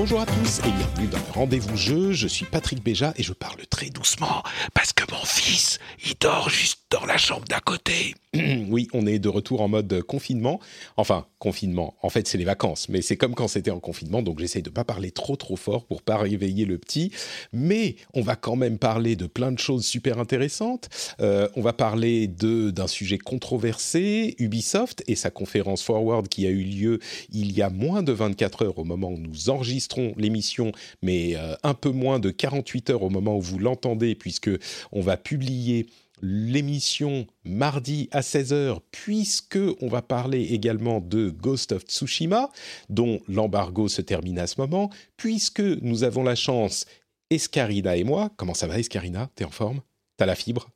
Bonjour à tous et bienvenue dans le rendez-vous jeu. Je suis Patrick Béja et je parle très doucement parce que mon fils, il dort juste dans la chambre d'à côté. oui, on est de retour en mode confinement. Enfin, confinement. En fait, c'est les vacances, mais c'est comme quand c'était en confinement, donc j'essaye de pas parler trop trop fort pour pas réveiller le petit. Mais on va quand même parler de plein de choses super intéressantes. Euh, on va parler d'un sujet controversé, Ubisoft et sa conférence Forward qui a eu lieu il y a moins de 24 heures au moment où nous enregistrons l'émission, mais euh, un peu moins de 48 heures au moment où vous l'entendez, puisque on va publier l'émission mardi à 16h, puisque on va parler également de Ghost of Tsushima, dont l'embargo se termine à ce moment, puisque nous avons la chance, Escarina et moi, comment ça va Escarina? T'es en forme? T'as la fibre?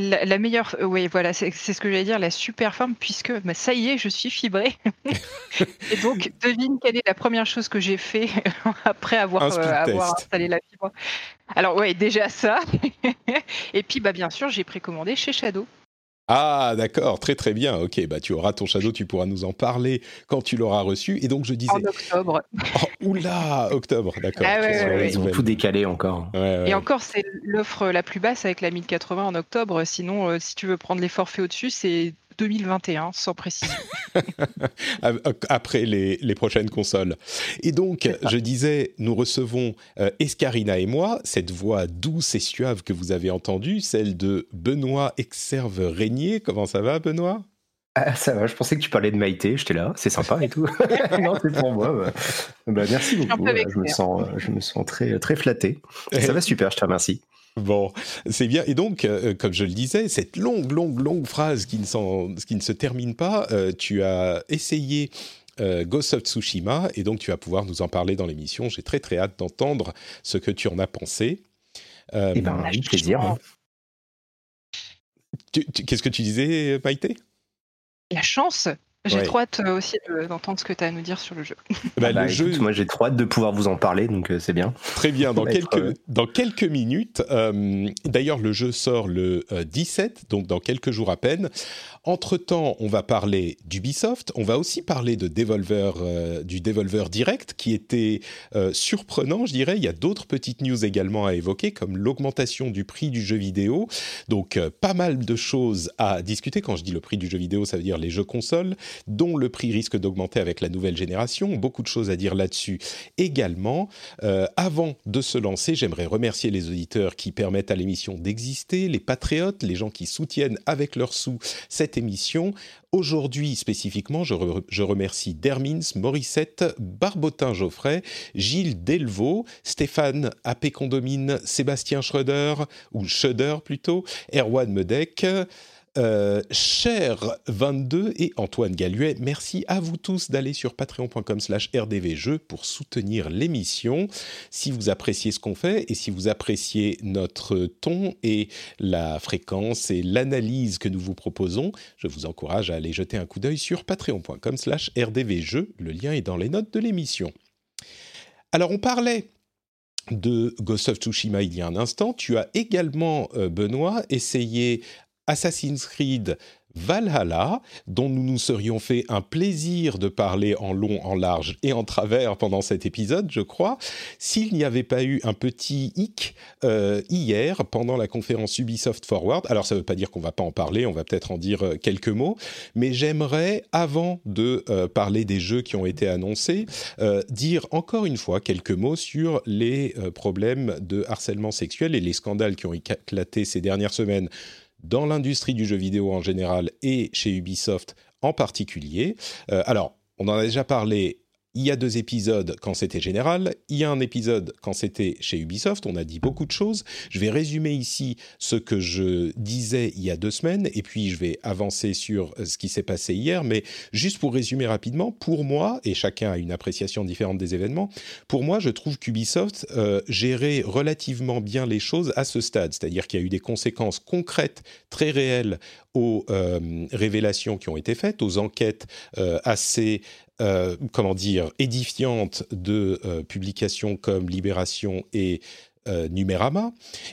La, la meilleure, euh, oui, voilà, c'est ce que j'allais dire, la super forme, puisque bah, ça y est, je suis fibrée. Et donc, devine quelle est la première chose que j'ai fait après avoir, euh, avoir installé la fibre. Alors, ouais, déjà ça. Et puis, bah, bien sûr, j'ai précommandé chez Shadow. Ah d'accord, très très bien. Ok, bah tu auras ton shadow, tu pourras nous en parler quand tu l'auras reçu. Et donc je disais, En octobre. oh, oula, octobre, d'accord. Ah ouais, Quelle ouais, mauvaise ouais. Ils ont tout décalé encore. Ouais, ouais. Et encore, c'est l'offre la plus basse avec la 1080 en octobre. Sinon, euh, si tu veux prendre les forfaits au-dessus, c'est 2021, sans précision. après les, les prochaines consoles. Et donc, je disais, nous recevons euh, Escarina et moi, cette voix douce et suave que vous avez entendue, celle de Benoît Exerve-Régnier. Comment ça va, Benoît? Ah, ça va, je pensais que tu parlais de Maïté, j'étais là, c'est sympa et tout. non, c'est pour moi. bah. Bah, merci beaucoup. Je me vexée. sens, je me sens très, très flatté. Ça va super, je te remercie. Bon, c'est bien. Et donc, euh, comme je le disais, cette longue, longue, longue phrase qui ne, s'en- qui ne se termine pas, euh, tu as essayé euh, Ghost of Tsushima et donc tu vas pouvoir nous en parler dans l'émission. J'ai très, très hâte d'entendre ce que tu en as pensé. Euh, Eh ben, avec plaisir. hein. Qu'est-ce que tu disais, Maïté? La chance J'ai Ouais. trop hâte euh, aussi de- d'entendre ce que tu as à nous dire sur le jeu. Bah, Bah, Le écoute, jeu, Moi, j'ai trop hâte de pouvoir vous en parler, donc euh, c'est bien. Très bien, dans être, euh, dans quelques minutes. euh, D'ailleurs, le jeu sort le euh, 17, donc dans quelques jours à peine. Entre-temps, on va parler d'Ubisoft, on va aussi parler de Devolver, euh, du Devolver Direct, qui était euh, surprenant, je dirais. Il y a d'autres petites news également à évoquer, comme l'augmentation du prix du jeu vidéo. Donc, euh, pas mal de choses à discuter. Quand je dis le prix du jeu vidéo, ça veut dire les jeux consoles, dont le prix risque d'augmenter avec la nouvelle génération. Beaucoup de choses à dire là-dessus également. Euh, avant de se lancer, j'aimerais remercier les auditeurs qui permettent à l'émission d'exister, les patriotes, les gens qui soutiennent avec leurs sous cette émission. Aujourd'hui, spécifiquement, je, je remercie Dermins, Morissette, Barbotin Geoffrey, Gilles Delvaux, Stéphane Apé Condomine, Sébastien Schröder, ou Schroeder plutôt, Erwan Medek, euh, Cher 22 et Antoine Galluet, merci à vous tous d'aller sur patreon.com slash pour soutenir l'émission. Si vous appréciez ce qu'on fait et si vous appréciez notre ton et la fréquence et l'analyse que nous vous proposons, je vous encourage à aller jeter un coup d'œil sur patreon.com slash. Le lien est dans les notes de l'émission. Alors on parlait de Ghost of Tsushima il y a un instant. Tu as également, euh, Benoît, essayé Assassin's Creed Valhalla, dont nous nous serions fait un plaisir de parler en long, en large et en travers pendant cet épisode, je crois, s'il n'y avait pas eu un petit hic euh, hier pendant la conférence Ubisoft Forward. Alors ça ne veut pas dire qu'on va pas en parler, on va peut-être en dire euh, quelques mots, mais j'aimerais, avant de euh, parler des jeux qui ont été annoncés, dire encore une fois quelques mots sur les problèmes de harcèlement sexuel et les scandales qui ont éclaté ces dernières semaines dans l'industrie du jeu vidéo en général et chez Ubisoft en particulier. Euh, alors, on en a déjà parlé il y a deux épisodes quand c'était Général, il y a un épisode quand c'était chez Ubisoft, on a dit beaucoup de choses. Je vais résumer ici ce que je disais il y a deux semaines, et puis je vais avancer sur ce qui s'est passé hier, mais juste pour résumer rapidement, pour moi, et chacun a une appréciation différente des événements, pour moi je trouve qu'Ubisoft euh, gérait relativement bien les choses à ce stade, c'est-à-dire qu'il y a eu des conséquences concrètes, très réelles aux euh, révélations qui ont été faites, aux enquêtes euh, assez euh, comment dire, édifiante de publications comme Libération et euh, Numérama,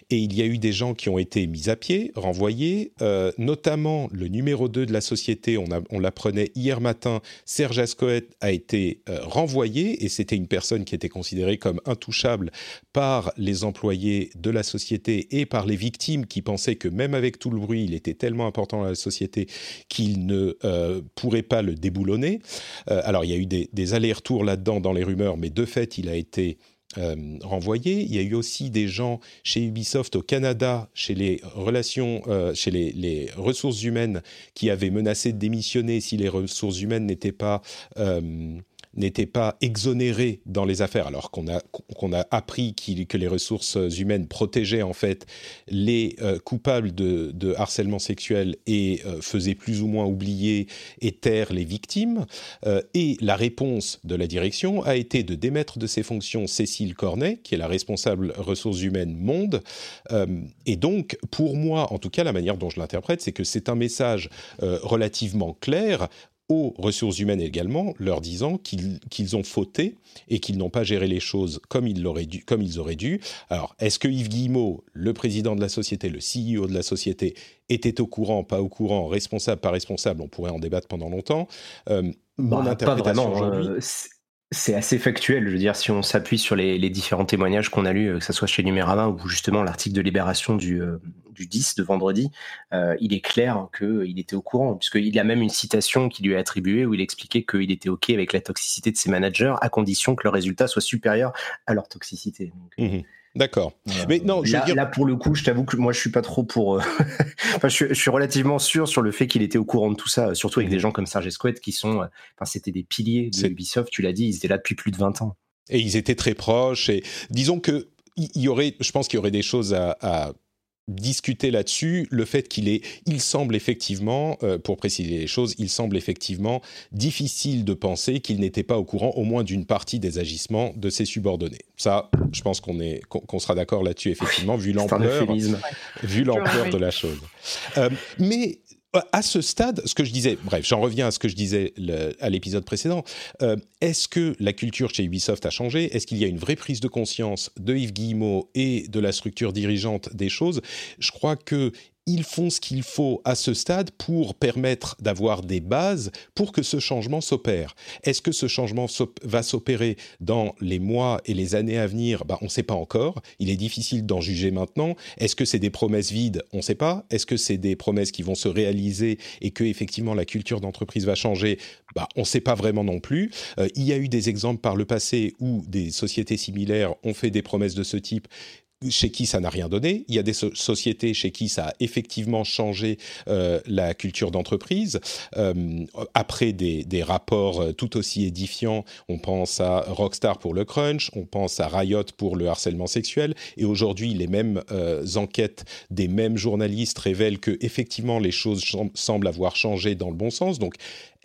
et il y a eu des gens qui ont été mis à pied, renvoyés, euh, notamment le numéro 2 de la société, on, l'apprenait hier matin, Serge Ascoët a été euh, renvoyé, et c'était une personne qui était considérée comme intouchable par les employés de la société et par les victimes qui pensaient que même avec tout le bruit, il était tellement important dans la société qu'il ne pourrait pas le déboulonner. Alors il y a eu des, des allers-retours là-dedans dans les rumeurs, mais de fait, il a été euh, renvoyés. Il y a eu aussi des gens chez Ubisoft au Canada, chez les relations, euh, chez les, ressources humaines, qui avaient menacé de démissionner si les ressources humaines n'étaient pas euh, n'étaient pas exonérés dans les affaires, alors qu'on a, appris que les ressources humaines protégeaient en fait les euh, coupables de, harcèlement sexuel et euh, faisaient plus ou moins oublier et taire les victimes. Euh, et la réponse de la direction a été de démettre de ses fonctions Cécile Cornet, qui est la responsable ressources humaines monde. Et donc, pour moi, en tout cas, la manière dont je l'interprète, c'est que c'est un message relativement clair aux ressources humaines également, leur disant qu'ils ont fauté et qu'ils n'ont pas géré les choses comme ils, l'auraient dû, comme ils auraient dû. Alors, est-ce que Yves Guillemot, le président de la société, le CEO de la société, était au courant, pas au courant, responsable, pas responsable On pourrait en débattre pendant longtemps. Euh, mon bah, interprétation aujourd'hui... Euh, c'est assez factuel, je veux dire, si on s'appuie sur les, différents témoignages qu'on a lus, euh, que ce soit chez Numérama ou justement l'article de Libération du, euh, du 10 de vendredi, euh, il est clair qu'il était au courant, puisqu'il a même une citation qui lui est attribuée où il expliquait qu'il était OK avec la toxicité de ses managers à condition que le résultat soit supérieur à leur toxicité. Mmh. D'accord. Euh, mais non, là, dire... là, pour le coup, je t'avoue que moi, je suis pas trop pour. Euh... enfin, je suis, je suis, relativement sûr sur le fait qu'il était au courant de tout ça, surtout avec mmh. des gens comme Serge Escouette qui sont. Euh, enfin, c'était des piliers de Ubisoft. Tu l'as dit, ils étaient là depuis plus de 20 ans. Et ils étaient très proches. Et disons que il y aurait, je pense qu'il y aurait des choses à, à discuter là-dessus, le fait qu'il est, il semble effectivement, euh, pour préciser les choses, il semble effectivement difficile de penser qu'il n'était pas au courant au moins d'une partie des agissements de ses subordonnés. Ça, je pense qu'on est, qu'on sera d'accord là-dessus effectivement, vu l'ampleur, vu l'ampleur de la chose. Euh, mais à ce stade, ce que je disais, bref, j'en reviens à ce que je disais à l'épisode précédent. Euh, est-ce que la culture chez Ubisoft a changé? Est-ce qu'il y a une vraie prise de conscience de Yves Guillemot et de la structure dirigeante des choses? Je crois que ils font ce qu'il faut à ce stade pour permettre d'avoir des bases pour que ce changement s'opère. Est-ce que ce changement va s'opérer dans les mois et les années à venir? Bah, On ne sait pas encore. Il est difficile d'en juger maintenant. Est-ce que c'est des promesses vides? On ne sait pas. Est-ce que c'est des promesses qui vont se réaliser et que effectivement la culture d'entreprise va changer? Bah, On ne sait pas vraiment non plus. Euh, il y a eu des exemples par le passé où des sociétés similaires ont fait des promesses de ce type chez qui ça n'a rien donné. Il y a des so sociétés chez qui ça a effectivement changé euh, la culture d'entreprise. Euh, après des, rapports euh, tout aussi édifiants, on pense à Rockstar pour le crunch, on pense à Riot pour le harcèlement sexuel, et aujourd'hui les mêmes enquêtes des mêmes journalistes révèlent que effectivement les choses semblent avoir changé dans le bon sens. Donc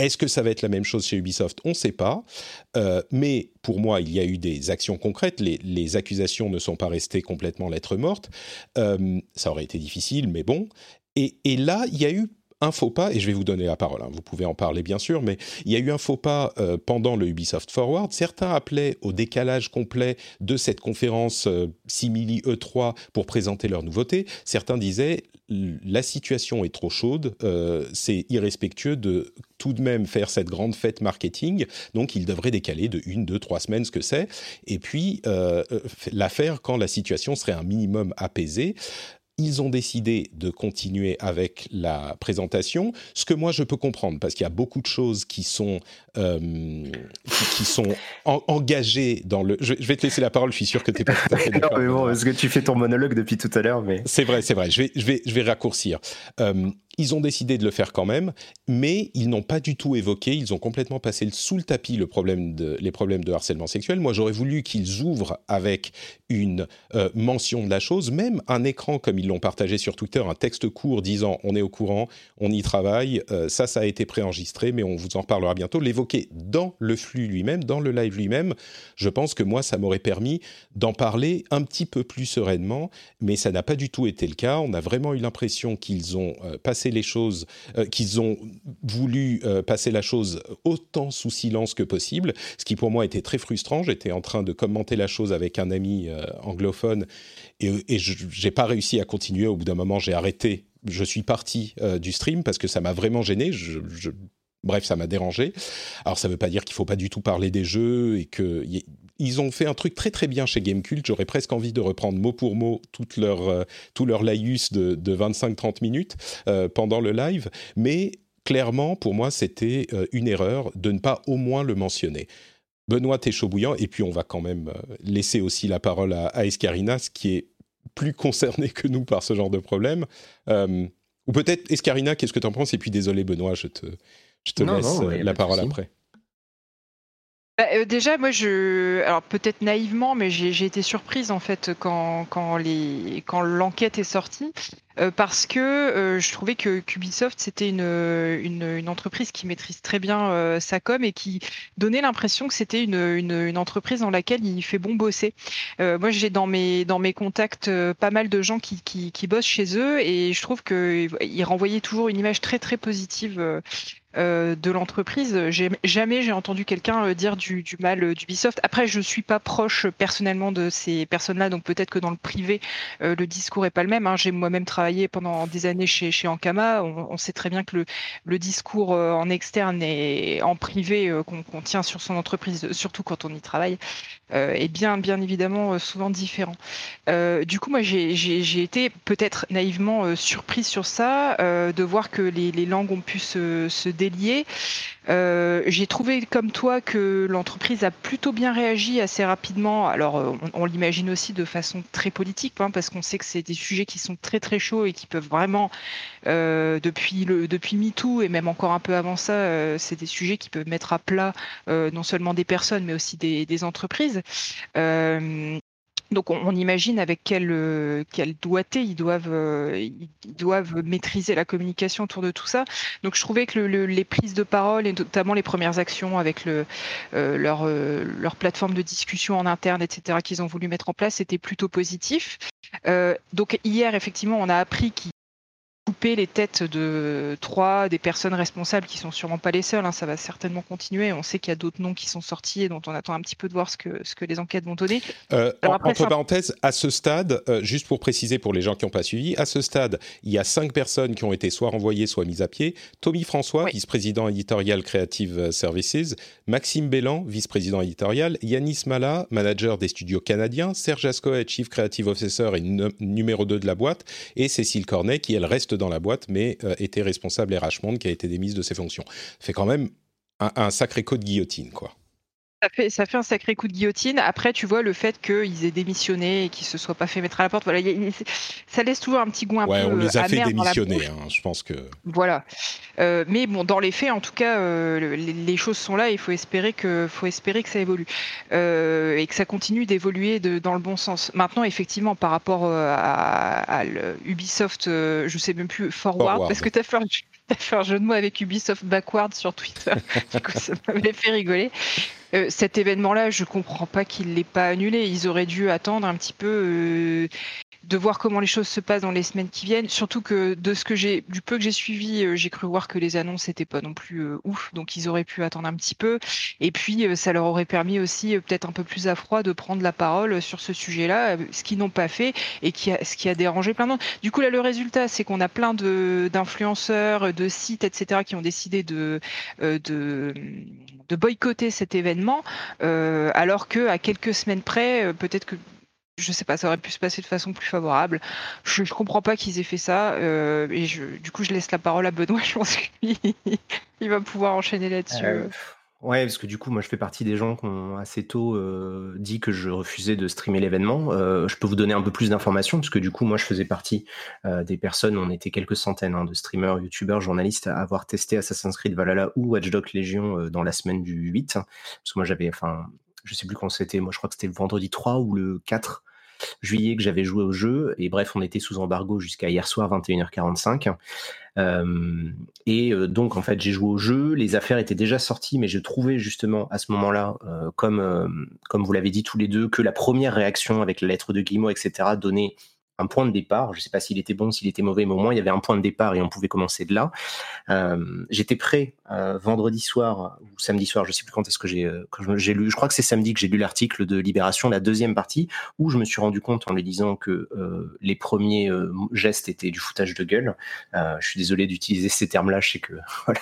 est-ce que ça va être la même chose chez Ubisoft? On ne sait pas. Euh, mais pour moi, il y a eu des actions concrètes. Les, accusations ne sont pas restées complètement lettres mortes. Euh, ça aurait été difficile, mais bon. Et là, il y a eu un faux pas, et je vais vous donner la parole, hein, vous pouvez en parler bien sûr, mais il y a eu un faux pas euh, pendant le Ubisoft Forward. Certains appelaient au décalage complet de cette conférence euh, Simili E3 pour présenter leurs nouveautés. Certains disaient la situation est trop chaude, euh, c'est irrespectueux de tout de même faire cette grande fête marketing, donc ils devraient décaler de une, deux, trois semaines ce que c'est, et puis la faire quand la situation serait un minimum apaisée ils ont décidé de continuer avec la présentation, ce que moi je peux comprendre, parce qu'il y a beaucoup de choses qui sont, euh, qui, qui, sont en, engagées dans le... Je, je, vais te laisser la parole, je suis sûr que tu n'es pas tout à fait d'accord. non, mais bon, parce que tu fais ton monologue depuis tout à l'heure, mais... C'est vrai, c'est vrai, je vais, je, vais, je vais raccourcir. Euh, ils ont décidé de le faire quand même, mais ils n'ont pas du tout évoqué, ils ont complètement passé sous le tapis les problèmes de harcèlement sexuel. Moi, j'aurais voulu qu'ils ouvrent avec une euh, mention de la chose, même un écran comme ils l'ont partagé sur Twitter, un texte court disant on est au courant, on y travaille, euh, ça, ça a été préenregistré, mais on vous en reparlera bientôt. L'évoquer dans le flux lui-même, dans le live lui-même, je pense que moi, ça m'aurait permis d'en parler un petit peu plus sereinement, mais ça n'a pas du tout été le cas. On a vraiment eu l'impression qu'ils ont euh, passé les choses, euh, qu'ils ont voulu euh, passer la chose autant sous silence que possible, ce qui pour moi était très frustrant. J'étais en train de commenter la chose avec un ami euh, anglophone et, et je n'ai pas réussi à continuer. Au bout d'un moment, j'ai arrêté. Je suis parti du stream parce que ça m'a vraiment gêné. Bref, ça m'a dérangé. Alors, ça ne veut pas dire qu'il ne faut pas du tout parler des jeux et que ils ont fait un truc très très bien chez Gamecult. J'aurais presque envie de reprendre mot pour mot toute leur, euh, tout leur laïus de, 25-30 minutes euh, pendant le live. Mais clairement, pour moi, c'était euh, une erreur de ne pas au moins le mentionner. Benoît, t'es chaud bouillant. Et puis, on va quand même laisser aussi la parole à, à Escarinas, qui est plus concerné que nous par ce genre de problème. ou peut-être, Escarina, qu'est-ce que tu en penses? Et puis, désolé, Benoît, je te, je te laisse la parole après. Bah, euh, déjà, moi, je, alors peut-être naïvement, mais j'ai été surprise en fait quand, quand les, quand l'enquête est sortie, euh, parce que euh, je trouvais que Ubisoft c'était une, une, une, entreprise qui maîtrise très bien sa com et qui donnait l'impression que c'était une, une, entreprise dans laquelle il fait bon bosser. moi, j'ai dans mes dans mes contacts pas mal de gens qui, qui, qui bossent chez eux et je trouve que ils renvoyaient toujours une image très très positive euh, de l'entreprise. Jamais j'ai entendu quelqu'un euh, dire du, mal euh, d'Ubisoft. Après, je suis pas proche personnellement de ces personnes-là, donc peut-être que dans le privé, le discours est pas le même. Hein. J'ai moi-même travaillé pendant des années chez, Ankama. On, sait très bien que le, discours en externe et en privé qu'on tient sur son entreprise, surtout quand on y travaille, est bien, bien évidemment souvent différent. du coup, moi, j'ai été peut-être naïvement surprise sur ça, de voir que les, les langues ont pu se, se délier. Euh, j'ai trouvé comme toi que l'entreprise a plutôt bien réagi assez rapidement. Alors euh, on, l'imagine aussi de façon très politique, hein, parce qu'on sait que c'est des sujets qui sont très très chauds et qui peuvent vraiment, euh, depuis le MeToo et même encore un peu avant ça, c'est des sujets qui peuvent mettre à plat non seulement des personnes mais aussi des entreprises. Donc on, imagine avec quel, euh, doigté ils doivent, euh, ils doivent maîtriser la communication autour de tout ça. Donc je trouvais que les prises de parole et notamment les premières actions avec le, euh, leur, leur plateforme de discussion en interne, etc., qu'ils ont voulu mettre en place, c'était plutôt positif. donc hier, effectivement, on a appris qu'ils couper les têtes de trois des personnes responsables qui sont sûrement pas les seules. Hein, ça va certainement continuer. On sait qu'il y a d'autres noms qui sont sortis et dont on attend un petit peu de voir ce que, ce que les enquêtes vont donner. Euh, entre parenthèses, à ce stade, euh, juste pour préciser pour les gens qui n'ont pas suivi, à ce stade, il y a cinq personnes qui ont été soit renvoyées, soit mises à pied. Tommy François, vice-président éditorial Creative Services, Maxime Bellan, vice-président éditorial, Yanis Mala, manager des studios canadiens, Serge Ascoët, chief creative officer et numéro 2 de la boîte, et Cécile Cornet, qui elle reste dans la boîte, mais euh, était responsable RH Monde, qui a été démise de ses fonctions. Fait quand même un, un sacré coup de guillotine, quoi. Ça fait, ça fait un sacré coup de guillotine. Après, tu vois, le fait qu'ils aient démissionné et qu'ils se soient pas fait mettre à la porte, voilà, ça laisse toujours un petit goût un ouais, peu. on les a fait démissionner, hein, je pense que. Voilà. Euh, mais bon, dans les faits, en tout cas, euh, les, choses sont là. il faut espérer que, faut espérer que ça évolue euh, et que ça continue d'évoluer dans le bon sens. Maintenant, effectivement, par rapport à, Ubisoft, je sais même plus forward, parce que tu as fait un fait un jeu de mots avec Ubisoft Backward sur Twitter. du coup, ça m'avait fait rigoler. Euh, cet événement-là, je comprends pas qu'il l'ait pas annulé. Ils auraient dû attendre un petit peu euh, de voir comment les choses se passent dans les semaines qui viennent. Surtout que de ce que j'ai, du peu que j'ai suivi, euh, j'ai cru voir que les annonces n'étaient pas non plus euh, ouf, donc ils auraient pu attendre un petit peu. Et puis euh, ça leur aurait permis aussi, peut-être un peu plus à froid, de prendre la parole sur ce sujet-là, ce qu'ils n'ont pas fait et qui a, ce qui a dérangé plein d'autres. Du coup là, le résultat, c'est qu'on a plein de d'influenceurs, de sites, etc., qui ont décidé de de, de boycotter cet événement, alors que à quelques semaines près, peut-être que je sais pas, ça aurait pu se passer de façon plus favorable. Je, je comprends pas qu'ils aient fait ça. Euh, et je, du coup, je laisse la parole à Benoît. Je pense qu'il il va pouvoir enchaîner là-dessus. Euh, Ouais, parce que du coup, moi, je fais partie des gens qui ont assez tôt euh, dit que je refusais de streamer l'événement. Euh, je peux vous donner un peu plus d'informations, parce que du coup, moi, je faisais partie euh, des personnes, on était quelques centaines hein, de streamers, youtubeurs, journalistes à avoir testé Assassin's Creed Valhalla ou Watch Dogs Legion dans la semaine du 8. Hein. parce que moi, j'avais, enfin, je sais plus quand c'était, moi, je crois que c'était le vendredi 3 ou le 4 juillet que j'avais joué au jeu. Et bref, on était sous embargo jusqu'à hier soir, 21h45. Euh, et euh, donc, en fait, j'ai joué au jeu. Les affaires étaient déjà sorties, mais je trouvais justement à ce moment-là, euh, comme, comme vous l'avez dit tous les deux, que la première réaction avec la lettre de Guillemot, etc., donnait point de départ. Je ne sais pas s'il était bon, s'il était mauvais, mais au moins il y avait un point de départ et on pouvait commencer de là. Euh, j'étais prêt euh, vendredi soir ou samedi soir, je ne sais plus quand est-ce que j'ai euh, j'ai lu. Je crois que c'est samedi que j'ai lu l'article de Libération, la deuxième partie, où je me suis rendu compte en lui disant que les premiers gestes étaient du foutage de gueule. je suis désolé d'utiliser ces termes-là. Je sais que voilà,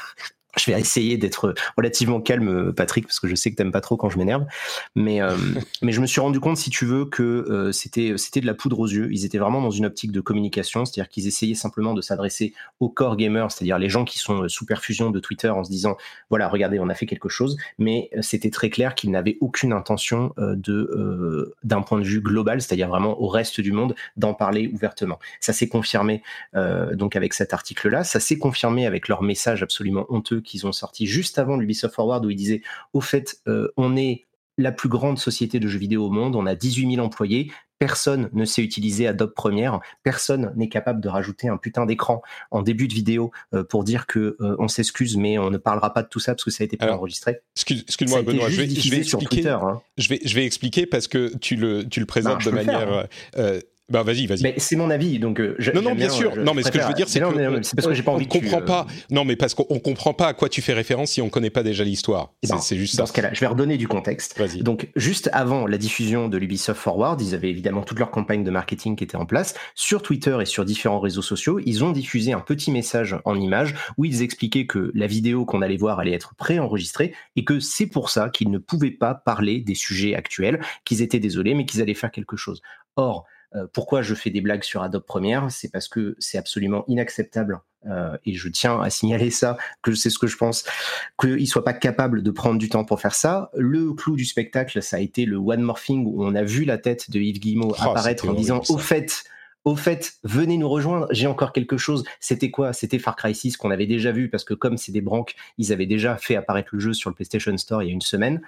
je vais essayer d'être relativement calme, Patrick, parce que je sais que t'aimes pas trop quand je m'énerve. Mais, euh, mais je me suis rendu compte, si tu veux, que euh, c'était c'était de la poudre aux yeux. Ils étaient vraiment dans une optique de communication, c'est-à-dire qu'ils essayaient simplement de s'adresser aux core gamers, c'est-à-dire les gens qui sont euh, sous perfusion de Twitter, en se disant voilà, regardez, on a fait quelque chose. Mais c'était très clair qu'ils n'avaient aucune intention de d'un point de vue global, c'est-à-dire vraiment au reste du monde, d'en parler ouvertement. Ça s'est confirmé donc avec cet article-là. Ça s'est confirmé avec leur message absolument honteux qu'ils ont sorti juste avant l'Ubisoft Forward où ils disaient au fait, euh, on est la plus grande société de jeux vidéo au monde, on a 18 000 employés, personne ne sait utiliser Adobe Premiere, personne n'est capable de rajouter un putain d'écran en début de vidéo euh, pour dire que euh, on s'excuse, mais on ne parlera pas de tout ça parce que ça a été pas enregistré. Excuse-moi Benoît, je vais, je vais expliquer. Hein. Je vais, je vais expliquer parce que tu le, tu le présentes de manière hein. Bah vas-y, vas-y. Mais c'est mon avis, donc. Euh, non, non, bien sûr. non, mais ce que je veux dire, c'est que c'est parce que j'ai pas envie. On comprend pas. Non, mais parce qu'on comprend pas à quoi tu fais référence si on connaît pas déjà l'histoire. Eh ben, c'est juste ça. Dans ce cas-là, je vais redonner du contexte. Donc, juste avant la diffusion de l'Ubisoft Forward, ils avaient évidemment toute leur campagne de marketing qui était en place sur Twitter et sur différents réseaux sociaux. Ils ont diffusé un petit message en image où ils expliquaient que la vidéo qu'on allait voir allait être préenregistrée et que c'est pour ça qu'ils ne pouvaient pas parler des sujets actuels, qu'ils étaient désolés, mais qu'ils allaient faire quelque chose. Or, euh, pourquoi je fais des blagues sur Adobe Premiere? C'est parce que c'est absolument inacceptable euh, et je tiens à signaler ça, que c'est ce que je pense, qu'il soit pas capable de prendre du temps pour faire ça. Le clou du spectacle, ça a été le one morphing où on a vu la tête de Yves Guillemot oh, apparaître en disant au fait. Au fait, venez nous rejoindre, j'ai encore quelque chose. C'était quoi? C'était Far Cry 6 qu'on avait déjà vu parce que comme c'est des branques, ils avaient déjà fait apparaître le jeu sur le PlayStation Store il y a une semaine.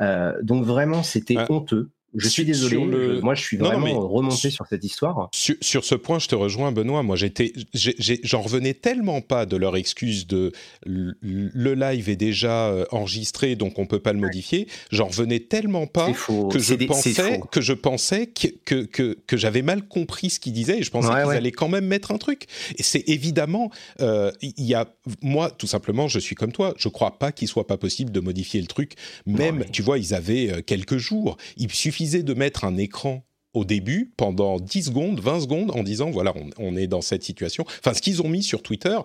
Euh, donc vraiment, c'était honteux. Je suis désolé, moi je suis vraiment remonté sur cette histoire. Sur, ce point, je te rejoins, Benoît. Moi, j'étais, j'en revenais tellement pas de leur excuse de le live est déjà euh, enregistré, donc on peut pas le modifier. J'en revenais tellement pas que je, pensais, que je pensais que que, que, j'avais mal compris ce qu'ils disaient et je pensais qu'ils allaient quand même mettre un truc. Et c'est évidemment, euh, il y a moi tout simplement, je suis comme toi, je crois pas qu'il soit pas possible de modifier le truc. Même, tu vois, ils avaient euh, quelques jours. Il suffit de mettre un écran au début, pendant 10 secondes, 20 secondes, en disant voilà, on, est dans cette situation. Enfin, ce qu'ils ont mis sur Twitter,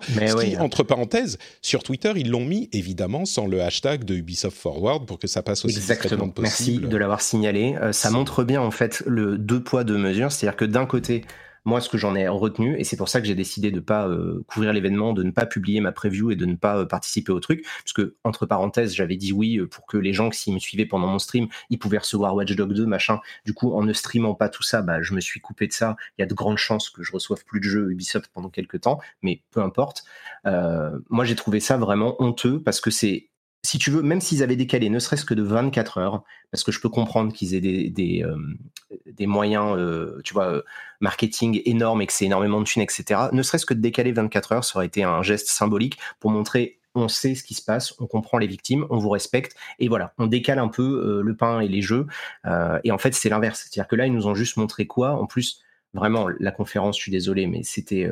entre parenthèses, sur Twitter, ils l'ont mis évidemment sans le hashtag de Ubisoft Forward pour que ça passe aussi Exactement. Merci de l'avoir signalé. Euh, ça montre bien en fait le deux poids deux mesures, c'est-à-dire que d'un côté, moi, ce que j'en ai retenu, et c'est pour ça que j'ai décidé de ne pas euh, couvrir l'événement, de ne pas publier ma preview et de ne pas euh, participer au truc, parce que entre parenthèses, j'avais dit oui euh, pour que les gens, s'ils me suivaient pendant mon stream, ils pouvaient recevoir Watch Dogs 2, machin. Du coup, en ne streamant pas tout ça, bah, je me suis coupé de ça. Il y a de grandes chances que je reçoive plus de jeux Ubisoft pendant quelques temps, mais peu importe. moi, j'ai trouvé ça vraiment honteux parce que c'est si tu veux, même s'ils avaient décalé, ne serait-ce que de 24 heures, parce que je peux comprendre qu'ils aient des, euh, moyens, euh, tu vois, euh, marketing énormes et que c'est énormément de thunes, etc. Ne serait-ce que de décaler 24 heures, ça aurait été un geste symbolique pour montrer on sait ce qui se passe, on comprend les victimes, on vous respecte, et voilà, on décale un peu le pain et les jeux. et en fait, c'est l'inverse. C'est-à-dire que là, ils nous ont juste montré quoi? En plus, vraiment, la conférence, je suis désolé, mais c'était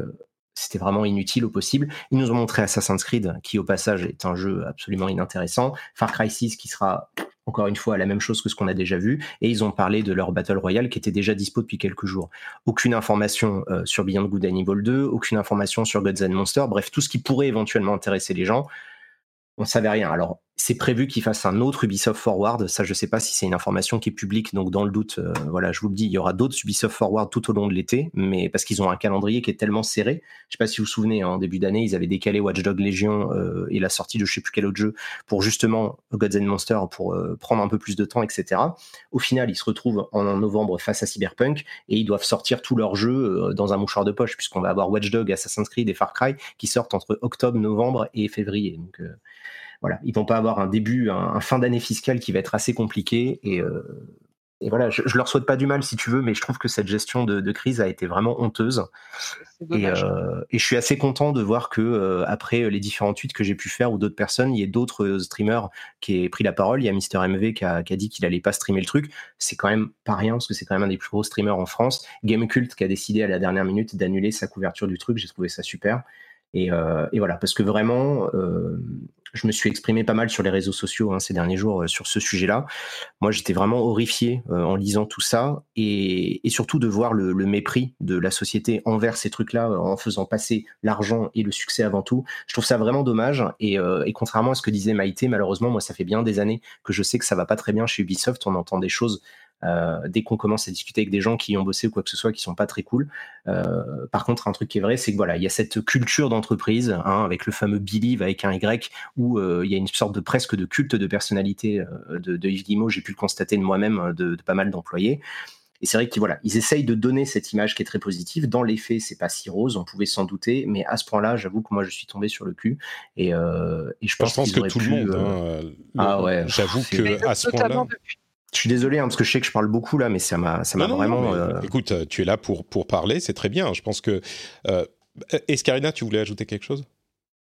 c'était vraiment inutile au possible. Ils nous ont montré Assassin's Creed, qui au passage est un jeu absolument inintéressant. Far Cry 6, qui sera encore une fois la même chose que ce qu'on a déjà vu. Et ils ont parlé de leur Battle Royale, qui était déjà dispo depuis quelques jours. Aucune information euh, sur Beyond Good and Evil 2, aucune information sur Gods and Monsters, bref, tout ce qui pourrait éventuellement intéresser les gens. On savait rien. Alors, c'est prévu qu'ils fassent un autre Ubisoft Forward. Ça, je sais pas si c'est une information qui est publique, donc dans le doute, euh, voilà, je vous le dis, il y aura d'autres Ubisoft Forward tout au long de l'été, mais parce qu'ils ont un calendrier qui est tellement serré. Je sais pas si vous vous souvenez, hein, en début d'année, ils avaient décalé Watch Dogs Legion euh, et la sortie de je sais plus quel autre jeu pour justement Gods and Monsters pour euh, prendre un peu plus de temps, etc. Au final, ils se retrouvent en novembre face à Cyberpunk et ils doivent sortir tous leurs jeux dans un mouchoir de poche, puisqu'on va avoir Watch Dogs, Assassin's Creed et Far Cry qui sortent entre octobre, novembre et février. Voilà, ils vont pas avoir un début, un, fin d'année fiscale qui va être assez compliqué et, euh, voilà, je, je, leur souhaite pas du mal si tu veux, mais je trouve que cette gestion de, crise a été vraiment honteuse. Euh, et, je suis assez content de voir que euh, après les différents tweets que j'ai pu faire ou d'autres personnes, il y a d'autres streamers qui ont pris la parole. Il y a Mister MV qui a, dit qu'il allait pas streamer le truc. C'est quand même pas rien parce que c'est quand même un des plus gros streamers en France. Gamecult qui a décidé à la dernière minute d'annuler sa couverture du truc. J'ai trouvé ça super. Et, et, voilà, parce que vraiment, je me suis exprimé pas mal sur les réseaux sociaux hein, ces derniers jours euh, sur ce sujet-là. Moi, j'étais vraiment horrifié euh, en lisant tout ça et, surtout de voir le, mépris de la société envers ces trucs-là euh, en faisant passer l'argent et le succès avant tout. Je trouve ça vraiment dommage et, et, contrairement à ce que disait Maïté, malheureusement, moi, ça fait bien des années que je sais que ça va pas très bien chez Ubisoft. On entend des choses euh, dès qu'on commence à discuter avec des gens qui ont bossé ou quoi que ce soit, qui sont pas très cool. Euh, par contre, un truc qui est vrai, c'est que voilà, il y a cette culture d'entreprise, hein, avec le fameux Believe avec un Y, où euh, il y a une sorte de presque de culte de personnalité de, de, Yves Guillemot. J'ai pu le constater de moi-même de, pas mal d'employés. Et c'est vrai qu'ils voilà, ils essayent de donner cette image qui est très positive. Dans les faits, c'est pas si rose, on pouvait s'en douter, mais à ce point-là, j'avoue que moi je suis tombé sur le cul. Et, et je pense, je pense que tout le monde. Hein, ah ouais. J'avoue que à ce point-là. Je suis désolé hein, parce que je sais que je parle beaucoup là, mais ça m'a, ça m'a vraiment. Euh, écoute, tu es là pour pour parler, c'est très bien. Je pense que. Euh, Escarina, tu voulais ajouter quelque chose?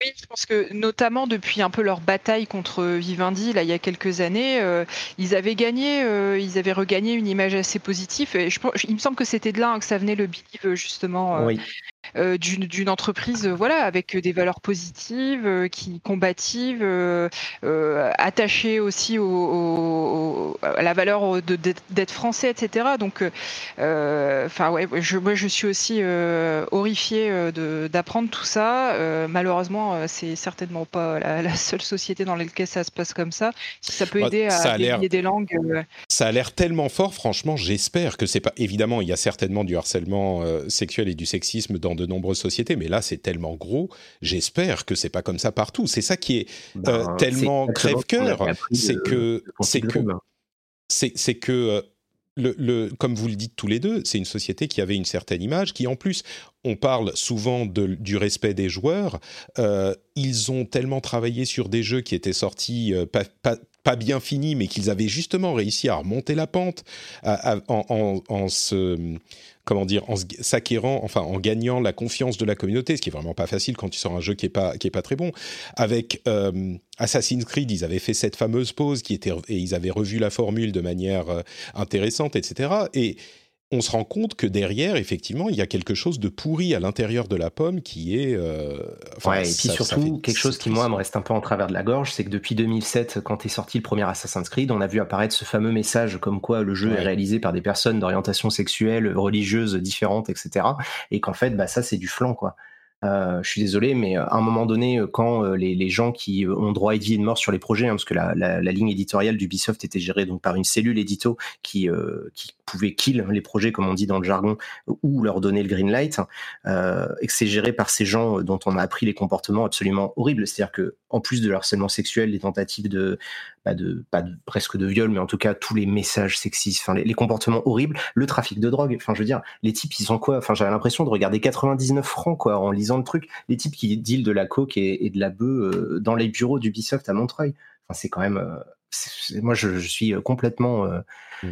Oui, je pense que notamment depuis un peu leur bataille contre Vivendi, là, il y a quelques années, euh, ils avaient gagné, euh, ils avaient regagné une image assez positive. Et je, il me semble que c'était de là hein, que ça venait le believe justement. Oui. Euh, d'une entreprise euh, voilà avec des valeurs positives euh, qui combatives attachées aussi au, à la valeur d'être français etc donc enfin ouais je, moi je suis aussi horrifié d'apprendre tout ça. Malheureusement c'est certainement pas la, seule société dans laquelle ça se passe comme ça. Si ça peut bah, aider à délier des langues ça a l'air tellement fort franchement j'espère que c'est pas évidemment il y a certainement du harcèlement sexuel et du sexisme dans de nombreuses sociétés, mais là c'est tellement gros. J'espère que c'est pas comme ça partout. C'est ça qui est euh, ben, tellement crève-cœur, c'est que c'est que c'est que le, le, comme vous le dites tous les deux, c'est une société qui avait une certaine image, qui en plus, on parle souvent de, du respect des joueurs. Euh, ils ont tellement travaillé sur des jeux qui étaient sortis euh, pas, pas, pas, bien finis, mais qu'ils avaient justement réussi à remonter la pente en, en, en, se comment dire, en s'acquérant, enfin en gagnant la confiance de la communauté, ce qui est vraiment pas facile quand tu sors un jeu qui est pas qui est pas très bon. Avec euh, Assassin's Creed, ils avaient fait cette fameuse pause qui était et ils avaient revu la formule de manière euh, intéressante, etc. Et on se rend compte que derrière, effectivement, il y a quelque chose de pourri à l'intérieur de la pomme qui est. Euh, ouais, et puis surtout, quelque chose qui, moi, me reste un peu en travers de la gorge, c'est que depuis 2007, quand est sorti le premier Assassin's Creed, on a vu apparaître ce fameux message comme quoi le jeu est réalisé par des personnes d'orientation sexuelle, religieuse différentes, etc. Et qu'en fait, bah, ça, c'est du flanc, quoi. Euh, je suis désolé, mais euh, à un moment donné, euh, quand les, les, gens qui ont droit à vie et de mort sur les projets, hein, parce que la, la, la ligne éditoriale d'Ubisoft était gérée donc par une cellule édito qui, qui pouvait kill les projets, comme on dit dans le jargon, ou leur donner le green light, euh, et que c'est géré par ces gens dont on a appris les comportements absolument horribles. C'est-à-dire que, en plus de leur harcèlement sexuel, les tentatives de, bah de, pas de, presque de viol, mais en tout cas tous les messages sexistes, enfin les, les, comportements horribles, le trafic de drogue. Enfin, je veux dire, les types, ils sont quoi? Enfin, j'avais l'impression de regarder 99 francs quoi en lisant le truc. Les types qui dealent de la coke et, et de la bœuf euh, dans les bureaux d'Ubisoft à Montreuil. Enfin, c'est quand même. Euh, moi, je, je, suis complètement. Euh, mm.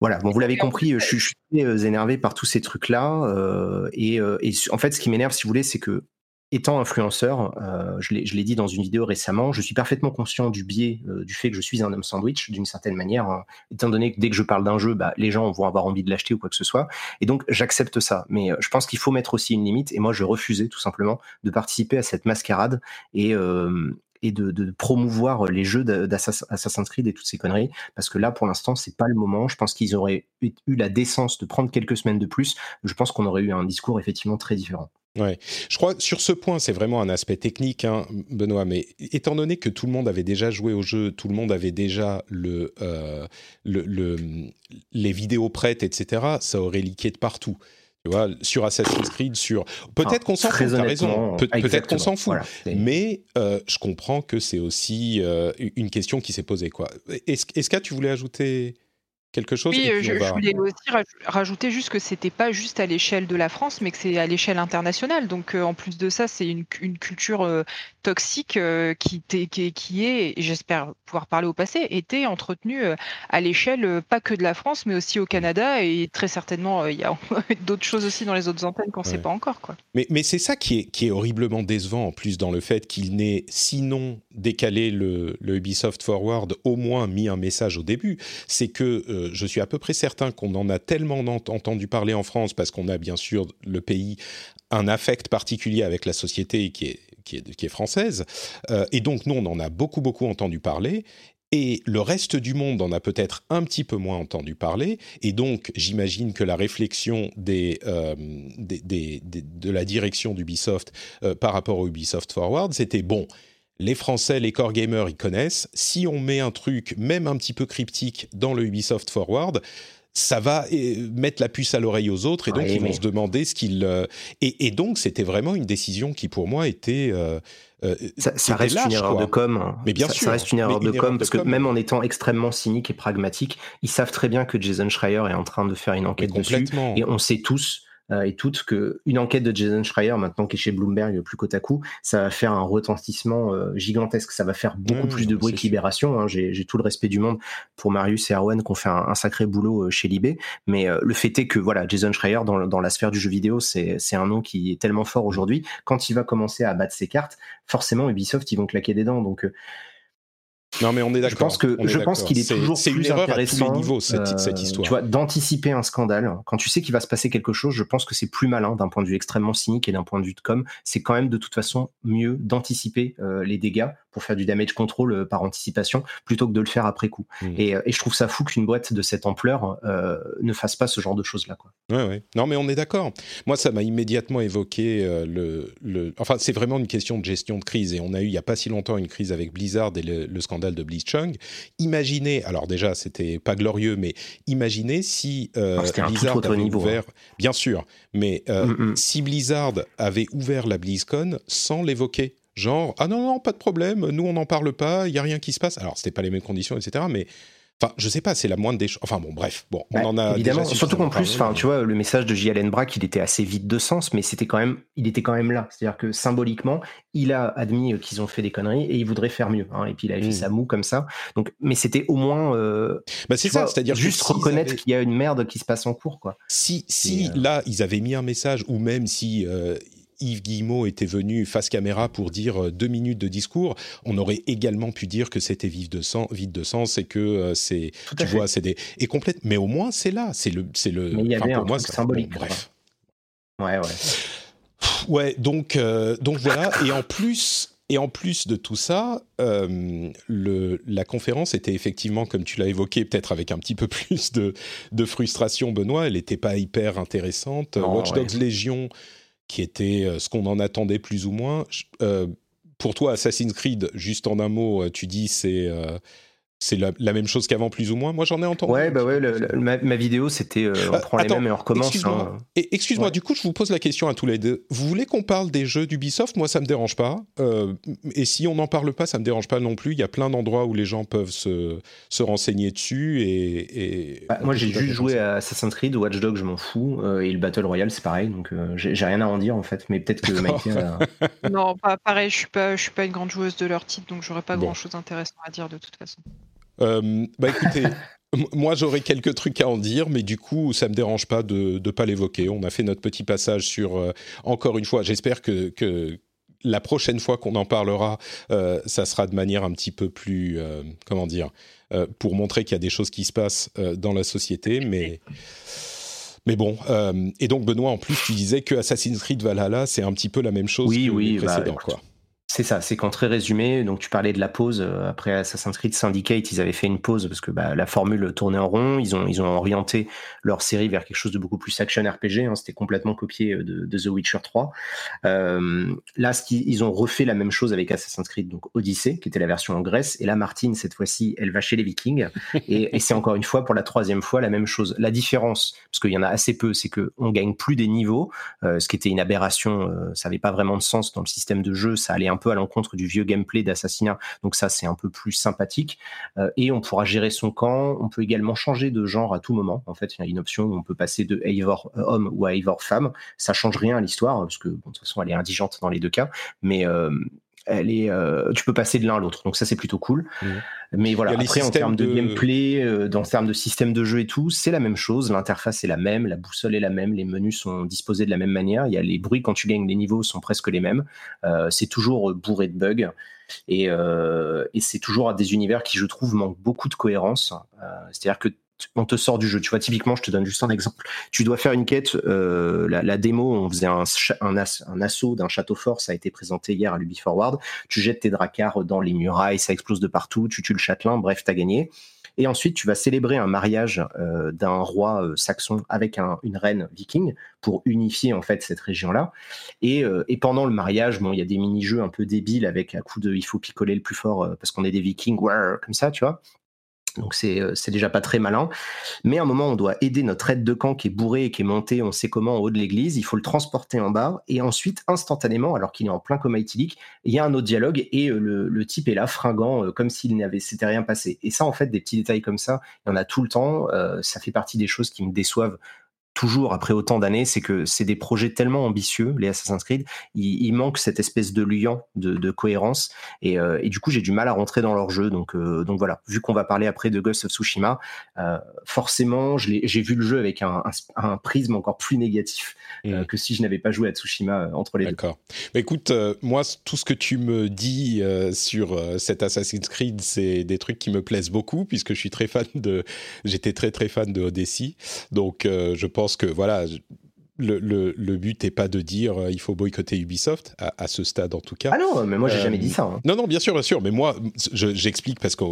Voilà, bon, vous l'avez compris, je, je, suis énervé par tous ces trucs-là. Euh, et, et, en fait, ce qui m'énerve, si vous voulez, c'est que étant influenceur, euh, je l'ai dit dans une vidéo récemment, je suis parfaitement conscient du biais euh, du fait que je suis un homme sandwich d'une certaine manière, hein, étant donné que dès que je parle d'un jeu, bah, les gens vont avoir envie de l'acheter ou quoi que ce soit. Et donc j'accepte ça. Mais euh, je pense qu'il faut mettre aussi une limite. Et moi, je refusais tout simplement de participer à cette mascarade et, de, de, promouvoir les jeux d'Assassin's Creed et toutes ces conneries, parce que là, pour l'instant, c'est pas le moment. Je pense qu'ils auraient eu la décence de prendre quelques semaines de plus. Je pense qu'on aurait eu un discours effectivement très différent. Ouais, je crois sur ce point, c'est vraiment un aspect technique, hein, Benoît. Mais étant donné que tout le monde avait déjà joué au jeu, tout le monde avait déjà le, euh, le, les vidéos prêtes, etc., ça aurait liqué de partout. Tu vois, sur Assassin's Creed, sur peut-être qu'on s'en fout. T'as raison. peut-être qu'on s'en fout. mais euh, je comprends que c'est aussi euh, une question qui s'est posée. Quoi. Est-ce, est-ce que tu voulais ajouter quelque chose. Oui, je, voulais aussi rajouter juste que c'était pas juste à l'échelle de la France, mais que c'est à l'échelle internationale. Donc euh, en plus de ça, c'est une, culture euh, toxique euh, qui, qui, qui, est, j'espère pouvoir parler au passé, était entretenue à l'échelle pas que de la France, mais aussi au Canada et très certainement il y a d'autres choses aussi dans les autres antennes qu'on ne sait pas encore. Quoi. Mais, mais c'est ça qui est, qui est horriblement décevant en plus dans le fait qu'il n'ait sinon décalé le, le, Ubisoft Forward, au moins mis un message au début. C'est que je suis à peu près certain qu'on en a tellement entendu parler en France, parce qu'on a bien sûr le pays un affect particulier avec la société qui est, qui est, française, euh, et donc nous, on en a beaucoup, beaucoup entendu parler, et le reste du monde en a peut-être un petit peu moins entendu parler, et donc j'imagine que la réflexion euh, de la direction d'Ubisoft euh, par rapport au Ubisoft Forward, c'était bon, les Français, les core gamers, ils connaissent. Si on met un truc, même un petit peu cryptique, dans le Ubisoft Forward, ça va euh, mettre la puce à l'oreille aux autres et donc ils vont se demander ce qu'ils euh, et, donc c'était vraiment une décision qui pour moi était euh, ça, reste une erreur de com. Mais bien ça, sûr, ça reste une erreur de com parce que même en étant extrêmement cynique et pragmatique, ils savent très bien que Jason Schreier est en train de faire une enquête dessus et on sait tous et toutes que une enquête de Jason Schreier maintenant qui est chez Bloomberg plus côte à coup, ça va faire un retentissement euh, gigantesque, ça va faire beaucoup mmh, plus de bruit que Libération. Hein. J'ai tout le respect du monde pour Marius et Erwan qui ont fait un, sacré boulot euh, chez Libé, mais le fait est que voilà, Jason Schreier dans, dans la sphère du jeu vidéo, c'est un nom qui est tellement fort aujourd'hui. Quand il va commencer à battre ses cartes, forcément Ubisoft ils vont claquer des dents. Donc non, mais on est d'accord. Je pense que je pense qu'il est, toujours plus intéressant. À tous les cette, cette, histoire. Tu vois, d'anticiper un scandale quand tu sais qu'il va se passer quelque chose. Je pense que c'est plus malin d'un point de vue extrêmement cynique et d'un point de vue de com. C'est quand même de toute façon mieux d'anticiper euh, les dégâts pour faire du damage control euh, par anticipation plutôt que de le faire après coup. Hmm. Et, euh, et, je trouve ça fou qu'une boîte de cette ampleur euh, ne fasse pas ce genre de choses là. Quoi. Ouais, ouais. Non, mais on est d'accord. Moi, ça m'a immédiatement évoqué le, le, Enfin, c'est vraiment une question de gestion de crise. Et on a eu il y a pas si longtemps une crise avec Blizzard et le, scandale de Blitzchung. Imaginez, alors déjà, c'était pas glorieux, mais imaginez si ah, Blizzard avait niveau, ouvert, hein. bien sûr, mais mm, mm. si Blizzard avait ouvert la BlizzCon sans l'évoquer genre ah non non pas de problème, nous on n'en parle pas, il y a rien qui se passe. Alors c'était pas les mêmes conditions, etc. Mais Enfin, je sais pas, c'est la moindre des choses. Enfin bon, bref, bon, on bah, en a évidemment. surtout qu'en plus, enfin, tu vois, le message de J. Brack, il était assez vide de sens, mais c'était quand même, il était quand même là. C'est-à-dire que symboliquement, il a admis qu'ils ont fait des conneries et il voudrait faire mieux. Hein, et puis il a fait hmm. sa moue comme ça. Donc, mais c'était au moins, euh, bah, c'est ça, c'est-à-dire juste reconnaître qu'il y a une merde qui se passe en cours, quoi. Si, si euh, là, ils avaient mis un message, ou même si euh, Yves Guillemot était venu face caméra pour dire euh, deux minutes de discours, on aurait également pu dire que c'était vide de sens, vide de sens et que euh, c'est, tu vois, c'est des et complète. Mais au moins c'est là, c'est le, c'est le. Mais il y avait un moi, symbolique. bref. Ouais, ouais. Ouais, donc euh, donc voilà. et en plus. Et en plus de tout ça, le, la conférence était effectivement, comme tu l'as évoqué, peut-être avec un petit peu plus de, de frustration, Benoît. Elle n'était pas hyper intéressante. Watch Dogs Légion, qui était euh, ce qu'on en attendait plus ou moins. Euh, pour toi, Assassin's Creed, juste en un mot, euh, tu dis c'est c'est la, même chose qu'avant, plus ou moins. Moi, j'en ai entendu. Ouais, bah ouais, ma, vidéo, c'était euh, on prend les mêmes et on recommence. Excuse-moi, hein. excuse du coup, je vous pose la question à tous les deux. Vous voulez qu'on parle des jeux d'Ubisoft? Moi, ça me dérange pas. Euh, et si on n'en parle pas, ça me dérange pas non plus. Il y a plein d'endroits où les gens peuvent se, se renseigner dessus. Et, bah, moi, j'ai juste joué à Assassin's Creed, Watch Dogs, je m'en fous. Euh, et le Battle Royale, c'est pareil. Donc, j'ai rien à en dire en fait. Mais peut-être que Mikey. non, pas pareil. Je suis pas, je suis pas une grande joueuse de leur titre, donc j'aurais pas grand-chose d'intéressant à dire de toute façon. Euh, bah écoutez, moi j'aurais quelques trucs à en dire, mais du coup ça me dérange pas de ne pas l'évoquer. On a fait notre petit passage sur, euh, encore une fois, j'espère que, que, la prochaine fois qu'on en parlera, euh, ça sera de manière un petit peu plus, comment dire, pour montrer qu'il y a des choses qui se passent dans la société, mais... Mais bon, et donc Benoît, en plus, tu disais que Assassin's Creed Valhalla, c'est un petit peu la même chose oui, que oui, le bah, précédent, quoi C'est ça, c'est qu'en très résumé, donc tu parlais de la pause euh, après Assassin's Creed Syndicate, ils avaient fait une pause parce que bah, la formule tournait en rond, ils ont ils ont orienté leur série vers quelque chose de beaucoup plus action RPG, hein, c'était complètement copié euh, de, The Witcher 3. Euh, là, ce ils ont refait la même chose avec Assassin's Creed donc Odyssey, qui était la version en Grèce, et là Martine cette fois-ci, elle va chez les Vikings, et, et c'est encore une fois pour la troisième fois la même chose. La différence, parce qu'il y en a assez peu, c'est que on gagne plus des niveaux, ce qui était une aberration, ça n'avait pas vraiment de sens dans le système de jeu, ça allait un peu à l'encontre du vieux gameplay d'assassinat. Donc ça, c'est un peu plus sympathique. Euh, et on pourra gérer son camp. On peut également changer de genre à tout moment. En fait, il y a une option où on peut passer de Eivor euh, homme ou à Eivor femme. Ça change rien à l'histoire parce que de toute façon, elle est indigente dans les deux cas. Mais euh, elle est, euh, tu peux passer de l'un à l'autre. Donc ça c'est plutôt cool. Mmh. Mais voilà, après en termes de, gameplay, euh, en termes de système de jeu et tout, c'est la même chose. L'interface est la même, la boussole est la même, les menus sont disposés de la même manière. Il y a les bruits quand tu gagnes les niveaux sont presque les mêmes. Euh, c'est toujours bourré de bugs. Et, et c'est toujours à des univers qui, je trouve, manquent beaucoup de cohérence. C'est-à-dire que on te sort du jeu. Tu vois, typiquement, je te donne juste un exemple. Tu dois faire une quête. Euh, la, démo, on faisait un, un, assaut d'un château fort. Ça a été présenté hier à l'Ubi Forward. Tu jettes tes dracars dans les murailles, ça explose de partout. Tu tues le châtelain. Bref, t'as gagné. Et ensuite, tu vas célébrer un mariage euh, d'un roi euh, saxon avec une reine viking pour unifier en fait cette région-là. Et, et, pendant le mariage, bon, il y a des mini-jeux un peu débiles avec un coup de il faut picoler le plus fort parce qu'on est des vikings, comme ça, tu vois. Donc euh, c'est déjà pas très malin. Mais à un moment, on doit aider notre aide de camp qui est bourré et qui est monté, on sait comment, en haut de l'église. Il faut le transporter en bas. Et ensuite, instantanément, alors qu'il est en plein coma éthylique, il y a un autre dialogue et euh, le, type est là, fringant, euh, comme s'il n'avait s'était rien passé. Et ça, en fait, des petits détails comme ça, il y en a tout le temps. ça fait partie des choses qui me déçoivent toujours après autant d'années, c'est que c'est des projets tellement ambitieux, les Assassin's Creed, il, manque cette espèce de liant, de, cohérence, euh, et, du coup j'ai du mal à rentrer dans leur jeu. Donc, euh, donc voilà, vu qu'on va parler après de Ghost of Tsushima, euh, forcément j'ai vu le jeu avec un, prisme encore plus négatif mmh. que si je n'avais pas joué à Tsushima entre les deux. D'accord. Écoute, moi tout ce que tu me dis sur cet Assassin's Creed, c'est des trucs qui me plaisent beaucoup puisque je suis très fan de, j'étais très très fan de Odyssey, donc je pense pense que voilà, le, le, but n'est pas de dire euh, il faut boycotter Ubisoft à, ce stade en tout cas. Ah non, mais moi j'ai jamais dit ça. Hein. Non non bien sûr bien sûr, mais moi j'explique parce que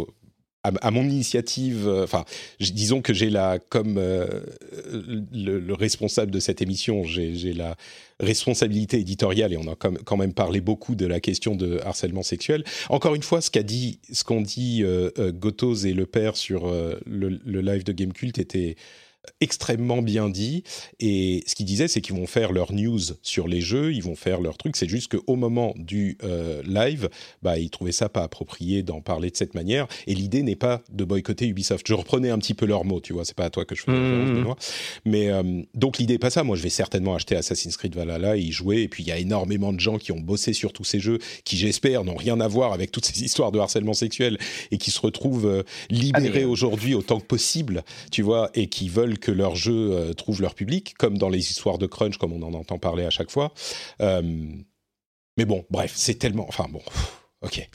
à, mon initiative, euh, enfin, disons que j'ai la, comme euh, le, responsable de cette émission, j'ai la responsabilité éditoriale et on a quand même parlé beaucoup de la question de harcèlement sexuel. Encore une fois, ce qu'a dit, ce qu'ont dit euh, Gotos et le père sur le, le, live de Gamecult était extrêmement bien dit. Et ce qu'ils disaient, c'est qu'ils vont faire leur news sur les jeux, ils vont faire leur truc. C'est juste qu'au moment du euh, live, bah, ils trouvaient ça pas approprié d'en parler de cette manière. Et l'idée n'est pas de boycotter Ubisoft. Je reprenais un petit peu leurs mots, tu vois. C'est pas à toi que je fais mmh. Mais euh, donc l'idée n'est pas ça. Moi, je vais certainement acheter Assassin's Creed Valhalla et y jouer. Et puis il y a énormément de gens qui ont bossé sur tous ces jeux, qui j'espère n'ont rien à voir avec toutes ces histoires de harcèlement sexuel et qui se retrouvent euh, libérés aujourd'hui autant que possible, tu vois, et qui veulent que leurs jeux euh, trouvent leur public, comme dans les histoires de crunch, comme on en entend parler à chaque fois. Euh, mais bon, bref, c'est tellement... Enfin bon, ok.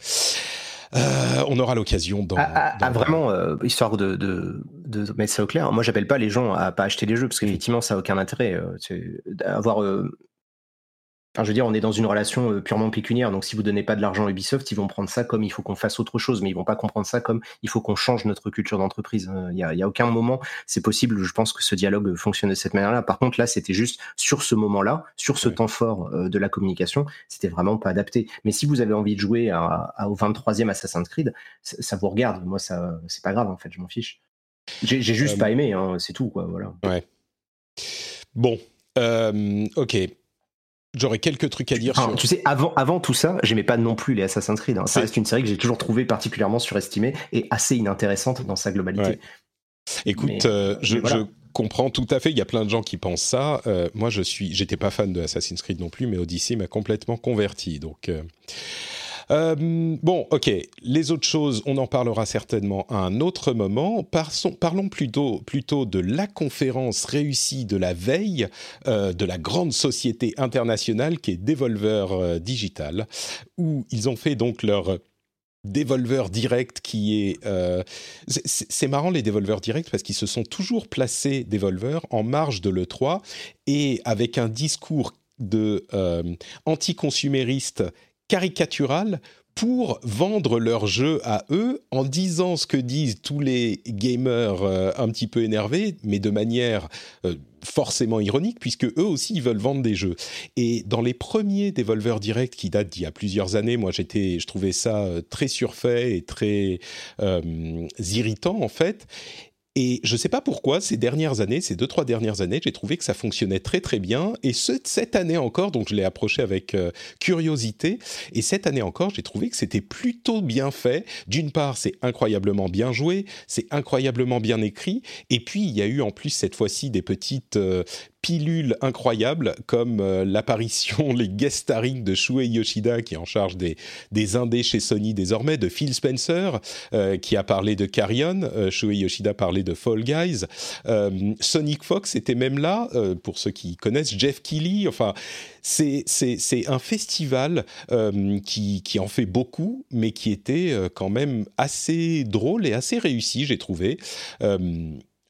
Euh, on aura l'occasion dans, ah, ah, vraiment, histoire de, de, de, mettre ça au clair, moi j'appelle pas les gens à pas acheter les jeux parce qu'effectivement ça a aucun intérêt. avoir je veux dire, on est dans une relation euh, purement pécuniaire, donc si vous donnez pas de l'argent à Ubisoft, ils vont prendre ça comme il faut qu'on fasse autre chose, mais ils vont pas comprendre ça comme il faut qu'on change notre culture d'entreprise. Il y, a, aucun moment, c'est possible, je pense que ce dialogue fonctionne de cette manière-là. Par contre, là, c'était juste sur ce moment-là, sur ce temps fort euh, de la communication, c'était vraiment pas adapté. Mais si vous avez envie de jouer au 23e Assassin's Creed, ça, vous regarde. Moi, ça, c'est pas grave, en fait, je m'en fiche. J'ai juste euh, pas aimé, hein, c'est tout, quoi, voilà. Ouais. Bon, ok. J'aurais quelques trucs à dire sur. Tu sais, avant, avant tout ça, j'aimais pas non plus les Assassin's Creed. Hein. Ça reste une série que j'ai toujours trouvée particulièrement surestimée et assez inintéressante dans sa globalité. Écoute, euh, je, comprends tout à fait. Il y a plein de gens qui pensent ça. Euh, moi, je suis, j'étais pas fan de Assassin's Creed non plus, mais Odyssey m'a complètement converti. Donc. Euh, euh, bon, ok. Les autres choses, on en parlera certainement à un autre moment. parlons plutôt, plutôt de la conférence réussie de la veille euh, de la grande société internationale qui est Devolver euh, Digital, où ils ont fait donc leur Devolver Direct qui est... c'est marrant les Devolver Direct parce qu'ils se sont toujours placés Devolver en marge de l'E3 et avec un discours de anticonsumériste caricatural pour vendre leur jeu à eux en disant ce que disent tous les gamers euh, un petit peu énervés, mais de manière euh, forcément ironique, puisque eux aussi ils veulent vendre des jeux. Et dans les premiers Devolver Direct qui datent d'il y a plusieurs années, moi j'étais, je trouvais ça euh, très surfait et très irritant en fait. Et je ne sais pas pourquoi, ces dernières années, ces deux, trois dernières années, j'ai trouvé que ça fonctionnait très très bien. Et ce, cette année encore, donc je l'ai approché avec euh, curiosité, et cette année encore, j'ai trouvé que c'était plutôt bien fait. D'une part, c'est incroyablement bien joué, c'est incroyablement bien écrit, et puis il y a eu en plus cette fois-ci des petites euh, pilules incroyables comme euh, l'apparition, les guest starring de Shuei Yoshida qui est en charge des, des indés chez Sony désormais, de Phil Spencer euh, qui a parlé de Carrion, euh, Shuei Yoshida parlait de Fall Guys, Sonic Fox était même là, pour ceux qui connaissent, Jeff Keighley, enfin c'est un festival qui, qui en fait beaucoup, mais qui était quand même assez drôle et assez réussi, j'ai trouvé.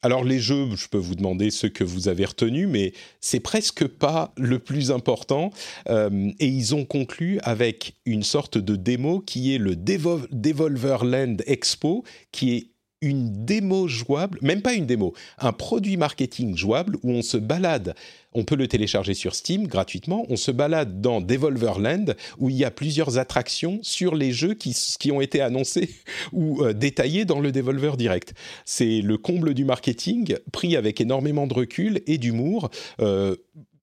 Alors les jeux, je peux vous demander ce que vous avez retenu, mais c'est presque pas le plus important. Euh, et ils ont conclu avec une sorte de démo qui est le Devolver Land Expo, qui est une démo jouable, même pas une démo, un produit marketing jouable où on se balade. On peut le télécharger sur Steam gratuitement. On se balade dans Devolverland où il y a plusieurs attractions sur les jeux qui, ont été annoncés ou euh, détaillés dans le Devolver Direct. C'est le comble du marketing, pris avec énormément de recul et d'humour. Euh,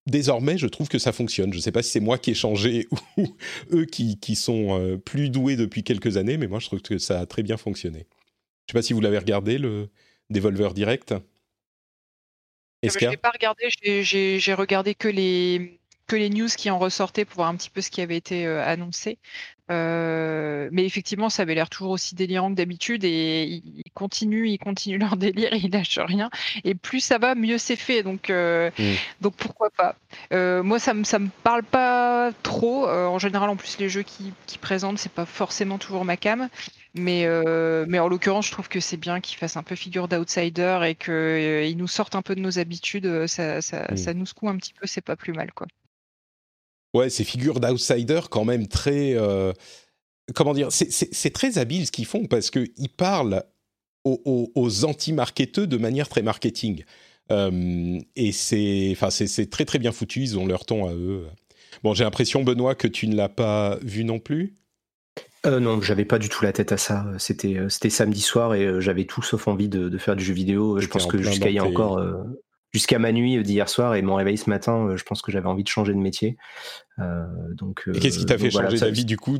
désormais, je trouve que ça fonctionne. Je ne sais pas si c'est moi qui ai changé ou eux qui, qui sont euh, plus doués depuis quelques années, mais moi, je trouve que ça a très bien fonctionné. Je sais pas si vous l'avez regardé, le Devolver Direct. Je n'ai pas regardé, j'ai regardé que les, que les news qui en ressortaient pour voir un petit peu ce qui avait été euh, annoncé. Euh, mais effectivement, ça avait l'air toujours aussi délirant que d'habitude et ils continuent, ils continuent leur délire, ils lâchent rien. Et plus ça va, mieux c'est fait. Donc, euh, mm. donc pourquoi pas. moi, ça me ça me parle pas trop. en général, en plus, les jeux qui, qui présentent, c'est pas forcément toujours ma cam. Mais, euh, mais en l'occurrence, je trouve que c'est bien qu'ils fassent un peu figure d'outsider et qu'ils euh, nous sortent un peu de nos habitudes. Euh, ça, ça, ça, nous secoue un petit peu, c'est pas plus mal. quoi. Ouais, ces figures d'outsider quand même très... comment dire C'est très habile ce qu'ils font parce qu'ils parlent aux, aux, anti-marketeux de manière très marketing. et c'est très très bien foutu, ils ont leur ton à eux. Bon, j'ai l'impression, Benoît, que tu ne l'as pas vu non plus euh, non, j'avais pas du tout la tête à ça. C'était euh, c'était samedi soir et euh, j'avais tout sauf envie de, de faire du jeu vidéo. Je pense que jusqu'à il y a encore euh, jusqu'à ma nuit d'hier soir et mon réveil ce matin, je pense que j'avais envie de changer de métier. Euh, donc, et qu'est-ce qui t'a fait changer d'avis du coup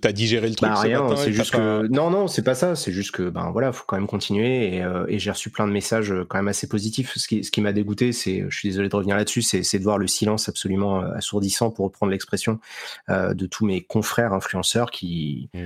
T'as digéré le truc bah, rien, c'est juste que non non c'est pas ça, c'est juste que ben voilà faut quand même continuer et, et j'ai reçu plein de messages quand même assez positifs. Ce qui, ce qui m'a dégoûté, c'est, je suis désolé de revenir là-dessus, c'est, de voir le silence absolument assourdissant pour reprendre l'expression euh, de tous mes confrères influenceurs qui mmh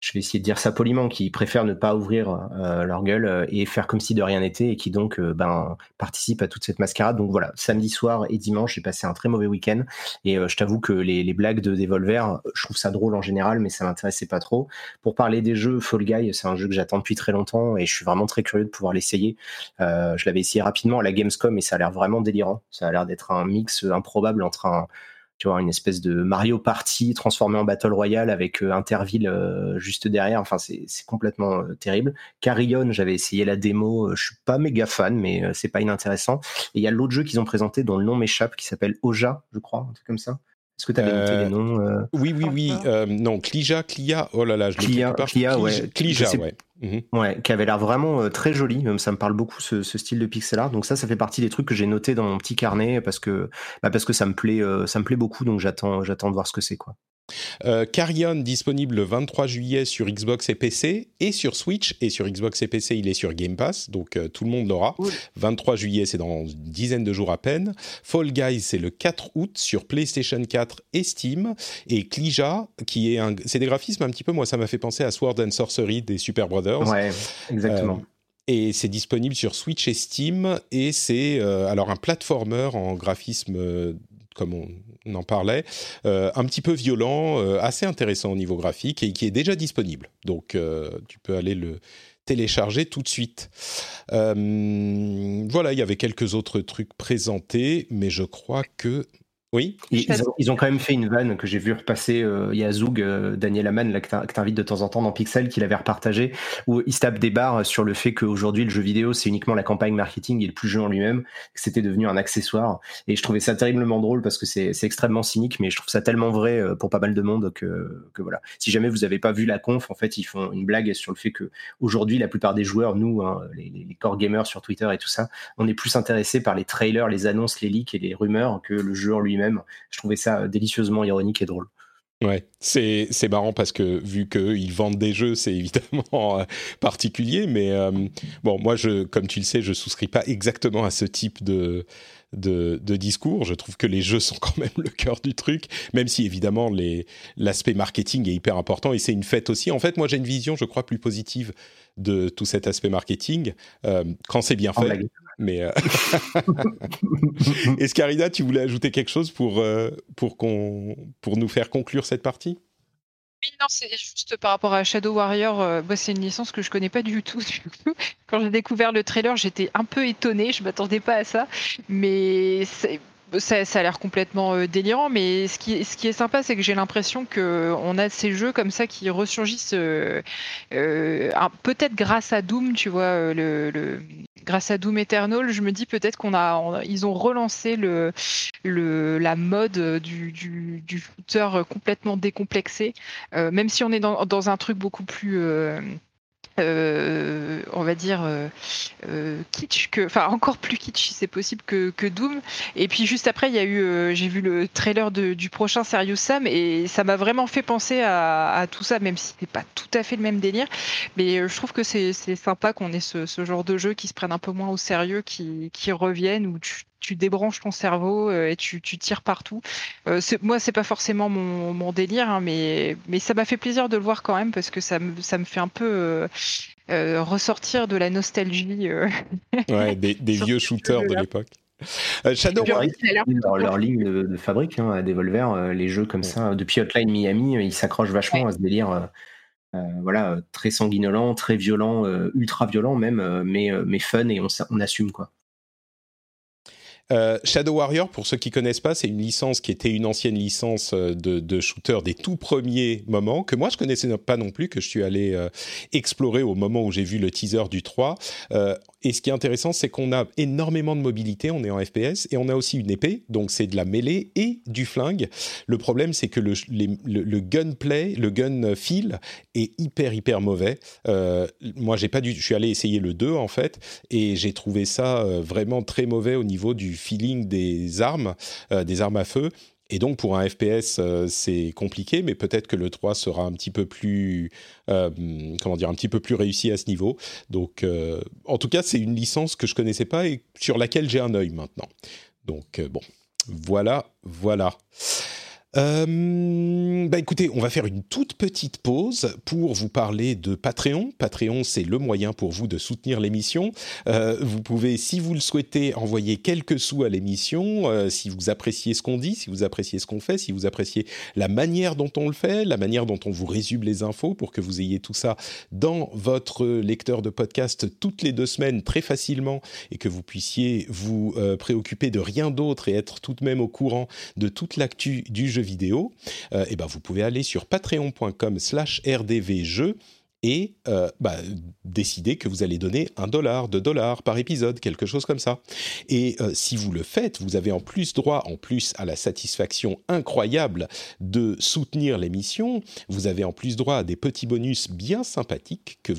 je vais essayer de dire ça poliment, qui préfèrent ne pas ouvrir euh, leur gueule euh, et faire comme si de rien n'était et qui donc euh, ben, participent à toute cette mascarade. Donc voilà, samedi soir et dimanche, j'ai passé un très mauvais week-end et je t'avoue que les, les, blagues de Devolver, je trouve ça drôle en général, mais ça m'intéressait pas trop. Pour parler des jeux, Fall Guy, c'est un jeu que j'attends depuis très longtemps et je suis vraiment très curieux de pouvoir l'essayer. je l'avais essayé rapidement à la Gamescom et ça a l'air vraiment délirant. Ça a l'air d'être un mix improbable entre un tu vois, une espèce de Mario Party transformé en Battle Royale avec euh, Interville euh, juste derrière. Enfin, c'est complètement euh, terrible. Carrion, j'avais essayé la démo, je suis pas méga fan, mais c'est pas inintéressant. Et il y a l'autre jeu qu'ils ont présenté dont le nom m'échappe, qui s'appelle Oja, je crois, un truc comme ça. Est-ce que tu avais noté les noms Oui, oui, oui. non, Clija, Clia. Oh là là, je l'ai pas. Clia, ouais. Clija, ouais. Mhm. Ouais, qui avait l'air vraiment euh, très joli. Ça me parle beaucoup ce, style de pixel art. Donc ça, ça fait partie des trucs que j'ai noté dans mon petit carnet parce que bah parce que ça me plaît, euh, ça me plaît beaucoup. Donc j'attends, j'attends de voir ce que c'est quoi. Euh, Carrion disponible le 23 juillet sur Xbox et PC et sur Switch et sur Xbox et PC il est sur Game Pass donc euh, tout le monde l'aura. 23 juillet c'est dans une dizaine de jours à peine. Fall Guys c'est le 4 août sur PlayStation 4 et Steam et Klija qui est un c'est des graphismes un petit peu moi ça m'a fait penser à Sword and Sorcery des Super Brothers. Ouais exactement. Euh, et c'est disponible sur Switch et Steam et c'est alors un platformer en graphisme comme on en parlait, euh, un petit peu violent, euh, assez intéressant au niveau graphique et qui est déjà disponible. Donc euh, tu peux aller le télécharger tout de suite. voilà, il y avait quelques autres trucs présentés, mais je crois que Oui. Ils, ont, quand même fait une vanne que j'ai vu repasser. Euh, il y a Zoug, euh, Daniel Amann, là, que tu de temps en temps dans Pixel, qui l'avait repartagé, où il se tape des barres sur le fait qu'aujourd'hui, le jeu vidéo, c'est uniquement la campagne marketing et le plus jeu en lui-même, que c'était devenu un accessoire. Et je trouvais ça terriblement drôle parce que c'est extrêmement cynique, mais je trouve ça tellement vrai euh, pour pas mal de monde que, que voilà. Si jamais vous avez pas vu la conf, en fait, ils font une blague sur le fait que aujourd'hui, la plupart des joueurs, nous, hein, les, les core gamers sur Twitter et tout ça, on est plus intéressés par les trailers, les annonces, les leaks et les rumeurs que le jeu en lui même Je trouvais ça délicieusement ironique et drôle. Ouais, c'est, c'est marrant parce que vu qu'ils vendent des jeux, c'est évidemment euh, particulier, mais euh, bon, moi, je, comme tu le sais, je souscris pas exactement à ce type de, de, de, discours. Je trouve que les jeux sont quand même le cœur du truc, même si évidemment les, l'aspect marketing est hyper important et c'est une fête aussi. En fait, moi, j'ai une vision, je crois, plus positive de tout cet aspect marketing euh, quand c'est bien fait. Mais euh... Tu voulais ajouter quelque chose pour, euh, pour, qu'on, pour nous faire conclure cette partie? Oui, non, c'est juste par rapport à Shadow Warrior. Euh, c'est une licence que je connais pas du tout. Quand j'ai découvert le trailer, j'étais un peu étonnée. Je m'attendais pas à ça, mais ça, a l'air complètement euh, délirant, mais ce qui, est sympa, c'est que j'ai l'impression qu'on a ces jeux comme ça qui ressurgissent euh, euh, peut-être grâce à Doom, tu vois, grâce à Doom Eternal, je me dis peut-être qu'on a, ils ont relancé la mode du, du, shooter complètement décomplexé, même si on est dans un truc beaucoup plus euh, on va dire euh, euh, kitsch enfin encore plus kitsch si c'est possible que, Doom. Et puis juste après il y a eu j'ai vu le trailer du prochain Serious Sam et ça m'a vraiment fait penser à, tout ça même si c'est pas tout à fait le même délire. Mais je trouve que c'est sympa qu'on ait ce, genre de jeu qui se prennent un peu moins au sérieux qui, qui reviennent où tu tu débranches ton cerveau euh, et tu, tires partout. Euh, moi, c'est pas forcément mon, délire, hein, mais, mais ça m'a fait plaisir de le voir quand même parce que ça me, ça me fait un peu euh, ressortir de la nostalgie. ouais, des, vieux shooters de l'époque. Shadow leur, leur ligne de, fabrique hein, à Devolver, les jeux comme ça, depuis Hotline Miami, ils s'accrochent vachement à ce délire. voilà, très sanguinolent, très violent, ultra violent même, mais, mais fun et on, on assume quoi. Euh, Shadow Warrior, pour ceux qui connaissent pas, c'est une licence qui était une ancienne licence euh, de, de, shooter des tout premiers moments, que moi je connaissais pas non plus, que je suis allé euh, explorer au moment où j'ai vu le teaser du 3. Et ce qui est intéressant, c'est qu'on a énormément de mobilité, on est en FPS, et on a aussi une épée, donc c'est de la mêlée et du flingue. Le problème, c'est que le, le, gunplay, le gun feel est hyper hyper mauvais. moi, j'ai pas dû, je suis allé essayer le 2 en fait, et j'ai trouvé ça vraiment très mauvais au niveau du feeling des armes, euh, des armes à feu. Et donc pour un FPS, euh, c'est compliqué, mais peut-être que le 3 sera un petit peu plus, euh, comment dire, un petit peu plus réussi à ce niveau. Donc, en tout cas, c'est une licence que je connaissais pas et sur laquelle j'ai un œil maintenant. Donc bon, voilà, voilà. Euh, bah écoutez, on va faire une toute petite pause pour vous parler de Patreon. Patreon, c'est le moyen pour vous de soutenir l'émission. Euh, vous pouvez, si vous le souhaitez, envoyer quelques sous à l'émission, euh, si vous appréciez ce qu'on dit, si vous appréciez ce qu'on fait, si vous appréciez la manière dont on le fait, la manière dont on vous résume les infos pour que vous ayez tout ça dans votre lecteur de podcast toutes les deux semaines très facilement et que vous puissiez vous euh, préoccuper de rien d'autre et être tout de même au courant de toute l'actu du jeu vidéo, euh, et ben vous pouvez aller sur patreon.com/slash rdvjeux et euh, bah, décider que vous allez donner un dollar, deux dollars par épisode, quelque chose comme ça. Et euh, si vous le faites, vous avez en plus droit, en plus à la satisfaction incroyable de soutenir l'émission, vous avez en plus droit à des petits bonus bien sympathiques que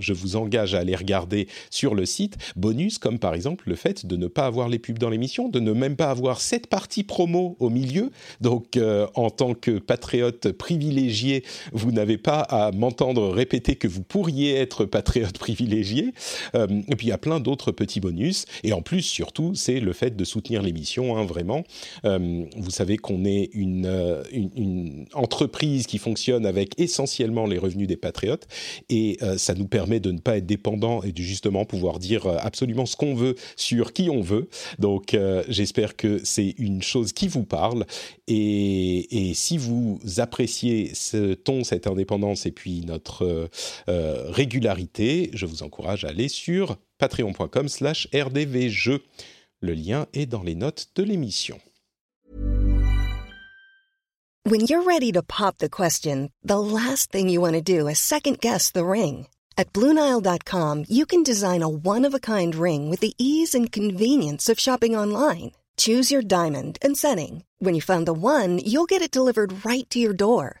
je vous engage à aller regarder sur le site. Bonus comme par exemple le fait de ne pas avoir les pubs dans l'émission, de ne même pas avoir cette partie promo au milieu. Donc euh, en tant que patriote privilégié, vous n'avez pas à m'entendre répéter que vous pourriez être patriote privilégié. Euh, et puis il y a plein d'autres petits bonus. Et en plus, surtout, c'est le fait de soutenir l'émission, hein, vraiment. Euh, vous savez qu'on est euh, une, entreprise qui fonctionne avec essentiellement les revenus des patriotes. Et ça nous permet de ne pas être dépendant et de justement pouvoir dire absolument ce qu'on veut sur qui on veut. Donc j'espère que c'est une chose qui vous parle. Et, et si vous appréciez ce ton, cette indépendance et puis notre régularité, je vous encourage à aller sur patreon.com slash rdvjeux. Le lien est dans les notes de l'émission. When you're ready to pop the question, the last thing you want to do is second guess the ring. At Bluenile.com, you can design a one-of-a-kind ring with the ease and convenience of shopping online. Choose your diamond and setting. When you find the one, you'll get it delivered right to your door.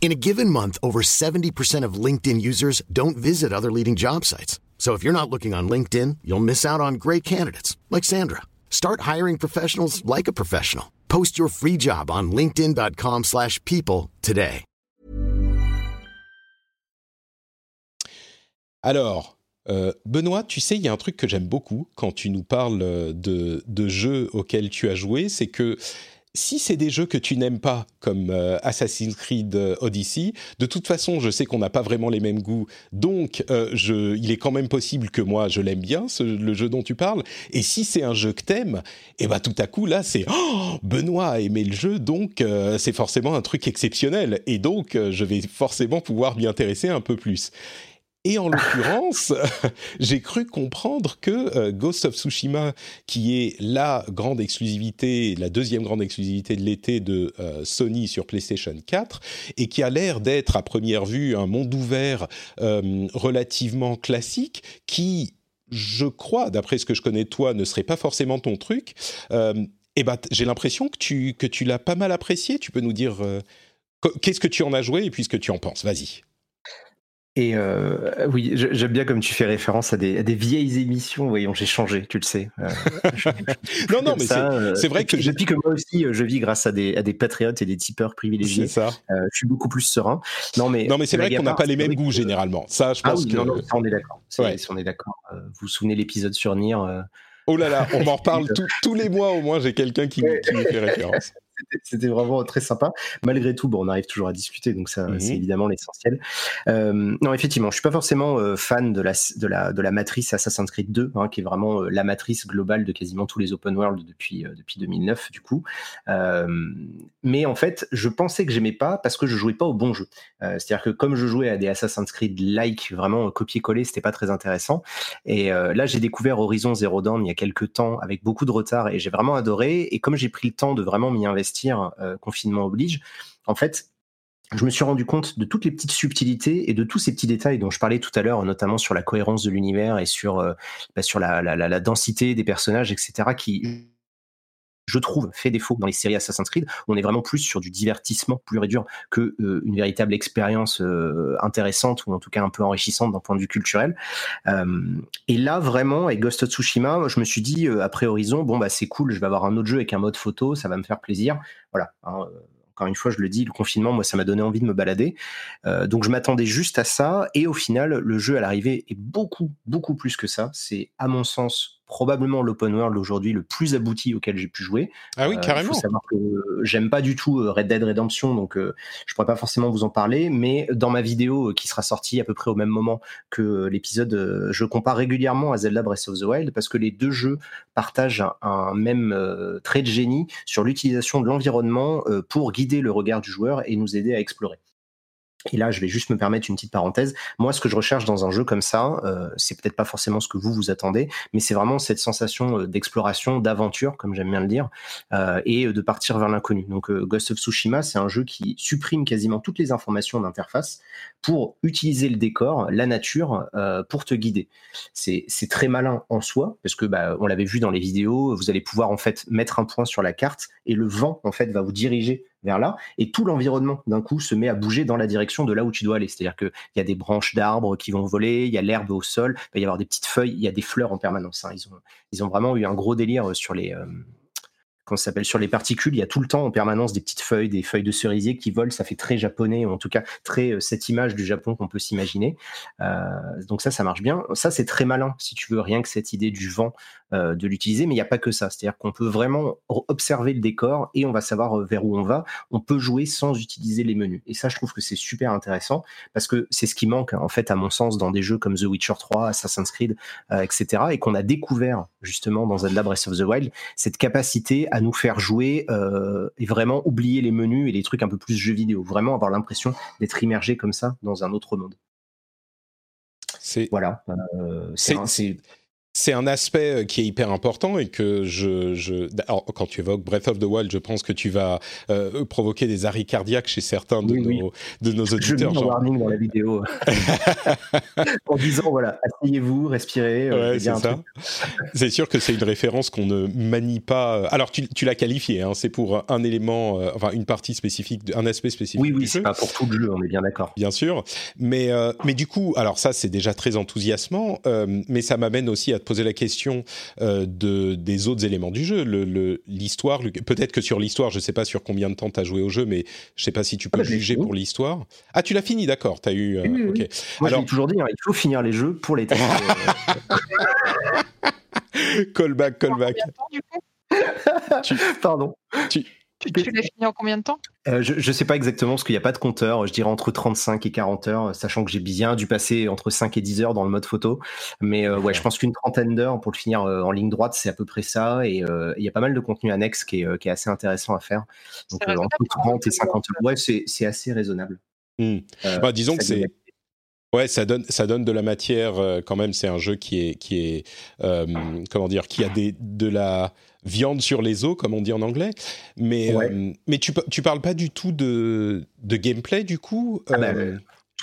In a given month, over 70% of LinkedIn users don't visit other leading job sites. So if you're not looking on LinkedIn, you'll miss out on great candidates like Sandra. Start hiring professionals like a professional. Post your free job on linkedin.com/people today. Alors, euh, Benoît, tu sais, il y a un truc que j'aime beaucoup quand tu nous parles euh, de, de jeux auxquels tu as joué, c'est que si c'est des jeux que tu n'aimes pas, comme euh, Assassin's Creed euh, Odyssey, de toute façon, je sais qu'on n'a pas vraiment les mêmes goûts, donc euh, je, il est quand même possible que moi je l'aime bien, ce, le jeu dont tu parles. Et si c'est un jeu que t'aimes, et eh ben tout à coup là, c'est oh, Benoît a aimé le jeu, donc c'est forcément un truc exceptionnel, et donc je vais forcément pouvoir m'y intéresser un peu plus. Et en l'occurrence, j'ai cru comprendre que euh, Ghost of Tsushima, qui est la grande exclusivité, la deuxième grande exclusivité de l'été de euh, Sony sur PlayStation 4, et qui a l'air d'être à première vue un monde ouvert euh, relativement classique, qui, je crois, d'après ce que je connais de toi, ne serait pas forcément ton truc. et ben, j'ai l'impression que tu que tu l'as pas mal apprécié. Tu peux nous dire qu'est-ce que tu en as joué et puis ce que tu en penses. Vas-y. Et euh, oui, j'aime bien comme tu fais référence à des, vieilles émissions. Voyons, j'ai changé, tu le sais. Euh, non, non, mais euh, c'est vrai que depuis que moi aussi, je vis grâce à des, à des patriotes et des tipeurs privilégiés. Ça. je suis beaucoup plus serein. Non, mais non, mais c'est vrai qu'on n'a pas les mêmes goûts généralement. Ça, je ah pense que non, non, on est d'accord. On est d'accord. Vous vous souvenez l'épisode sur Nier Oh là là, on m'en reparle tous les mois au moins. J'ai quelqu'un qui, qui me fait référence c'était vraiment très sympa. Malgré tout, bon, on arrive toujours à discuter, donc ça, c'est mhm. évidemment l'essentiel. Euh, non, effectivement, je suis pas forcément euh, fan de la, de, la, de la matrice Assassin's Creed 2, hein, qui est vraiment euh, la matrice globale de quasiment tous les open world depuis, depuis 2009, du coup. mais en fait, je pensais que j'aimais pas parce que je jouais pas au bon jeu. C'est-à-dire que comme je jouais à des Assassin's Creed like, vraiment copier-coller, c'était pas très intéressant. Et là, j'ai découvert Horizon Zero Dawn il y a quelques temps avec beaucoup de retard et j'ai vraiment adoré. Et comme j'ai pris le temps de vraiment m'y investir, euh, confinement oblige, en fait, je me suis rendu compte de toutes les petites subtilités et de tous ces petits détails dont je parlais tout à l'heure, notamment sur la cohérence de l'univers et sur, euh, bah, sur la, la, densité des personnages, etc., qui je trouve, fait défaut dans les séries Assassin's Creed. On est vraiment plus sur du divertissement plus et dur que euh, une véritable expérience euh, intéressante ou en tout cas un peu enrichissante d'un point de vue culturel. Euh, et là, vraiment, avec Ghost of Tsushima, je me suis dit, après Horizon, bon, bah, c'est cool, je vais avoir un autre jeu avec un mode photo, ça va me faire plaisir. Voilà. Hein, encore une fois, je le dis, le confinement, moi, ça m'a donné envie de me balader. donc, je m'attendais juste à ça. Et au final, le jeu à l'arrivée est beaucoup, beaucoup plus que ça. C'est, à mon sens, probablement l'open world aujourd'hui le plus abouti auquel j'ai pu jouer. Ah oui, euh, carrément. faut savoir que j'aime pas du tout euh, Red Dead Redemption, donc euh, je pourrais pas forcément vous en parler, mais dans ma vidéo qui sera sortie à peu près au même moment que l'épisode, je compare régulièrement à Zelda Breath of the Wild parce que les deux jeux partagent un, même trait de génie sur l'utilisation de l'environnement pour guider le regard du joueur et nous aider à explorer. Et là, je vais juste me permettre une petite parenthèse. Moi, ce que je recherche dans un jeu comme ça, euh, c'est peut-être pas forcément ce que vous vous attendez, mais c'est vraiment cette sensation euh, d'exploration, d'aventure, comme j'aime bien le dire, euh, et de partir vers l'inconnu. Donc, Ghost of Tsushima, c'est un jeu qui supprime quasiment toutes les informations d'interface pour utiliser le décor, la nature, pour te guider. C'est très malin en soi, parce que bah, on l'avait vu dans les vidéos, vous allez pouvoir en fait mettre un point sur la carte et le vent en fait va vous diriger vers là, et tout l'environnement d'un coup se met à bouger dans la direction de là où tu dois aller. C'est-à-dire qu'il y a des branches d'arbres qui vont voler, il y a l'herbe au sol, il va y avoir des petites feuilles, il y a des fleurs en permanence. Hein. Ils, ont, vraiment eu un gros délire sur les, euh, qu'on s'appelle sur les particules. Il y a tout le temps en permanence des petites feuilles, des feuilles de cerisier qui volent. Ça fait très japonais, ou en tout cas très cette image du Japon qu'on peut s'imaginer. donc ça, ça marche bien. Ça, c'est très malin si tu veux rien que cette idée du vent de l'utiliser, mais il n'y a pas que ça. C'est-à-dire qu'on peut vraiment observer le décor et on va savoir vers où on va. On peut jouer sans utiliser les menus. Et ça, je trouve que c'est super intéressant parce que c'est ce qui manque en fait à mon sens dans des jeux comme The Witcher 3, Assassin's Creed, etc. Et qu'on a découvert justement dans Zelda Breath of the Wild, cette capacité à nous faire jouer euh, et vraiment oublier les menus et les trucs un peu plus jeux vidéo, vraiment avoir l'impression d'être immergé comme ça dans un autre monde. C'est voilà. Euh, c'est c'est un aspect euh, qui est hyper important et que je, je alors, quand tu évoques Breath of the Wild, je pense que tu vas euh, provoquer des arrêts cardiaques chez certains de, nos, de nos auditeurs. Je mets warning dans la vidéo en disant voilà, asseyez-vous, respirez. Euh, ouais, c'est ça. c'est sûr que c'est une référence qu'on ne manie pas. Alors tu, tu l'as qualifié, hein, c'est pour un élément, enfin une partie spécifique, un aspect spécifique. Oui, oui, c'est pas pour tout le jeu, on est bien d'accord. Bien sûr, mais mais du coup, alors ça c'est déjà très enthousiasmant, mais ça m'amène aussi à te poser la question euh, de, des autres éléments du jeu. L'histoire, peut-être que sur l'histoire, je ne sais pas sur combien de temps tu as joué au jeu, mais je ne sais pas si tu peux ah bah, juger pour l'histoire. Ah, tu l'as fini, d'accord. Tu as eu. Euh, Moi, Alors, toujours dit, hein, il faut finir les jeux pour les tester. callback, callback. Pardon. Tu, tu, l'as fini en combien de temps? Euh, Je ne sais pas exactement, parce qu'il n'y a pas de compteur. Je dirais entre 35 et 40 heures, sachant que j'ai bien dû passer entre 5 et 10 heures dans le mode photo. Mais euh, ouais, je pense qu'une trentaine d'heures pour le finir euh, en ligne droite, c'est à peu près ça. Et il y a pas mal de contenu annexe qui est, qui est assez intéressant à faire. Donc entre 30 et 50 heures, ouais, c'est assez raisonnable. Hmm. Bah, disons que c'est Ouais, ça donne, ça donne de la matière quand même. C'est un jeu qui est, qui est, comment dire, qui a des, de la viande sur les os, comme on dit en anglais. Mais, euh, mais tu, tu parles pas du tout de, de gameplay, du coup ah bah,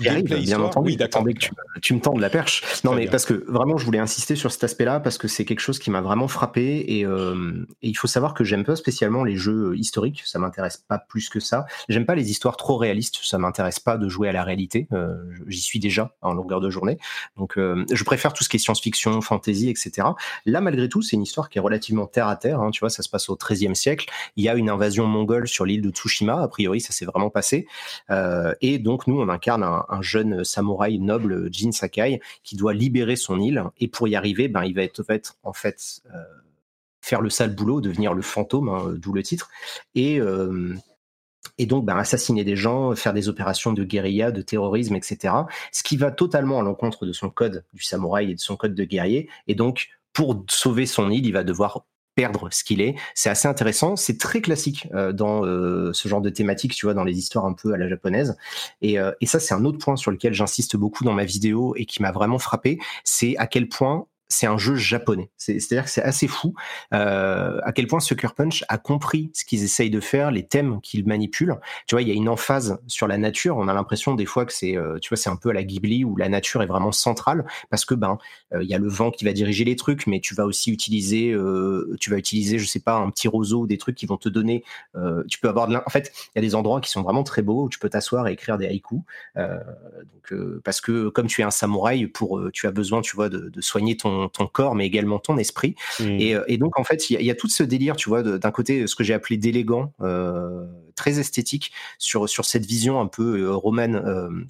euh, arrive, bien entendu. Oui, d'accord. Que tu, me tends de la perche. Non, mais parce que vraiment, je voulais insister sur cet aspect-là parce que c'est quelque chose qui m'a vraiment frappé et, euh, et, il faut savoir que j'aime pas spécialement les jeux historiques. Ça m'intéresse pas plus que ça. J'aime pas les histoires trop réalistes. Ça m'intéresse pas de jouer à la réalité. Euh, J'y suis déjà en longueur de journée. Donc, euh, je préfère tout ce qui est science-fiction, fantasy, etc. Là, malgré tout, c'est une histoire qui est relativement terre à terre. Hein, tu vois, ça se passe au XIIIe siècle. Il y a une invasion mongole sur l'île de Tsushima. A priori, ça s'est vraiment passé. Euh, et donc, nous, on incarne un un, jeune samouraï noble, Jin Sakai, qui doit libérer son île. Et pour y arriver, ben, il va être, en fait euh, faire le sale boulot, devenir le fantôme, hein, d'où le titre. Et euh, et donc ben, assassiner des gens, faire des opérations de guérilla, de terrorisme, etc. Ce qui va totalement à l'encontre de son code du samouraï et de son code de guerrier. Et donc, pour sauver son île, il va devoir perdre ce qu'il est. C'est assez intéressant. C'est très classique euh, dans euh, ce genre de thématique, tu vois, dans les histoires un peu à la japonaise. Et, euh, et ça, c'est un autre point sur lequel j'insiste beaucoup dans ma vidéo et qui m'a vraiment frappé. C'est à quel point c'est un jeu japonais. C'est-à-dire que c'est assez fou euh, à quel point Sucker Punch a compris ce qu'ils essayent de faire, les thèmes qu'ils manipulent. Tu vois, il y a une emphase sur la nature. On a l'impression des fois que c'est, euh, tu vois, c'est un peu à la Ghibli où la nature est vraiment centrale parce que ben, euh, il y a le vent qui va diriger les trucs, mais tu vas aussi utiliser, tu vas utiliser, je sais pas, un petit roseau, des trucs qui vont te donner. tu peux avoir de En fait, il y a des endroits qui sont vraiment très beaux où tu peux t'asseoir et écrire des haïkus. donc, parce que comme tu es un samouraï, pour, tu as besoin, tu vois, de soigner ton ton, corps, mais également ton esprit. Mmh. Euh, et, donc, en fait, il y, a tout ce délire, tu vois, d'un côté, ce que j'ai appelé d'élégant, euh, très esthétique, sur, sur cette vision un peu euh, romane,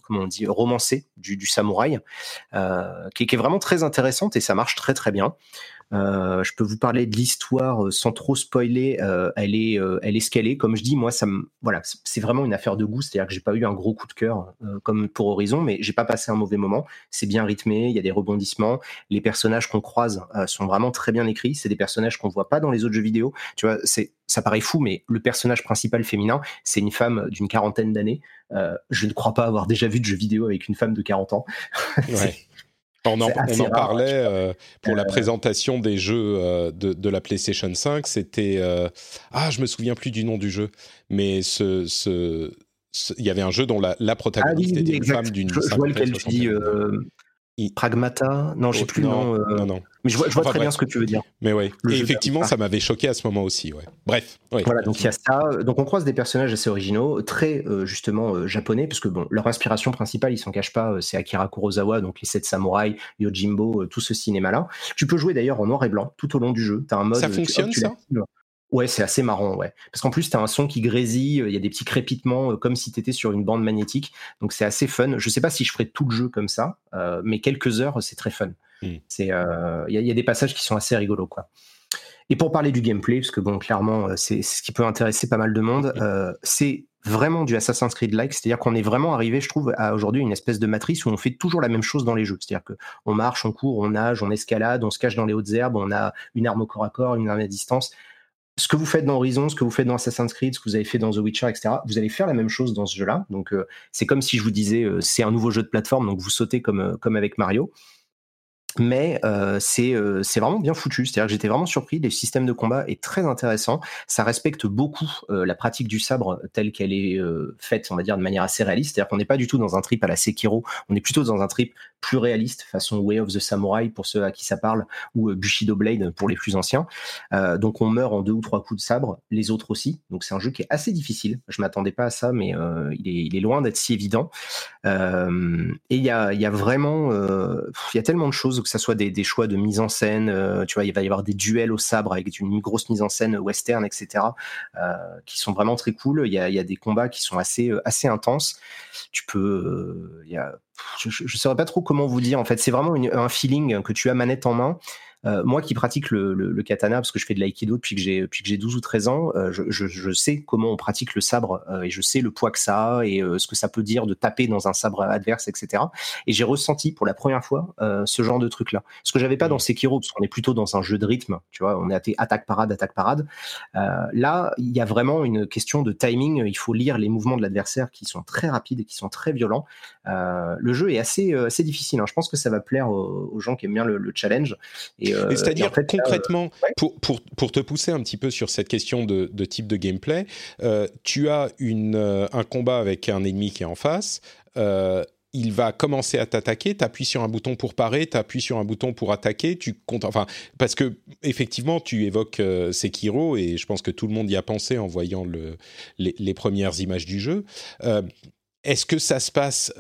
comment on dit, romancée du, samouraï, qui, qui, est vraiment très intéressante et ça marche très, très bien. Euh, je peux vous parler de l'histoire euh, sans trop spoiler. Euh, elle est, elle est scalée. Comme je dis, moi, ça voilà, c'est vraiment une affaire de goût. C'est-à-dire que j'ai pas eu un gros coup de cœur comme pour Horizon, mais j'ai pas passé un mauvais moment. C'est bien rythmé. Il y a des rebondissements. Les personnages qu'on croise sont vraiment très bien écrits. C'est des personnages qu'on voit pas dans les autres jeux vidéo. Tu vois, c'est, ça paraît fou, mais le personnage principal féminin, c'est une femme d'une quarantaine d'années. je ne crois pas avoir déjà vu de jeu vidéo avec une femme de 40 ans. On en, parlait euh, pour la euh, présentation des jeux euh, de, la PlayStation 5. C'était ah, je me souviens plus du nom du jeu, mais ce, ce, il y avait un jeu dont la, la protagoniste ah était une femme d'une. Je, je vois lequel tu dis. Pragmata? Non, je sais oh, plus non, le nom. Non, non. Mais je vois, très bien ce que tu veux dire. Mais oui. Et effectivement, ça m'avait choqué à ce moment aussi. Ouais. Bref. Voilà, donc il y a ça. Donc on croise des personnages assez originaux, très euh, justement euh, japonais, parce que bon, leur inspiration principale, ils s'en cachent pas, euh, c'est Akira Kurosawa, donc les sept samouraïs, Yojimbo, tout ce cinéma-là. Tu peux jouer d'ailleurs en noir et blanc tout au long du jeu. As un mode. Ça fonctionne ça? Ouais, c'est assez marrant, ouais. Parce qu'en plus, tu as un son qui grésille, il y a des petits crépitements euh, comme si tu étais sur une bande magnétique. Donc c'est assez fun. Je sais pas si je ferai tout le jeu comme ça, euh, mais quelques heures, c'est très fun. Hmm. C'est, euh, il y, a des passages qui sont assez rigolos, quoi. Et pour parler du gameplay, parce que bon, clairement, c'est ce qui peut intéresser pas mal de monde, c'est vraiment du Assassin's Creed-like, c'est-à-dire qu'on est vraiment arrivé, je trouve, à aujourd'hui une espèce de matrice où on fait toujours la même chose dans les jeux. C'est-à-dire qu'on marche, on court, on nage, on escalade, on se cache dans les hautes herbes, on a une arme au corps à corps, une arme à distance ce que vous faites dans Horizon, ce que vous faites dans Assassin's Creed, ce que vous avez fait dans The Witcher, etc., vous allez faire la même chose dans ce jeu-là. Donc, euh, c'est comme si je vous disais, euh, c'est un nouveau jeu de plateforme, donc vous sautez comme, euh, comme avec Mario mais euh, euh, c'est vraiment bien foutu. C'est-à-dire que j'étais vraiment surpris. Le système de combat est très intéressant. Ça respecte beaucoup la pratique du sabre telle qu'elle est faite, on va dire, de manière assez réaliste. C'est-à-dire qu'on n'est pas du tout dans un trip à la Sekiro. On est plutôt dans un trip plus réaliste, façon Way of the Samurai pour ceux à qui ça parle, ou Bushido Blade pour les plus anciens. donc on meurt en deux ou trois coups de sabre, les autres aussi. Donc c'est un jeu qui est assez difficile. Je m'attendais pas à ça, mais il est, il, est, loin d'être si évident. et il y a, y a vraiment, il y a tellement de choses que ça soit des, choix de mise en scène, euh, tu vois, il va y avoir des duels au sabre avec une grosse mise en scène western, etc., euh, qui sont vraiment très cool. Il y a, des combats qui sont assez, euh, assez intenses. Tu peux, il y a, je ne saurais pas trop comment vous dire. En fait, c'est vraiment un feeling que tu as manette en main euh, moi qui pratique le, katana, parce que je fais de l'aïkido depuis que j'ai depuis que j'ai 12 ou 13 ans, euh, je, sais comment on pratique le sabre euh, et je sais le poids que ça a et ce que ça peut dire de taper dans un sabre adverse, etc. Et j'ai ressenti pour la première fois ce genre de truc là. Ce que j'avais pas dans mmh. Sekiro, parce qu'on est plutôt dans un jeu de rythme, tu vois, on est à attaque parade, attaque parade. là, il y a vraiment une question de timing. Il faut lire les mouvements de l'adversaire qui sont très rapides et qui sont très violents. le jeu est assez assez difficile. Hein. Je pense que ça va plaire aux, gens qui aiment bien le, le challenge. Et euh, c'est-à-dire concrètement, euh, pour, pour, pour, te pousser un petit peu sur cette question de, de type de gameplay, euh, tu as une, un combat avec un ennemi qui est en face. il va commencer à t'attaquer, tu appuies sur un bouton pour parer, tu appuies sur un bouton pour attaquer, tu comptes, enfin, parce que effectivement, tu évoques Sekiro et je pense que tout le monde y a pensé en voyant le, les, les premières images du jeu. Est-ce que ça se passe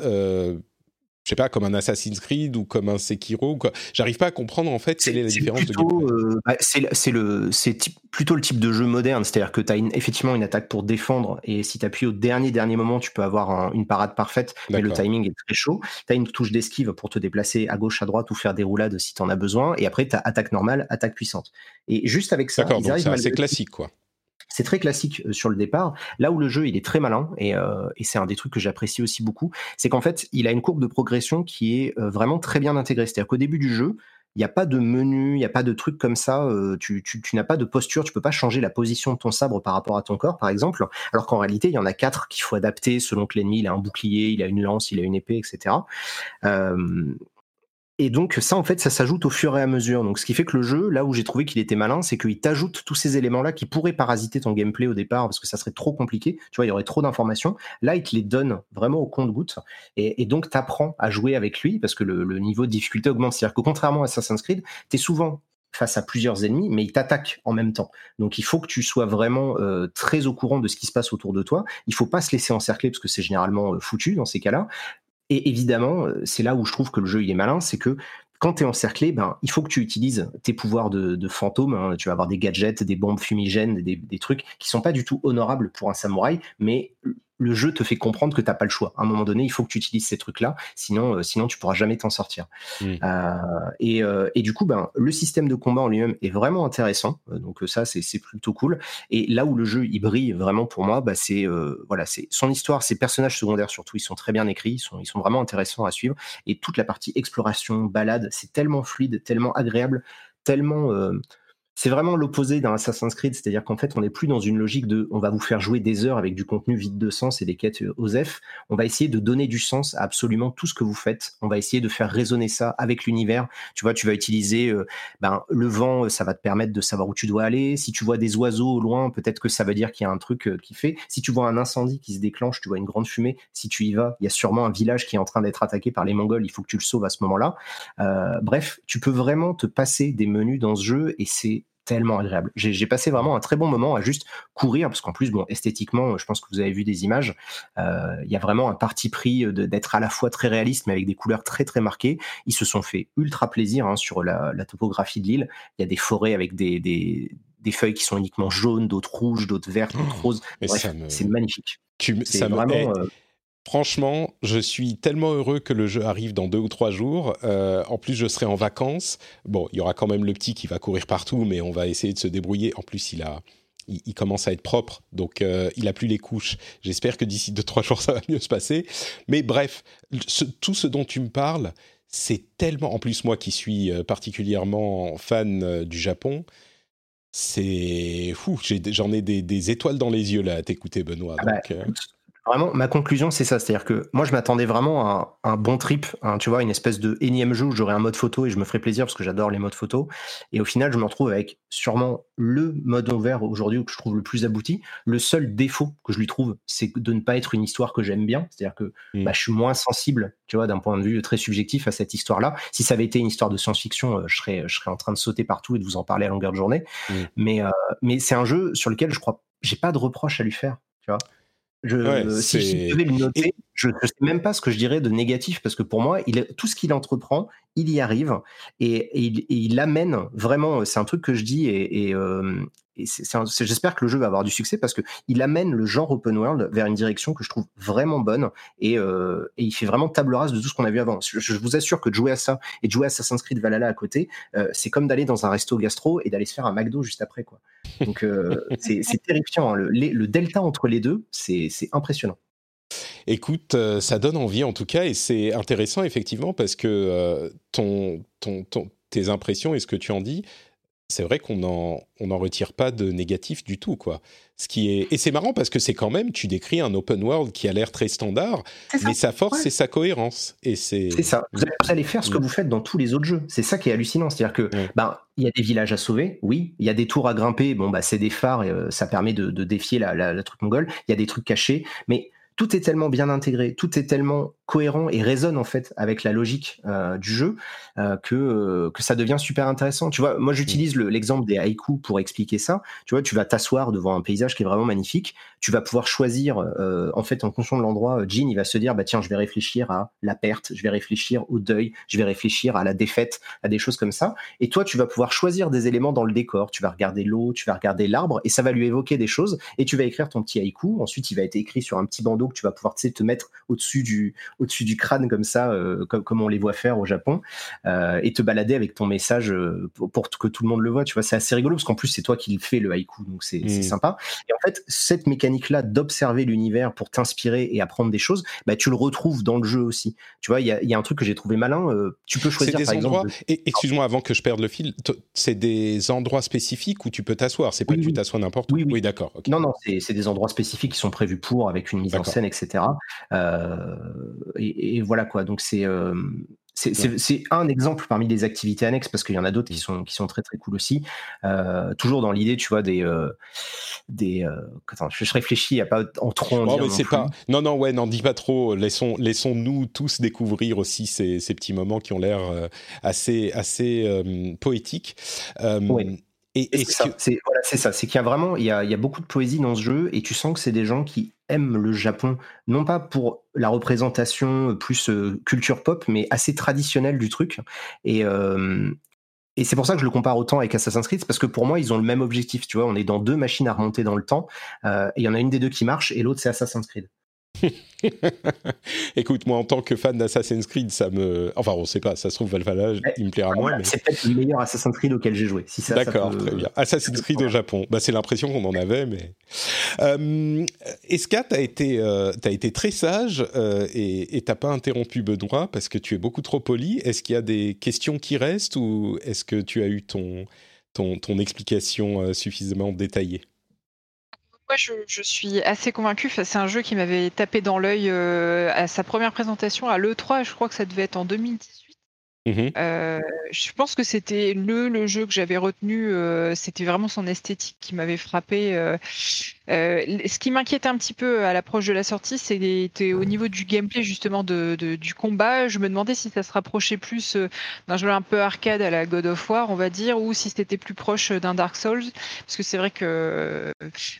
je sais pas, comme un Assassin's Creed ou comme un Sekiro. J'arrive pas à comprendre en fait quelle est la différence de. Euh, bah, c'est le, c'est plutôt le type de jeu moderne, c'est-à-dire que tu as effectivement une attaque pour défendre et si tu appuies au dernier dernier moment, tu peux avoir une parade parfaite, mais le timing est très chaud. Tu as une touche d'esquive pour te déplacer à gauche, à droite ou faire des roulades si tu en as besoin, et après tu as attaque normale, attaque puissante. Et juste avec ça, c'est assez classique quoi. C'est très classique euh, sur le départ. Là où le jeu il est très malin euh, et, c'est un des trucs que j'apprécie aussi beaucoup, c'est qu'en fait il a une courbe de progression qui est euh, vraiment très bien intégrée. C'est-à-dire qu'au début du jeu, il n'y a pas de menu, il n'y a pas de truc comme ça. tu, n'as pas de posture, tu peux pas changer la position de ton sabre par rapport à ton corps, par exemple. Alors qu'en réalité, il y en a quatre qu'il faut adapter selon que l'ennemi a un bouclier, il a une lance, il a une épée, etc. Et donc ça, en fait, ça s'ajoute au fur et à mesure. Donc ce qui fait que le jeu, là où j'ai trouvé qu'il était malin, c'est qu'il t'ajoute tous ces éléments-là qui pourraient parasiter ton gameplay au départ parce que ça serait trop compliqué. Tu vois, il y aurait trop d'informations. Là, il te les donne vraiment au compte-goutte. Et, donc, t'apprends à jouer avec lui parce que le, niveau de difficulté augmente. C'est-à-dire que contrairement à Assassin's Creed, t'es souvent face à plusieurs ennemis, mais ils t'attaquent en même temps. Donc il faut que tu sois vraiment euh, très au courant de ce qui se passe autour de toi. Il faut pas se laisser encercler parce que c'est généralement euh, foutu dans ces cas-là. Et évidemment, euh, c'est là où je trouve que le jeu il est malin, c'est que quand tu es encerclé, ben, il faut que tu utilises tes pouvoirs de, fantôme. Hein. Tu vas avoir des gadgets, des bombes fumigènes, des, des, trucs qui sont pas du tout honorables pour un samouraï, mais le jeu te fait comprendre que t'as pas le choix. À un moment donné, il faut que tu utilises ces trucs-là, sinon, euh, sinon tu pourras jamais t'en sortir. Mmh. Euh, et, euh, et, du coup, ben, le système de combat en lui-même est vraiment intéressant. Donc ça, c'est plutôt cool. Et là où le jeu il brille vraiment pour moi, bah, c'est voilà, c'est son histoire, ses personnages secondaires surtout, ils sont très bien écrits, ils sont, ils sont vraiment intéressants à suivre. Et toute la partie exploration, balade, c'est tellement fluide, tellement agréable, tellement c'est vraiment l'opposé d'un Assassin's Creed, c'est-à-dire qu'en fait, on n'est plus dans une logique de on va vous faire jouer des heures avec du contenu vide de sens et des quêtes euh, OSEF. On va essayer de donner du sens à absolument tout ce que vous faites. On va essayer de faire résonner ça avec l'univers. Tu vois, tu vas utiliser euh, ben, le vent, ça va te permettre de savoir où tu dois aller. Si tu vois des oiseaux au loin, peut-être que ça veut dire qu'il y a un truc euh, qui fait. Si tu vois un incendie qui se déclenche, tu vois une grande fumée. Si tu y vas, il y a sûrement un village qui est en train d'être attaqué par les Mongols. Il faut que tu le sauves à ce moment-là. bref, tu peux vraiment te passer des menus dans ce jeu et c'est tellement agréable. J'ai passé vraiment un très bon moment à juste courir, parce qu'en plus, bon, esthétiquement, je pense que vous avez vu des images, euh, il y a vraiment un parti pris d'être à la fois très réaliste, mais avec des couleurs très très marquées. Ils se sont fait ultra plaisir hein, sur la, topographie de l'île. Il y a des forêts avec des, des feuilles qui sont uniquement jaunes, d'autres rouges, d'autres vertes, d'autres oh, roses. c'est magnifique. c'est vraiment. Franchement, je suis tellement heureux que le jeu arrive dans deux ou trois jours. Euh, en plus, je serai en vacances. Bon, il y aura quand même le petit qui va courir partout, mais on va essayer de se débrouiller. En plus, il a, il, commence à être propre, donc euh, il a plus les couches. J'espère que d'ici deux trois jours, ça va mieux se passer. Mais bref, tout ce dont tu me parles, c'est tellement. En plus, moi qui suis euh, particulièrement fan du Japon, c'est fou. J'en ai, des, étoiles dans les yeux là à t'écouter, Benoît. Ah bah, Vraiment, ma conclusion, c'est ça. C'est-à-dire que moi, je m'attendais vraiment à un, bon trip, tu vois, une espèce de énième jeu où j'aurais un mode photo et je me ferais plaisir parce que j'adore les modes photo. Et au final, je me retrouve avec sûrement le mode ouvert aujourd'hui que je trouve le plus abouti. Le seul défaut que je lui trouve, c'est de ne pas être une histoire que j'aime bien. C'est-à-dire que mmh. bah, je suis moins sensible, tu vois, d'un point de vue très subjectif à cette histoire-là. Si ça avait été une histoire de science-fiction, euh, je serais, je serais en train de sauter partout et de vous en parler à longueur de journée. Mmh. Mais, euh, mais c'est un jeu sur lequel je crois, j'ai pas de reproche à lui faire, tu vois. Je, si je devais le noter, je ne sais même pas ce que je dirais de négatif parce que pour moi, il, tout ce qu'il entreprend, il y arrive et, il, amène vraiment. C'est un truc que je dis et, euh, j'espère que le jeu va avoir du succès parce que il amène le genre open world vers une direction que je trouve vraiment bonne et, euh, il fait vraiment table rase de tout ce qu'on a vu avant. Je, vous assure que de jouer à ça et de jouer à Assassin's Creed Valhalla à côté, euh, c'est comme d'aller dans un resto gastro et d'aller se faire un McDo juste après quoi. Donc c'est terrifiant. Hein. Le, le delta entre les deux, c'est impressionnant. Écoute, euh, ça donne envie en tout cas, et c'est intéressant effectivement parce que euh, ton, tes impressions et ce que tu en dis, c'est vrai qu'on n'en on en retire pas de négatif du tout, quoi. Ce qui est et c'est marrant parce que c'est quand même tu décris un open world qui a l'air très standard, mais sa force c'est sa cohérence et c'est. C'est ça. Vous allez faire ce que mm. vous faites dans tous les autres jeux. C'est ça qui est hallucinant, c'est-à-dire que ben il y a des villages à sauver, oui. Il y a des tours à grimper, bon bah c'est des phares, et, euh, ça permet de, défier la, la, la truc mongole. Il y a des trucs cachés, mais tout est tellement bien intégré, tout est tellement cohérent et résonne en fait avec la logique euh, du jeu euh, que euh, que ça devient super intéressant. Tu vois, moi j'utilise l'exemple des haïkus pour expliquer ça. Tu vois, tu vas t'asseoir devant un paysage qui est vraiment magnifique. Tu vas pouvoir choisir en fait en fonction de l'endroit. Jean il va se dire bah tiens je vais réfléchir à la perte, je vais réfléchir au deuil, je vais réfléchir à la défaite, à des choses comme ça. Et toi tu vas pouvoir choisir des éléments dans le décor. Tu vas regarder l'eau, tu vas regarder l'arbre et ça va lui évoquer des choses. Et tu vas écrire ton petit haïku. Ensuite il va être écrit sur un petit bandeau que tu vas pouvoir te mettre au-dessus du au-dessus du crâne comme ça, euh, comme, comme, on les voit faire au Japon, euh, et te balader avec ton message euh, pour, que tout le monde le voit. Tu vois, c'est assez rigolo parce qu'en plus c'est toi qui le fais le haïku, donc c'est mm. sympa. Et en fait, cette mécanique-là d'observer l'univers pour t'inspirer et apprendre des choses, bah, tu le retrouves dans le jeu aussi. Tu vois, il y a, un truc que j'ai trouvé malin. tu peux choisir des par endroits, Excuse-moi, avant que je perde le fil, c'est des endroits spécifiques où tu peux t'asseoir. C'est pas que tu t'assois n'importe où. Oui, d'accord. Non, non, c'est des endroits spécifiques qui sont prévus pour, avec une mise en scène, etc. Euh, et, voilà quoi. Donc c'est euh, c'est un exemple parmi les activités annexes parce qu'il y en a d'autres qui sont, qui sont très très cool aussi. Euh, toujours dans l'idée, tu vois, des. des attends, je, réfléchis à pas en trop en oh, non, mais pas, non, non, ouais, n'en dis pas trop. Laissons, laissons-nous tous découvrir aussi ces, ces petits moments qui ont l'air assez, assez poétiques. Et, c'est ça, c'est ça, c'est qu'il y a vraiment, il y a, il y a beaucoup de poésie dans ce jeu et tu sens que c'est des gens qui aiment le Japon, non pas pour la représentation plus euh, culture pop, mais assez traditionnelle du truc. Et, euh, et c'est pour ça que je le compare autant avec Assassin's Creed, parce que pour moi, ils ont le même objectif. Tu vois, on est dans deux machines à remonter dans le temps, euh, et il y en a une des deux qui marche, et l'autre c'est Assassin's Creed. Écoute, moi en tant que fan d'Assassin's Creed, ça me. Enfin, on sait pas, ça se trouve Valhalla, il me plaira moins. C'est peut-être le meilleur Assassin's Creed auquel j'ai joué. Si D'accord, très bien. Assassin's Creed au Japon. Bah, c'est l'impression qu'on en avait, mais. Euh, Esca, t'as été, euh, as été très sage euh, et t'as pas interrompu Benoît parce que tu es beaucoup trop poli? Est-ce qu'il y a des questions qui restent ou est-ce que tu as eu ton, ton, ton explication euh, suffisamment détaillée? Moi, je, suis assez convaincu. c'est un jeu qui m'avait tapé dans l'œil euh, à sa première présentation à l'E3. Je crois que ça devait être en 2018. Mmh euh, je pense que c'était le, le jeu que j'avais retenu. Euh, c'était vraiment son esthétique qui m'avait frappé. Euh, ce qui m'inquiétait un petit peu à l'approche de la sortie, c'était au niveau du gameplay justement de, du combat. Je me demandais si ça se rapprochait plus d'un jeu un peu arcade à la God of War, on va dire, ou si c'était plus proche d'un Dark Souls. Parce que c'est vrai que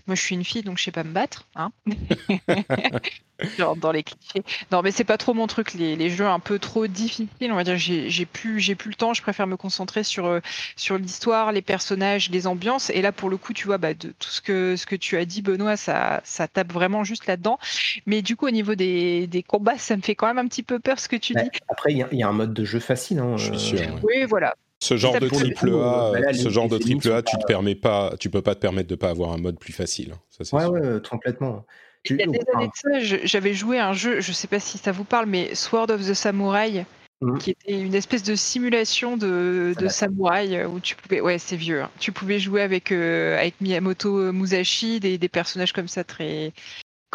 moi je suis une fille, donc je sais pas me battre. Hein Genre dans les clichés. Non, mais c'est pas trop mon truc, les, les, jeux un peu trop difficiles. On va dire, j'ai j'ai plus, j'ai plus le temps. Je préfère me concentrer sur sur l'histoire, les personnages, les ambiances. Et là, pour le coup, tu vois, bah, de tout ce que ce que tu as dit, Benoît, ça ça tape vraiment juste là-dedans. Mais du coup, au niveau des, des combats, ça me fait quand même un petit peu peur ce que tu dis. Après, il y, a un mode de jeu facile. Hein, Je suis sûr. Oui, voilà. Ce genre de triple A, bah ce genre de triple A, tu te permets pas, tu peux pas te permettre de pas avoir un mode plus facile. Hein, ça, ouais, ouais, complètement. Il y a des années de ça, j'avais joué un jeu, je sais pas si ça vous parle, mais Sword of the Samurai, mmh. qui était une espèce de simulation de, de samouraï euh, où tu pouvais, ouais, c'est vieux, hein. tu pouvais jouer avec euh, avec Miyamoto Musashi, des, des personnages comme ça très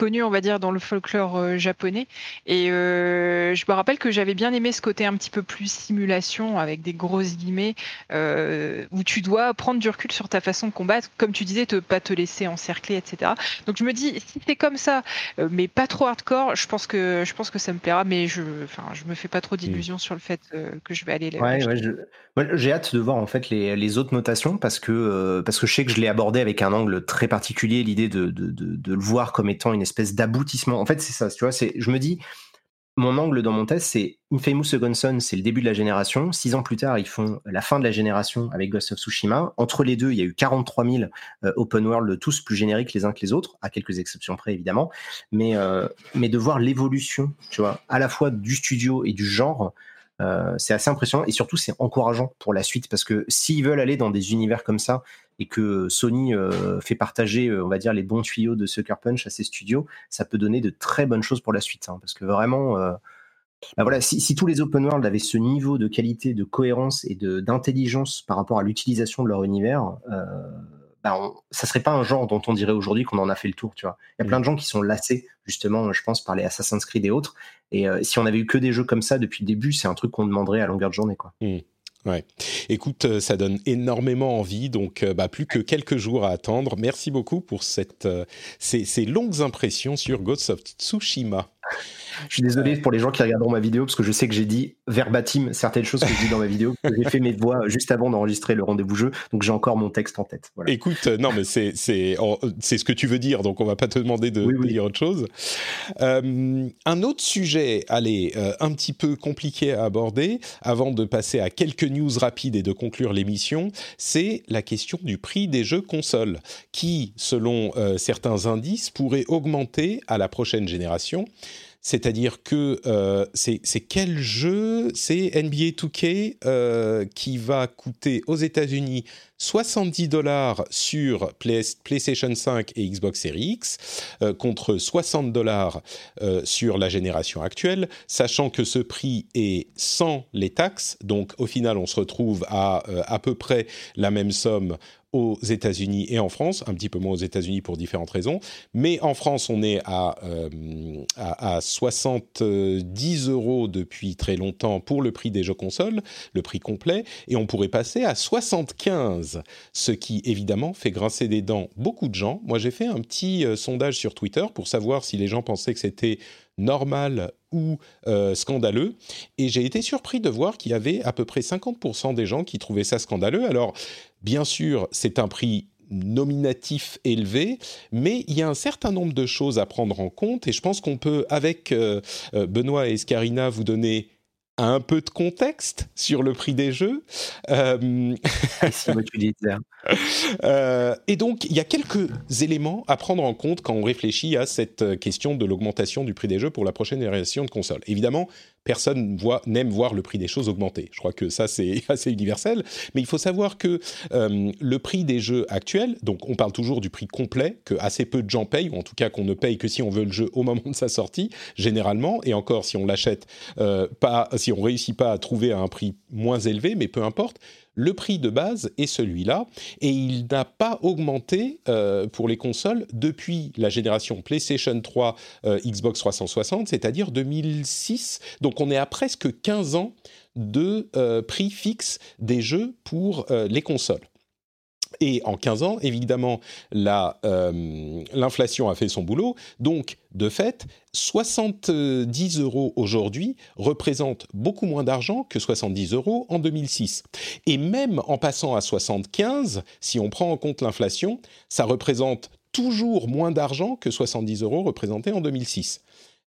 connu, on va dire, dans le folklore euh, japonais. Et euh, je me rappelle que j'avais bien aimé ce côté un petit peu plus simulation, avec des grosses guillemets, euh, où tu dois prendre du recul sur ta façon de combattre, comme tu disais, te pas te laisser encercler, etc. Donc je me dis, si c'est comme ça, mais pas trop hardcore, je pense que je pense que ça me plaira, mais je, enfin, je me fais pas trop d'illusions mm. sur le fait que je vais aller là. Ouais, ouais, j'ai hâte de voir en fait les, les autres notations parce que parce que je sais que je l'ai abordé avec un angle très particulier, l'idée de, de, de, de, le voir comme étant une espèce d'aboutissement. En fait, c'est ça, tu vois, c'est, je me dis, mon angle dans mon test, c'est Infamous Second Son, c'est le début de la génération. Six ans plus tard, ils font la fin de la génération avec Ghost of Tsushima. Entre les deux, il y a eu 43 000 euh, open world, tous plus génériques les uns que les autres, à quelques exceptions près évidemment. Mais, euh, mais de voir l'évolution, tu vois, à la fois du studio et du genre, euh, c'est assez impressionnant et surtout c'est encourageant pour la suite parce que s'ils veulent aller dans des univers comme ça et que Sony euh, fait partager, euh, on va dire, les bons tuyaux de Sucker Punch à ses studios, ça peut donner de très bonnes choses pour la suite. Hein, parce que vraiment, bah voilà, si, tous les open world avaient ce niveau de qualité, de cohérence et d'intelligence par rapport à l'utilisation de leur univers, bah ça serait pas un genre dont on dirait aujourd'hui qu'on en a fait le tour, tu vois. Il y a plein de gens qui sont lassés, justement, je pense, par les Assassin's Creed et autres. Et euh, si on avait eu que des jeux comme ça depuis le début, c'est un truc qu'on demanderait à longueur de journée, quoi. Mmh. Ouais. Écoute, euh, ça donne énormément envie, donc euh, bah, plus que quelques jours à attendre. Merci beaucoup pour cette, ces, ces longues impressions sur Ghost of Tsushima. Je suis désolé pour les gens qui regarderont ma vidéo parce que je sais que j'ai dit verbatim certaines choses que je dis dans ma vidéo. j'ai fait mes voix juste avant d'enregistrer le rendez-vous jeu, donc j'ai encore mon texte en tête. Écoute, euh, non mais c'est c'est c'est ce que tu veux dire, donc on va pas te demander de, dire autre chose. Euh, un autre sujet, allez, euh, un petit peu compliqué à aborder avant de passer à quelques news rapides et de conclure l'émission, c'est la question du prix des jeux consoles, qui, selon certains indices, pourrait augmenter à la prochaine génération. C'est-à-dire que euh, c'est quel jeu? C'est NBA 2K euh, qui va coûter aux États-Unis 70 dollars sur PlayStation 5 et Xbox Series X euh, contre 60 dollars sur la génération actuelle, sachant que ce prix est sans les taxes. Donc au final, on se retrouve à à peu près la même somme aux États-Unis et en France, un petit peu moins aux États-Unis pour différentes raisons, mais en France on est à, euh, à, 70 euros depuis très longtemps pour le prix des jeux consoles, le prix complet, et on pourrait passer à 75, ce qui évidemment fait grincer des dents beaucoup de gens. Moi j'ai fait un petit euh, sondage sur Twitter pour savoir si les gens pensaient que c'était normal ou euh, scandaleux. Et j'ai été surpris de voir qu'il y avait à peu près 50% des gens qui trouvaient ça scandaleux. Alors, bien sûr, c'est un prix nominatif élevé, mais il y a un certain nombre de choses à prendre en compte et je pense qu'on peut, avec euh, euh, Benoît et Escarina, vous donner un peu de contexte sur le prix des jeux. Euh... euh, et donc, il y a quelques éléments à prendre en compte quand on réfléchit à cette question de l'augmentation du prix des jeux pour la prochaine génération de consoles. Évidemment, personne n'aime voir le prix des choses augmenter. Je crois que ça, c'est assez universel. Mais il faut savoir que euh, le prix des jeux actuels, donc on parle toujours du prix complet, que assez peu de gens payent, ou en tout cas qu'on ne paye que si on veut le jeu au moment de sa sortie, généralement, et encore si on l'achète euh, si on réussit pas à trouver à un prix moins élevé, mais peu importe, le prix de base est celui-là et il n'a pas augmenté euh, pour les consoles depuis la génération PlayStation 3, euh, Xbox 360, c'est-à-dire 2006. Donc on est à presque 15 ans de euh, prix fixe des jeux pour les consoles. Et en 15 ans, évidemment, euh, l'inflation a fait son boulot. Donc, de fait, 70 euros aujourd'hui représentent beaucoup moins d'argent que 70 euros en 2006. Et même en passant à 75, si on prend en compte l'inflation, ça représente toujours moins d'argent que 70 euros représentés en 2006.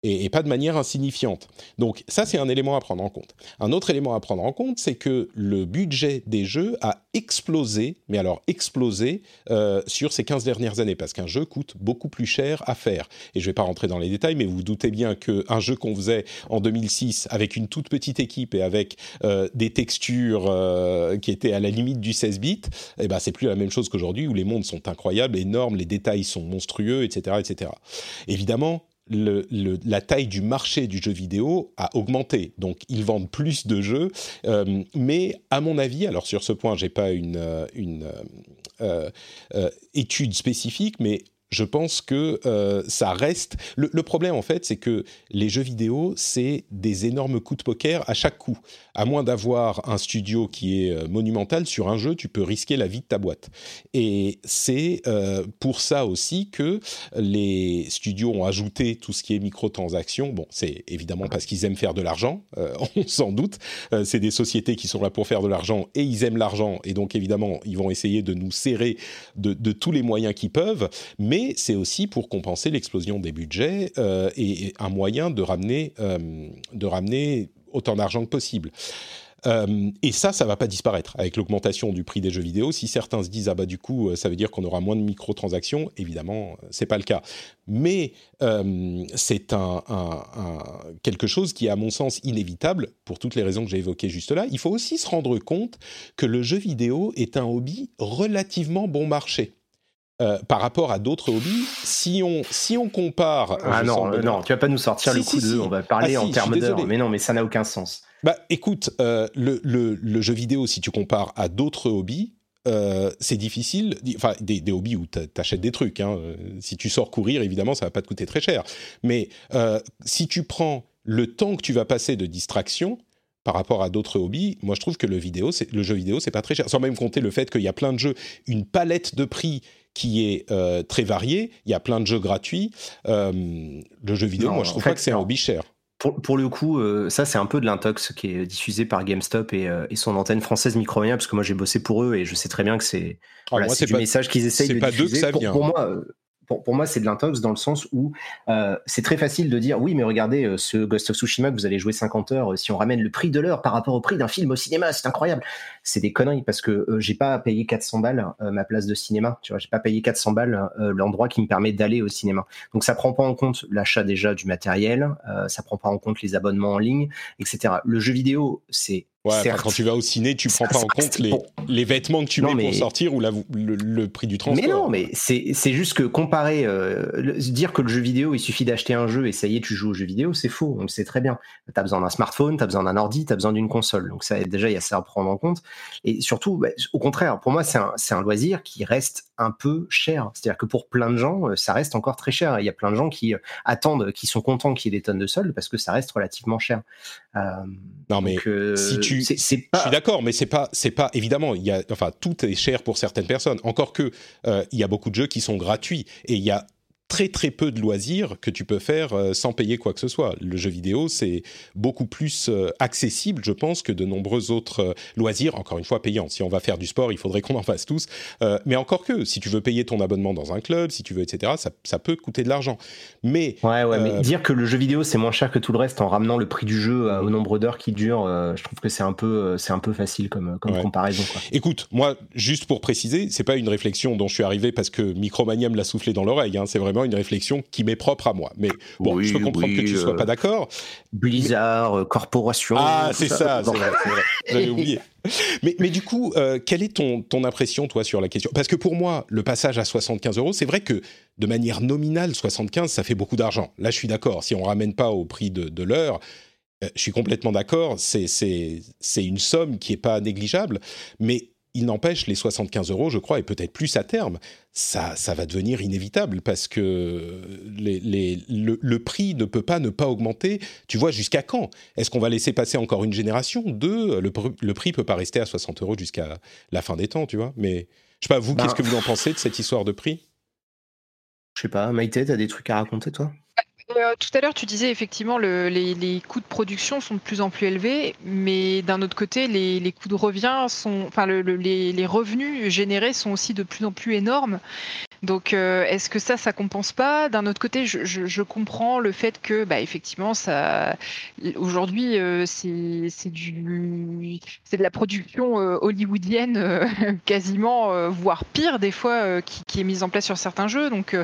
Et, pas de manière insignifiante. Donc ça, c'est un élément à prendre en compte. Un autre élément à prendre en compte, c'est que le budget des jeux a explosé, mais alors explosé euh, sur ces 15 dernières années, parce qu'un jeu coûte beaucoup plus cher à faire. Et je ne vais pas rentrer dans les détails, mais vous, vous doutez bien qu'un jeu qu'on faisait en 2006 avec une toute petite équipe et avec euh, des textures euh, qui étaient à la limite du 16 bits, eh ben, c'est plus la même chose qu'aujourd'hui, où les mondes sont incroyables, énormes, les détails sont monstrueux, etc. etc. Évidemment, la taille du marché du jeu vidéo a augmenté. Donc, ils vendent plus de jeux. Euh, mais, à mon avis, alors sur ce point, j'ai pas une, euh, euh, étude spécifique, mais je pense que euh, ça reste. Le, problème, en fait, c'est que les jeux vidéo, c'est des énormes coups de poker à chaque coup. À moins d'avoir un studio qui est euh, monumental sur un jeu, tu peux risquer la vie de ta boîte. Et c'est euh, pour ça aussi que les studios ont ajouté tout ce qui est microtransactions. Bon, c'est évidemment parce qu'ils aiment faire de l'argent, on s'en doute. c'est des sociétés qui sont là pour faire de l'argent et ils aiment l'argent. Et donc, évidemment, ils vont essayer de nous serrer de, de tous les moyens qu'ils peuvent. Mais c'est aussi pour compenser l'explosion des budgets euh, et, un moyen de ramener, euh, de ramener autant d'argent que possible. Euh, et ça, ça va pas disparaître avec l'augmentation du prix des jeux vidéo. Si certains se disent ah bah du coup ça veut dire qu'on aura moins de microtransactions, évidemment c'est pas le cas. Mais c'est un, quelque chose qui est à mon sens inévitable pour toutes les raisons que j'ai évoquées juste là. Il faut aussi se rendre compte que le jeu vidéo est un hobby relativement bon marché. Euh, par rapport à d'autres hobbies, si on, si on compare... Ah non, non, tu vas pas nous sortir le coup de... On va parler ah en termes d'heures, mais non, mais ça n'a aucun sens. Bah écoute, euh, le, le, le, jeu vidéo, si tu compares à d'autres hobbies, euh, c'est difficile, enfin des, des, hobbies où tu achètes des trucs. Hein. Si tu sors courir, évidemment, ça va pas te coûter très cher. Mais si tu prends le temps que tu vas passer de distraction, par rapport à d'autres hobbies, moi je trouve que le, vidéo, le jeu vidéo, c'est pas très cher. Sans même compter le fait qu'il y a plein de jeux, une palette de prix qui est euh, très varié. Il y a plein de jeux gratuits. Euh, le jeu vidéo, moi, je trouve pas que c'est un hobby cher. Pour, le coup, euh, ça c'est un peu de l'intox qui est diffusé par GameStop et, son antenne française Micromania, parce que moi j'ai bossé pour eux et je sais très bien que c'est ah, voilà, du message qu'ils essayent de diffuser. ça vient. pour moi, pour, moi, c'est de l'intox dans le sens où euh, c'est très facile de dire oui, mais regardez, ce Ghost of Tsushima que vous allez jouer 50 heures, si on ramène le prix de l'heure par rapport au prix d'un film au cinéma, c'est incroyable. C'est des conneries parce que j'ai pas payé 400 balles ma place de cinéma. Tu vois, j'ai pas payé 400 balles l'endroit qui me permet d'aller au cinéma. Donc ça prend pas en compte l'achat déjà du matériel, ça prend pas en compte les abonnements en ligne, etc. Le jeu vidéo, c'est Ouais, quand tu vas au ciné, tu prends pas en compte les, les, vêtements que tu mets pour sortir ou la, le, prix du transport. Mais non, mais c'est juste que comparer, euh, dire que le jeu vidéo, il suffit d'acheter un jeu et ça y est, tu joues au jeu vidéo, c'est faux, on le sait très bien. Tu as besoin d'un smartphone, tu as besoin d'un ordi, tu as besoin d'une console. Donc ça, déjà, il y a ça à prendre en compte. Et surtout, bah, au contraire, pour moi, c'est un, un loisir qui reste un peu cher. C'est-à-dire que pour plein de gens, euh, ça reste encore très cher. Il y a plein de gens qui euh, attendent, qui sont contents qu'il y ait des tonnes de soldes parce que ça reste relativement cher. non, mais si tu je suis d'accord, mais c'est pas, c'est pas évidemment. Il y a, enfin, tout est cher pour certaines personnes. Encore que euh, il y a beaucoup de jeux qui sont gratuits et il y a très très peu de loisirs que tu peux faire euh, sans payer quoi que ce soit. Le jeu vidéo, c'est beaucoup plus euh, accessible, je pense, que de nombreux autres euh, loisirs, encore une fois payants. Si on va faire du sport, il faudrait qu'on en fasse tous. mais encore que, si tu veux payer ton abonnement dans un club, si tu veux, etc., ça, ça peut coûter de l'argent. Mais, ouais, ouais, mais dire que le jeu vidéo, c'est moins cher que tout le reste en ramenant le prix du jeu au nombre d'heures qui dure, je trouve que c'est un peu, c'est un peu facile comme, comme comparaison. Quoi. Écoute, moi, juste pour préciser, c'est pas une réflexion dont je suis arrivé parce que Micromania me l'a soufflé dans l'oreille. Hein, c'est vraiment une réflexion qui m'est propre à moi. Mais bon, je peux comprendre que tu sois pas d'accord. Blizzard, euh, corporation. Ah, c'est ça, c'est vrai, J'avais oublié. Mais, mais, du coup, euh, quelle est ton, ton impression, toi, sur la question? Parce que pour moi, le passage à 75 euros, c'est vrai que de manière nominale, 75, ça fait beaucoup d'argent. Là, je suis d'accord. Si on ramène pas au prix de, de l'heure, euh, je suis complètement d'accord. C'est une somme qui est pas négligeable. Mais il n'empêche, les 75 euros, je crois, et peut-être plus à terme, ça, ça va devenir inévitable parce que les, le, prix ne peut pas ne pas augmenter. Tu vois, jusqu'à quand? Est-ce qu'on va laisser passer encore une génération Deux, le, le prix peut pas rester à 60 euros jusqu'à la fin des temps, tu vois. Mais je sais pas, vous, qu'est-ce bah. que vous en pensez de cette histoire de prix? Je sais pas, Maïté, t'as des trucs à raconter, toi? Euh, tout à l'heure, tu disais effectivement le, les, coûts de production sont de plus en plus élevés, mais d'un autre côté, les, coûts de revient sont, enfin, le, les, revenus générés sont aussi de plus en plus énormes. Donc, est-ce que ça, ça compense pas? D'un autre côté, je, je, comprends le fait que, bah, effectivement, ça, aujourd'hui, c'est du, c'est de la production hollywoodienne quasiment, voire pire des fois, qui, qui, est mise en place sur certains jeux. Donc,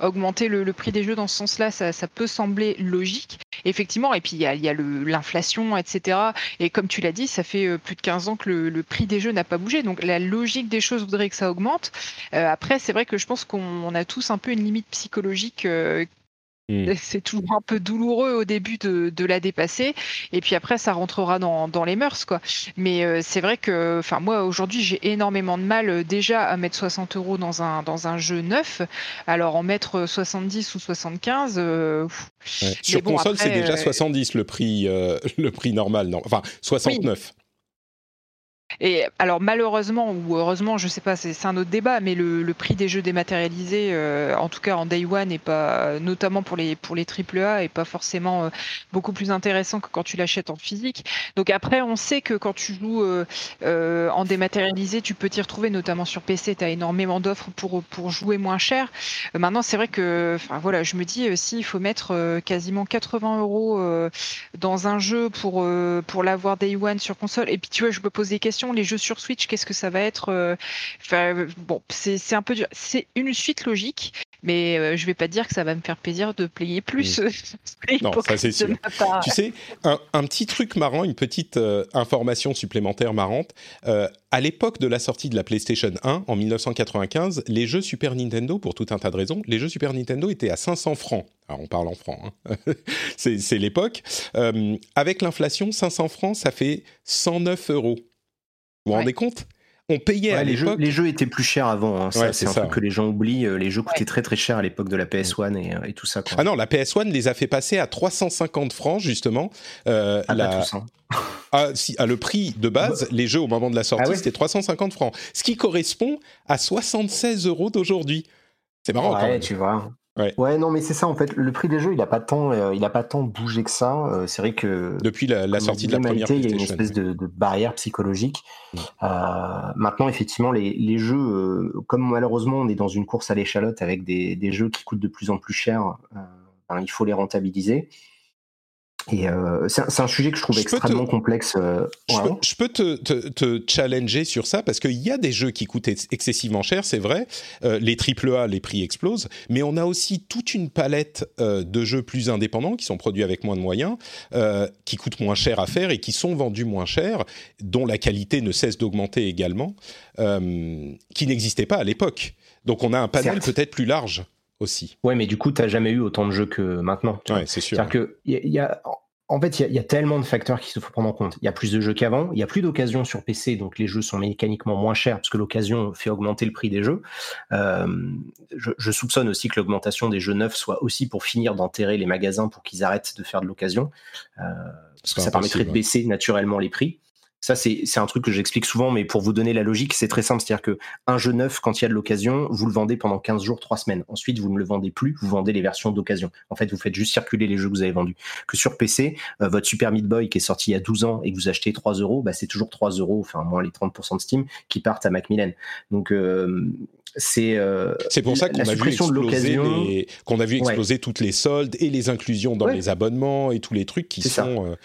augmenter le, le, prix des jeux dans ce sens-là, ça, ça, peut sembler logique, effectivement. Et puis, il y a, l'inflation, etc. Et comme tu l'as dit, ça fait plus de 15 ans que le, le prix des jeux n'a pas bougé. Donc, la logique des choses voudrait que ça augmente. après, c'est vrai que je pense qu'on a tous un peu une limite psychologique euh, hmm. C'est toujours un peu douloureux au début de, la dépasser, et puis après ça rentrera dans, les mœurs, quoi. Mais euh, c'est vrai que, enfin moi aujourd'hui j'ai énormément de mal euh, déjà à mettre 60 euros dans un dans un jeu neuf. Alors en mettre 70 ou 75. Sur console c'est déjà 70 le prix le prix normal, non? Enfin 69. Et alors malheureusement ou heureusement, je sais pas, c'est un autre débat, mais le, prix des jeux dématérialisés, euh, en tout cas en day one, est pas, notamment pour les pour les AAA, est pas forcément euh, beaucoup plus intéressant que quand tu l'achètes en physique. Donc après, on sait que quand tu joues euh, en dématérialisé, tu peux t'y retrouver, notamment sur PC, tu as énormément d'offres pour pour jouer moins cher. maintenant, c'est vrai que, enfin voilà, je me dis si il faut mettre quasiment 80 euros dans un jeu pour pour l'avoir day one sur console, et puis tu vois, je me pose des questions les jeux sur Switch, qu'est-ce que ça va être euh, enfin, Bon, c'est un peu dur. C'est une suite logique, mais euh, je vais pas dire que ça va me faire plaisir de payer plus. non, ça c'est sûr. Tu sais, un, petit truc marrant, une petite euh, information supplémentaire marrante. à l'époque de la sortie de la PlayStation 1 en 1995, les jeux Super Nintendo, pour tout un tas de raisons, les jeux Super Nintendo étaient à 500 francs. Alors on parle en francs, hein. c'est l'époque. avec l'inflation, 500 francs, ça fait 109 euros. Vous vous rendez compte? On payait à les jeux, les jeux étaient plus chers avant. Hein. c'est un truc que les gens oublient. Euh, les jeux coûtaient très très cher à l'époque de la PS1 et, euh, et, tout ça. Quoi. Ah non, la PS1 les a fait passer à 350 francs justement. Euh, ah, la... ah, si, à le prix de base, les jeux au moment de la sortie, ah c'était 350 francs. Ce qui correspond à 76 euros d'aujourd'hui. C'est marrant quand même. tu vois. Ouais. non, mais c'est ça en fait. Le prix des jeux, il a pas tant, euh, il a pas tant bougé que ça. Euh, c'est vrai que depuis la, sortie de la première il y a une espèce de, barrière psychologique. Mm. Euh, maintenant, effectivement, les, les jeux, comme malheureusement on est dans une course à l'échalote avec des, des, jeux qui coûtent de plus en plus cher, ben, il faut les rentabiliser. Et euh, c'est un sujet que je trouve extrêmement complexe. Euh, je, peux, te, te, te, challenger sur ça parce qu'il y a des jeux qui coûtent excessivement cher, c'est vrai. Euh, les AAA, les prix explosent, mais on a aussi toute une palette euh, de jeux plus indépendants qui sont produits avec moins de moyens, euh, qui coûtent moins cher à faire et qui sont vendus moins cher, dont la qualité ne cesse d'augmenter également, qui n'existait pas à l'époque. Donc on a un panel peut-être plus large aussi. Ouais, mais du coup, tu n'as jamais eu autant de jeux que maintenant. Ouais, c'est sûr. C'est-à-dire que y a, en fait, il y, a tellement de facteurs qu'il faut prendre en compte. Il y a plus de jeux qu'avant, il y a plus d'occasions sur PC, donc les jeux sont mécaniquement moins chers parce que l'occasion fait augmenter le prix des jeux. Euh, je, soupçonne aussi que l'augmentation des jeux neufs soit aussi pour finir d'enterrer les magasins pour qu'ils arrêtent de faire de l'occasion, euh, parce que ça permettrait de baisser naturellement les prix. Ça, c'est un truc que j'explique souvent, mais pour vous donner la logique, c'est très simple. C'est-à-dire que un jeu neuf, quand il y a de l'occasion, vous le vendez pendant 15 jours, 3 semaines. Ensuite, vous ne le vendez plus, vous vendez les versions d'occasion. En fait, vous faites juste circuler les jeux que vous avez vendus. Que sur PC, euh, votre Super Meat Boy qui est sorti il y a 12 ans et que vous achetez 3 euros, bah, c'est toujours 3 euros, enfin moins les 30% de Steam, qui partent à Macmillan. Donc, euh, c'est euh, c'est pour ça qu'on a vu exploser qu'on a vu exploser toutes les soldes et les inclusions dans les abonnements et tous les trucs qui sont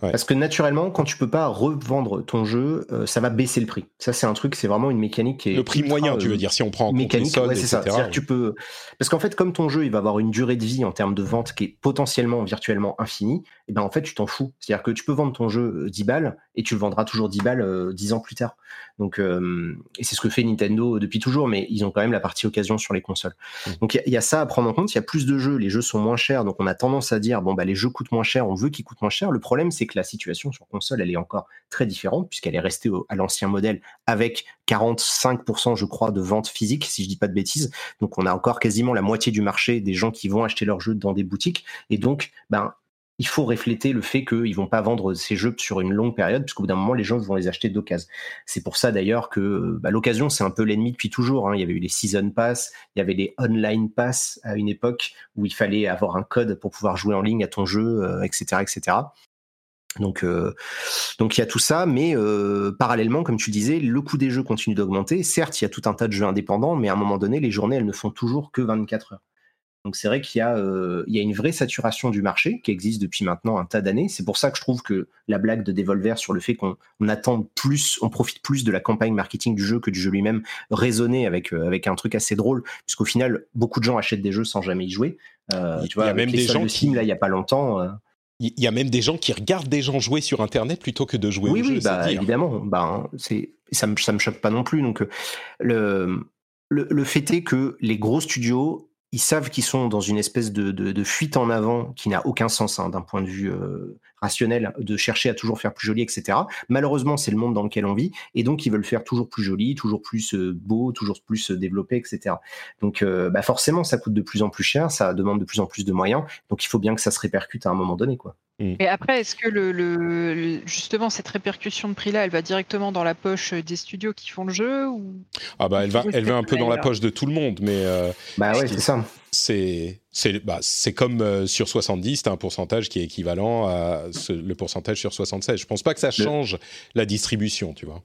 parce que naturellement, quand tu peux pas revendre ton jeu, euh, ça va baisser le prix. Ça, c'est un truc, c'est vraiment une mécanique qui est le prix moyen, tu veux euh, dire, si on prend en mécanique, compte les soldes, c'est ça. tu peux, parce qu'en fait, comme ton jeu, il va avoir une durée de vie en termes de vente qui est potentiellement virtuellement infinie, et ben en fait, tu t'en fous. C'est-à-dire que tu peux vendre ton jeu 10 euh, balles et tu le vendras toujours 10 balles 10 ans plus tard. Donc, et c'est ce que fait Nintendo depuis toujours, mais ils ont quand même la partie occasion sur les consoles. Mmh. Donc, il y, a ça à prendre en compte. Il y a plus de jeux, les jeux sont moins chers, donc on a tendance à dire bon bah les jeux coûtent moins cher, on veut qu'ils coûtent moins cher. Le problème, c'est que la situation sur console, elle est encore très différente puisqu'elle est restée à l'ancien modèle avec 45% je crois de ventes physiques si je dis pas de bêtises. Donc on a encore quasiment la moitié du marché des gens qui vont acheter leurs jeux dans des boutiques et donc ben il faut refléter le fait qu'ils vont pas vendre ces jeux sur une longue période, puisqu'au bout d'un moment, les gens vont les acheter d'occasion. C'est pour ça d'ailleurs que bah, l'occasion, c'est un peu l'ennemi depuis toujours. Hein. Il y avait eu les Season Pass, il y avait les Online Pass à une époque où il fallait avoir un code pour pouvoir jouer en ligne à ton jeu, etc., euh, etc. Donc, donc il y a tout ça, mais parallèlement, comme tu disais, le coût des jeux continue d'augmenter. Certes, il y a tout un tas de jeux indépendants, mais à un moment donné, les journées, elles ne font toujours que 24 heures. Donc c'est vrai qu'il y, a, il y a une vraie saturation du marché qui existe depuis maintenant un tas d'années. C'est pour ça que je trouve que la blague de Devolver sur le fait qu'on attend plus, on profite plus de la campagne marketing du jeu que du jeu lui-même résonnait avec, avec un truc assez drôle, puisqu'au final, beaucoup de gens achètent des jeux sans jamais y jouer. tu vois, il y a même des gens qui... là, il n'y a pas longtemps. Il y a même des gens qui regardent des gens jouer sur Internet plutôt que de jouer oui, au oui, jeu. Bah, évidemment. Bah, c'est, ça me, ça me choque pas non plus. Donc, le, le, le fait est que les gros studios ils savent qu'ils sont dans une espèce de, fuite en avant qui n'a aucun sens hein, d'un point de vue euh, rationnel, de chercher à toujours faire plus joli, etc. Malheureusement, c'est le monde dans lequel on vit, et donc ils veulent faire toujours plus joli, toujours plus euh, beau, toujours plus euh, développé, etc. Donc bah forcément, ça coûte de plus en plus cher, ça demande de plus en plus de moyens, donc il faut bien que ça se répercute à un moment donné. quoi. Mm. Mais après, est-ce que le, justement cette répercussion de prix-là, elle va directement dans la poche des studios qui font le jeu ou... Ah bah elle va, elle va un peu dans la poche de tout le monde, mais euh, bah ouais, c'est ça. C'est c'est bah, c'est comme euh, sur 70, tu as un pourcentage qui est équivalent à le pourcentage sur 76. Je pense pas que ça change la distribution, tu vois.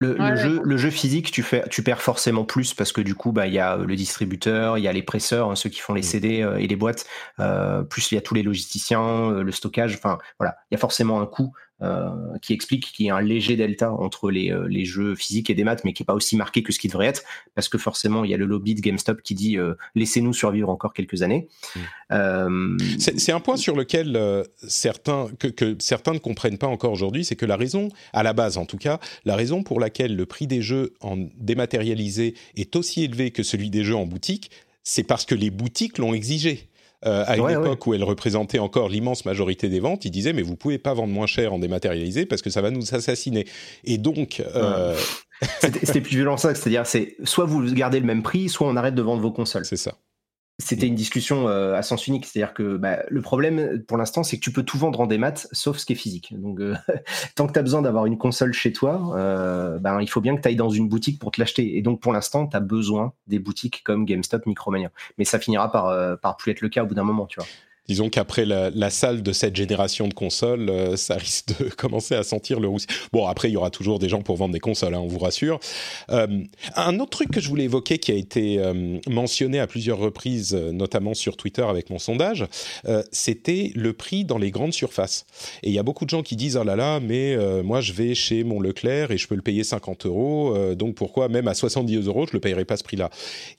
Le, jeu, le jeu physique, tu, fais, tu perds forcément plus parce que du coup, bah, il y a le distributeur, il y a les presseurs, hein, ceux qui font les mm. CD euh, et les boîtes, euh, plus il y a tous les logisticiens, euh, le stockage. Enfin, voilà, il y a forcément un coût euh, qui explique qu'il y a un léger delta entre les, euh, les, jeux physiques et des maths, mais qui est pas aussi marqué que ce qui devrait être, parce que forcément, il y a le lobby de GameStop qui dit euh, laissez-nous survivre encore quelques années. Mmh. C'est un point sur lequel certains, que, que, certains ne comprennent pas encore aujourd'hui, c'est que la raison, à la base en tout cas, la raison pour laquelle le prix des jeux en dématérialisé est aussi élevé que celui des jeux en boutique, c'est parce que les boutiques l'ont exigé. Euh, à une époque où elle représentait encore l'immense majorité des ventes, il disait mais vous pouvez pas vendre moins cher en dématérialisé parce que ça va nous assassiner. Et donc euh... c'était plus violent ça, c'est-à-dire c'est soit vous gardez le même prix, soit on arrête de vendre vos consoles. C'est ça c'était une discussion euh, à sens unique. C'est-à-dire que bah, le problème pour l'instant, c'est que tu peux tout vendre en démat, sauf ce qui est physique. Donc, euh, tant que tu as besoin d'avoir une console chez toi, euh, ben, il faut bien que tu ailles dans une boutique pour te l'acheter. Et donc, pour l'instant, tu as besoin des boutiques comme GameStop, Micromania. Mais ça finira par, par plus être le cas au bout d'un moment, tu vois disons qu'après la, salle de cette génération de consoles, euh, ça risque de commencer à sentir le roussi. Bon, après, il y aura toujours des gens pour vendre des consoles, hein, on vous rassure. Euh, un autre truc que je voulais évoquer, qui a été euh, mentionné à plusieurs reprises, notamment sur Twitter avec mon sondage, c'était le prix dans les grandes surfaces. Et il y a beaucoup de gens qui disent, oh là là, mais moi, je vais chez mon Leclerc et je peux le payer 50 euros, donc pourquoi même à 70 euros, je le payerai pas ce prix-là?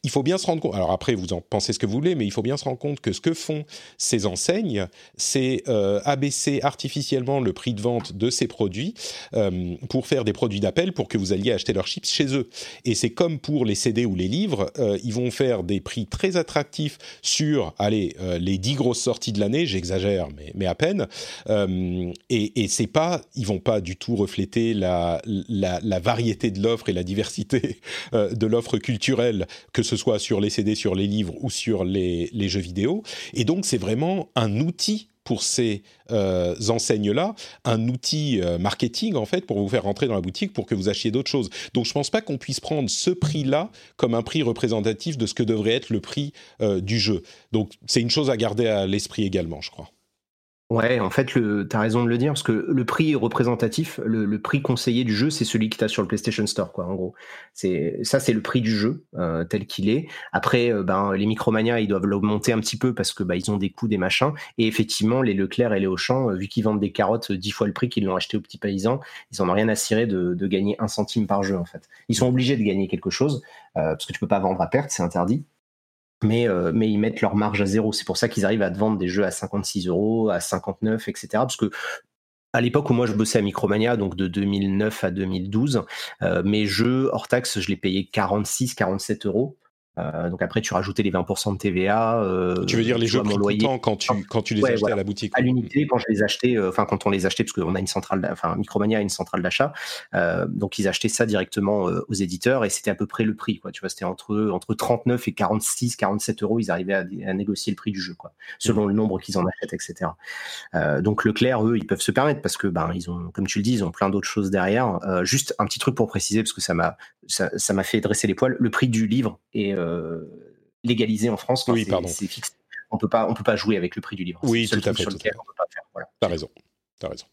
Il faut bien se rendre compte, alors après, vous en pensez ce que vous voulez, mais il faut bien se rendre compte que ce que font ces enseignes, c'est euh, abaisser artificiellement le prix de vente de ces produits euh, pour faire des produits d'appel pour que vous alliez acheter leurs chips chez eux. Et c'est comme pour les CD ou les livres, euh, ils vont faire des prix très attractifs sur, allez, les dix grosses sorties de l'année, j'exagère, mais, mais à peine. et, et c'est pas, ils vont pas du tout refléter la, la, la variété de l'offre et la diversité de l'offre culturelle, que ce soit sur les CD, sur les livres ou sur les, les jeux vidéo. Et donc c'est vraiment un outil pour ces euh, enseignes-là, un outil euh, marketing en fait pour vous faire rentrer dans la boutique pour que vous achetiez d'autres choses. Donc je pense pas qu'on puisse prendre ce prix-là comme un prix représentatif de ce que devrait être le prix euh, du jeu. Donc c'est une chose à garder à l'esprit également, je crois. Ouais, en fait, tu as raison de le dire, parce que le prix représentatif, le, prix conseillé du jeu, c'est celui que tu as sur le PlayStation Store, quoi, en gros. C'est Ça, c'est le prix du jeu, euh, tel qu'il est. Après, euh, ben, les Micromania, ils doivent l'augmenter un petit peu parce que bah, ils ont des coûts, des machins. Et effectivement, les Leclerc et les Auchan, euh, vu qu'ils vendent des carottes dix fois le prix qu'ils l'ont acheté aux petits paysans, ils en ont rien à cirer de, de, gagner un centime par jeu, en fait. Ils sont obligés de gagner quelque chose, parce que tu peux pas vendre à perte, c'est interdit mais, euh, mais ils mettent leur marge à zéro. C'est pour ça qu'ils arrivent à te vendre des jeux à 56 euros, à 59, etc. Parce que à l'époque où moi je bossais à Micromania, donc de 2009 à 2012, euh, mes jeux hors taxe, je les payais 46, 47 euros. Euh, donc après, tu rajoutais les 20% de TVA. Euh, tu veux dire les jeux prix loyer. quand tu quand tu les achetais à la boutique À l'unité, quand je les achetais, euh, enfin quand on les achetait, parce qu'on a une centrale, enfin Micromania a une centrale d'achat, donc ils achetaient ça directement aux éditeurs et c'était à peu près le prix, quoi. Tu vois, c'était entre entre 39 et 46, 47 euros, ils arrivaient à, négocier le prix du jeu, quoi, selon le nombre qu'ils en achètent, etc. donc Leclerc, eux, ils peuvent se permettre parce que ben ils ont, comme tu le dis, ils ont plein d'autres choses derrière. juste un petit truc pour préciser parce que ça m'a ça m'a fait dresser les poils. Le prix du livre est euh, légalisé en France. oui, pardon. C'est fixe. On peut pas, on peut pas jouer avec le prix du livre. Oui, tout à fait. Sur lequel on peut pas faire. Voilà. T'as raison. T'as raison.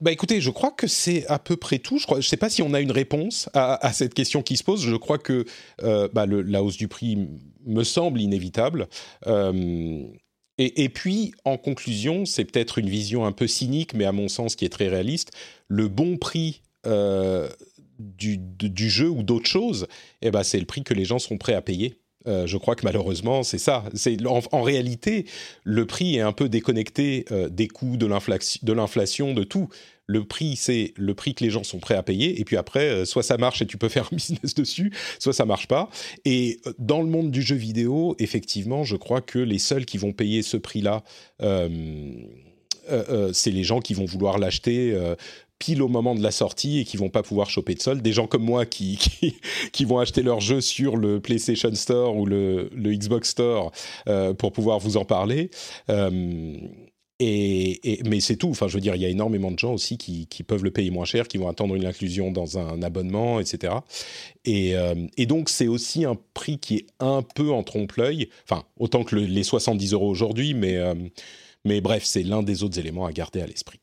bah écoutez, je crois que c'est à peu près tout. Je ne sais pas si on a une réponse à, cette question qui se pose. Je crois que bah, la hausse du prix me semble inévitable. Et, puis, en conclusion, c'est peut-être une vision un peu cynique, mais à mon sens qui est très réaliste. Le bon prix du, jeu ou d'autres choses, eh ben, c'est le prix que les gens sont prêts à payer. Euh, je crois que malheureusement, c'est ça. C'est en, réalité, le prix est un peu déconnecté euh, des coûts, de l'inflation, de, tout. Le prix, c'est le prix que les gens sont prêts à payer. Et puis après, euh, soit ça marche et tu peux faire un business dessus, soit ça marche pas. Et dans le monde du jeu vidéo, effectivement, je crois que les seuls qui vont payer ce prix-là, c'est les gens qui vont vouloir l'acheter pile au moment de la sortie et qui vont pas pouvoir choper de solde. Des gens comme moi qui, qui, vont acheter leur jeu sur le PlayStation Store ou le, le Xbox Store euh, pour pouvoir vous en parler. Euh, et, mais c'est tout. Enfin, je veux dire, il y a énormément de gens aussi qui, qui, peuvent le payer moins cher, qui vont attendre une inclusion dans un abonnement, etc. Et, euh, et donc, c'est aussi un prix qui est un peu en trompe-l'œil. Enfin, autant que les 70 euros aujourd'hui, mais, mais bref, c'est l'un des autres éléments à garder à l'esprit.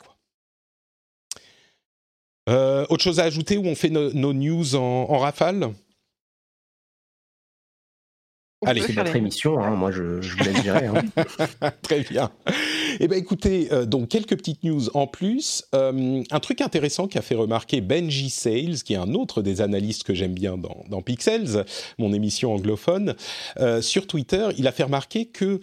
Euh, autre chose à ajouter où on fait nos news en rafale? Allez, c'est notre émission, hein, moi je, je, vous laisse gérer. Hein. Très bien. Eh bien écoutez, euh, donc quelques petites news en plus. Euh, un truc intéressant qui a fait remarquer Benji Sales, qui est un autre des analystes que j'aime bien dans, dans, Pixels, mon émission anglophone, euh, sur Twitter, il a fait remarquer que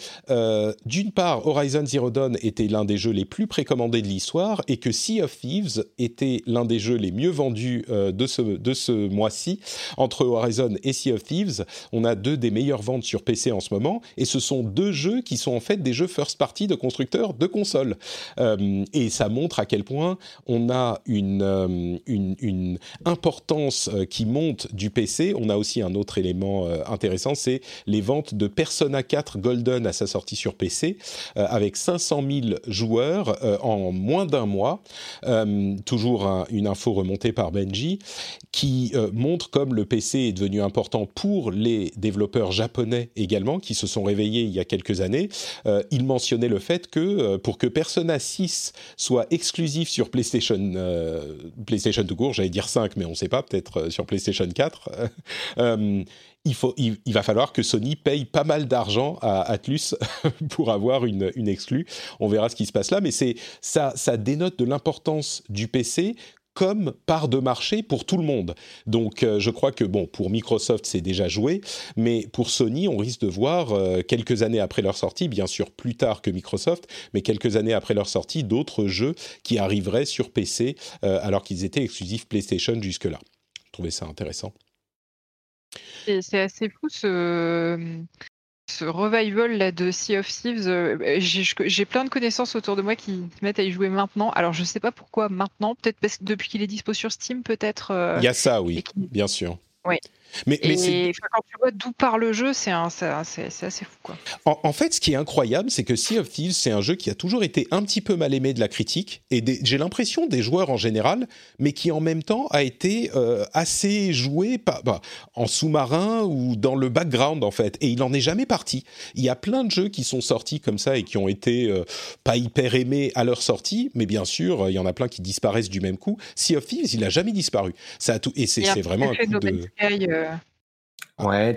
d'une part, Horizon Zero Dawn était l'un des jeux les plus précommandés de l'histoire et que Sea of Thieves était l'un des jeux les mieux vendus de ce, de ce mois-ci. Entre Horizon et Sea of Thieves, on a deux des meilleurs vente sur PC en ce moment, et ce sont deux jeux qui sont en fait des jeux first party de constructeurs de consoles. Euh, et ça montre à quel point on a une, euh, une, importance euh, qui monte du PC. On a aussi un autre élément intéressant, c'est les ventes de Persona 4 Golden à sa sortie sur PC, avec 500 000 joueurs en moins d'un mois. toujours une info remontée par Benji, qui montre comme le PC est devenu important pour les développeurs japonais également, qui se sont réveillés il y a quelques années. Euh, il mentionnait le fait que euh, pour que Persona 6 soit exclusif sur PlayStation, euh, PlayStation tout court, j'allais dire 5, mais on ne sait pas, peut-être sur PlayStation 4, il, faut, il, va falloir que Sony paye pas mal d'argent à Atlus pour avoir une, une exclue. On verra ce qui se passe là, mais ça, ça dénote de l'importance du PC comme part de marché pour tout le monde. Donc euh, je crois que bon pour Microsoft c'est déjà joué, mais pour Sony on risque de voir euh, quelques années après leur sortie, bien sûr plus tard que Microsoft, mais quelques années après leur sortie d'autres jeux qui arriveraient sur PC euh, alors qu'ils étaient exclusifs PlayStation jusque-là. Je trouvais ça intéressant? C'est assez fou ce, ce revival là de Sea of Thieves, euh, j'ai plein de connaissances autour de moi qui se mettent à y jouer maintenant. Alors je sais pas pourquoi maintenant, peut-être parce que depuis qu'il est dispo sur Steam, peut-être. Euh, Il y a ça, oui, bien sûr. Oui. Mais, et quand tu vois d'où part le jeu, c'est assez fou. Quoi. En, fait, ce qui est incroyable, c'est que Sea of Thieves, c'est un jeu qui a toujours été un petit peu mal aimé de la critique, et j'ai l'impression des joueurs en général, mais qui en même temps a été euh, assez joué bah, en sous-marin ou dans le background, en fait. Et il n'en est jamais parti. Il y a plein de jeux qui sont sortis comme ça et qui ont été euh, pas hyper aimés à leur sortie, mais bien sûr, il y en a plein qui disparaissent du même coup. Sea of Thieves, il n'a jamais disparu. Ça a tout, et c'est vraiment un coup de... Euh, Ouais,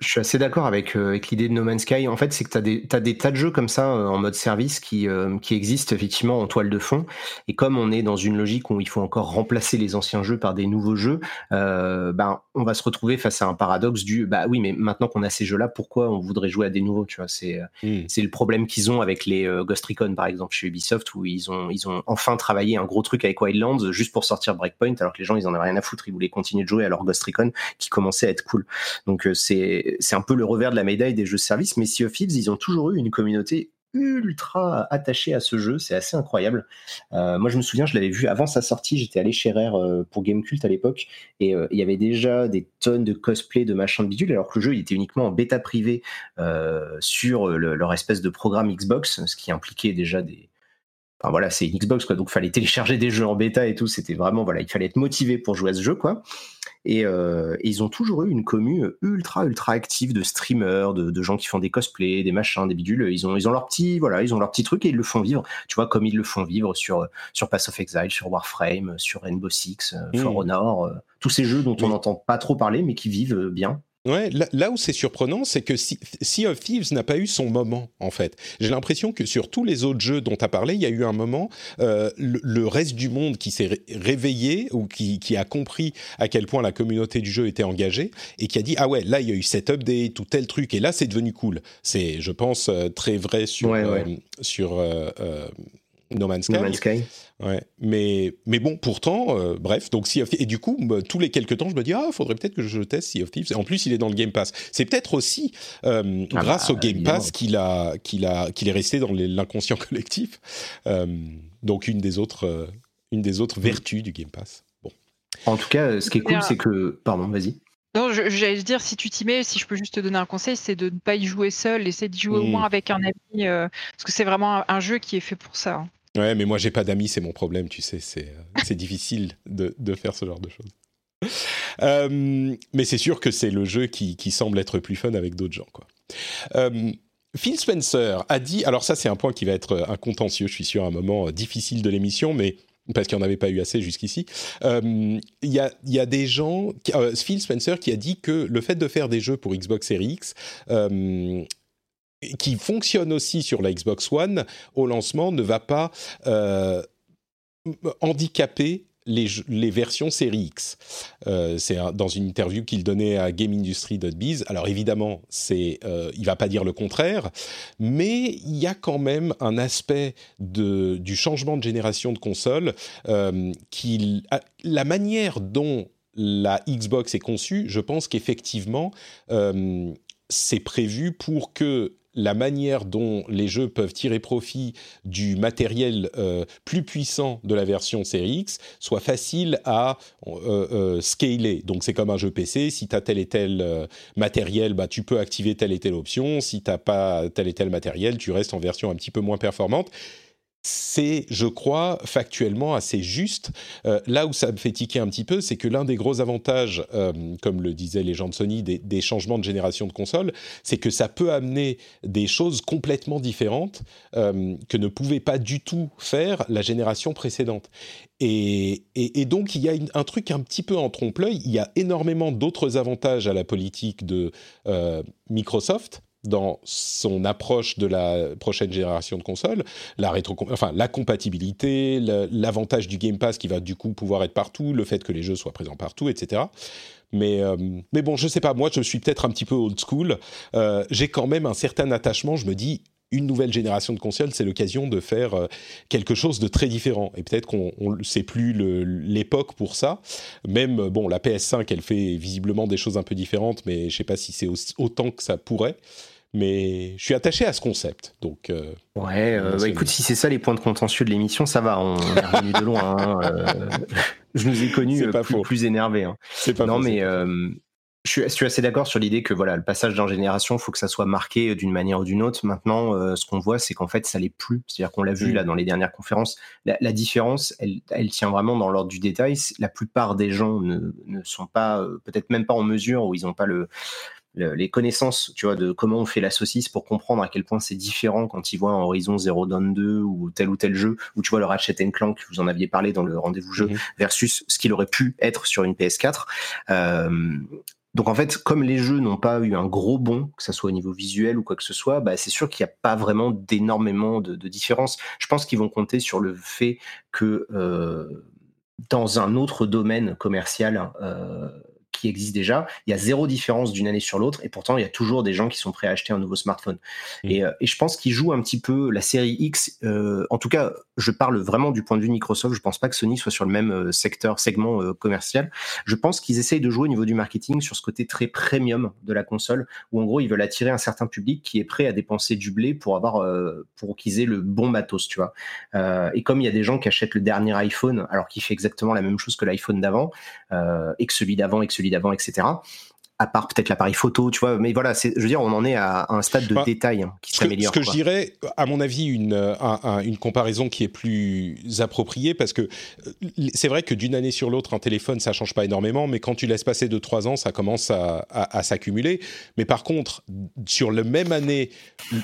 je suis assez d'accord avec, euh, avec l'idée de No Man's Sky. En fait, c'est que tu as des, as des tas de jeux comme ça euh, en mode service qui, euh, qui existent effectivement en toile de fond. Et comme on est dans une logique où il faut encore remplacer les anciens jeux par des nouveaux jeux, ben, on va se retrouver face à un paradoxe du bah oui, mais maintenant qu'on a ces jeux-là, pourquoi on voudrait jouer à des nouveaux tu vois? C'est hmm. c'est le problème qu'ils ont avec les Ghost Recon, par exemple, chez Ubisoft, où ils ont, ils ont enfin travaillé un gros truc avec Wildlands juste pour sortir Breakpoint, alors que les gens, ils en avaient rien à foutre. Ils voulaient continuer de jouer à leur Ghost Recon qui commençait à être cool. Donc euh, c'est c'est un peu le revers de la médaille des jeux de service. Mais Sea of ils ont toujours eu une communauté ultra attachée à ce jeu, c'est assez incroyable. Euh, moi, je me souviens, je l'avais vu avant sa sortie, j'étais allé chez Rare euh, pour Gamecult à l'époque, et il y avait déjà des tonnes de cosplay de machin de bidule, alors que le jeu il était uniquement en bêta privé sur leur espèce de programme Xbox, ce qui impliquait déjà des, Enfin voilà, c'est une Xbox quoi, donc fallait télécharger des jeux en bêta et tout. C'était vraiment voilà, il fallait être motivé pour jouer à ce jeu quoi. Et, ils ont toujours eu une commu ultra ultra active de streamers, de, gens qui font des cosplays, des machins, des bidules. Ils ont ils ont leur petit voilà, ils ont leur petit truc et ils le font vivre. Tu vois comme ils le font vivre sur sur Pass of Exile, sur Warframe, sur Rainbow Six, For mmh. Honor, tous ces jeux dont on n'entend pas trop parler mais qui vivent bien. Ouais, là, où c'est surprenant, c'est que Sea of Thieves n'a pas eu son moment, en fait. J'ai l'impression que sur tous les autres jeux dont tu as parlé, il y a eu un moment, euh, le, reste du monde qui s'est réveillé ou qui, a compris à quel point la communauté du jeu était engagée et qui a dit Ah ouais, là, il y a eu cet update ou tel truc et là, c'est devenu cool. C'est, je pense, euh, très vrai sur, euh, sur No Man's Sky. Ouais. Mais, mais bon, pourtant, euh, bref, donc Sea of Thieves. Et du coup, bah, tous les quelques temps, je me dis, ah, faudrait peut-être que je teste Sea of Thieves. Et en plus, il est dans le Game Pass. C'est peut-être aussi euh, ah grâce bah, au Game Pass qu'il a, qu'il a, qu'il est resté dans l'inconscient collectif. Euh, donc, une des autres, une des autres vertus du Game Pass. Bon. En tout cas, ce qui est cool, c'est que. Pardon, vas-y. Non, j'allais dire, si tu t'y mets, si je peux juste te donner un conseil, c'est de ne pas y jouer seul, essayer d'y jouer au mmh. moins avec un ami, parce que c'est vraiment un, jeu qui est fait pour ça. Hein. Ouais, mais moi j'ai pas d'amis, c'est mon problème, tu sais, c'est euh, difficile de, faire ce genre de choses. Euh, mais c'est sûr que c'est le jeu qui, semble être plus fun avec d'autres gens, quoi. Euh, Phil Spencer a dit, alors ça c'est un point qui va être un contentieux, je suis sûr, un moment difficile de l'émission, mais parce qu'il n'y en avait pas eu assez jusqu'ici. Il y, a, des gens, Phil Spencer qui a dit que le fait de faire des jeux pour Xbox Series X qui fonctionne aussi sur la Xbox One au lancement ne va pas euh, handicaper les, versions série X. Euh, c'est dans une interview qu'il donnait à GameIndustry.biz. Alors évidemment, c'est, euh, il va pas dire le contraire, mais il y a quand même un aspect de, du changement de génération de console qui, la manière dont la Xbox est conçue, je pense qu'effectivement, c'est prévu pour que la manière dont les jeux peuvent tirer profit du matériel euh, plus puissant de la version Series X soit facile à euh, euh, scaler. Donc c'est comme un jeu PC, si tu as tel et tel matériel, bah, tu peux activer telle et telle option, si tu n'as pas tel et tel matériel, tu restes en version un petit peu moins performante c'est, je crois, factuellement assez juste. Euh, là où ça me fait tiquer un petit peu, c'est que l'un des gros avantages, euh, comme le disaient les gens de Sony, des, changements de génération de consoles, c'est que ça peut amener des choses complètement différentes euh, que ne pouvait pas du tout faire la génération précédente. Et, donc, il y a un truc un petit peu en trompe-l'œil. Il y a énormément d'autres avantages à la politique de Microsoft dans son approche de la prochaine génération de consoles, la, rétro enfin, la compatibilité, l'avantage du Game Pass qui va du coup pouvoir être partout, le fait que les jeux soient présents partout, etc. Mais, euh, mais bon, je sais pas, moi je suis peut-être un petit peu old school. Euh, j'ai quand même un certain attachement, je me dis, une nouvelle génération de consoles, c'est l'occasion de faire euh, quelque chose de très différent. Et peut-être qu'on ne sait plus l'époque pour ça. Même, bon, la PS5, elle fait visiblement des choses un peu différentes, mais je sais pas si c'est autant que ça pourrait. Mais je suis attaché à ce concept. Donc, euh, ouais, euh, bah, écoute, si c'est ça les points de contentieux de l'émission, ça va. On est revenu de loin. Hein, je nous ai connus plus, plus, énervés. Hein. C'est pas non, mais je suis, assez d'accord sur l'idée que voilà, le passage d'une génération, il faut que ça soit marqué d'une manière ou d'une autre. Maintenant, euh, ce qu'on voit, c'est qu'en fait, ça l'est plus. C'est-à-dire qu'on l'a vu là mm. dans les dernières conférences. La, différence, elle, elle, tient vraiment dans l'ordre du détail. La plupart des gens ne, ne sont pas, euh, peut-être même pas en mesure, ou ils n'ont pas le, les connaissances, tu vois, de comment on fait la saucisse pour comprendre à quel point c'est différent quand ils voient un Horizon Zero Dawn 2 ou tel ou tel jeu, ou tu vois le Ratchet Clank, vous en aviez parlé dans le rendez-vous jeu, mm-hmm. versus ce qu'il aurait pu être sur une PS4. Euh, donc en fait, comme les jeux n'ont pas eu un gros bond, que ce soit au niveau visuel ou quoi que ce soit, bah, c'est sûr qu'il n'y a pas vraiment d'énormément de, différence. Je pense qu'ils vont compter sur le fait que euh, dans un autre domaine commercial, euh, qui existe déjà. Il y a zéro différence d'une année sur l'autre et pourtant il y a toujours des gens qui sont prêts à acheter un nouveau smartphone. Mm. Et, euh, et, je pense qu'ils jouent un petit peu la série X. Euh, en tout cas, je parle vraiment du point de vue Microsoft. Je pense pas que Sony soit sur le même euh, secteur, segment euh, commercial. Je pense qu'ils essayent de jouer au niveau du marketing sur ce côté très premium de la console, où en gros ils veulent attirer un certain public qui est prêt à dépenser du blé pour avoir, pour qu'ils aient le bon matos, tu vois. et comme il y a des gens qui achètent le dernier iPhone, alors qu'il fait exactement la même chose que l'iPhone d'avant, et que celui d'avant et que celui d'avant, etc. à part peut-être l'appareil photo, tu vois. Mais voilà, je veux dire, on en est à, un stade de bah, détail hein, qui s'améliore. Ce que, je dirais, à mon avis, une, une comparaison qui est plus appropriée, parce que euh, c'est vrai que d'une année sur l'autre, un téléphone, ça change pas énormément, mais quand tu laisses passer de trois ans, ça commence à, à, s'accumuler. Mais par contre, sur la même année,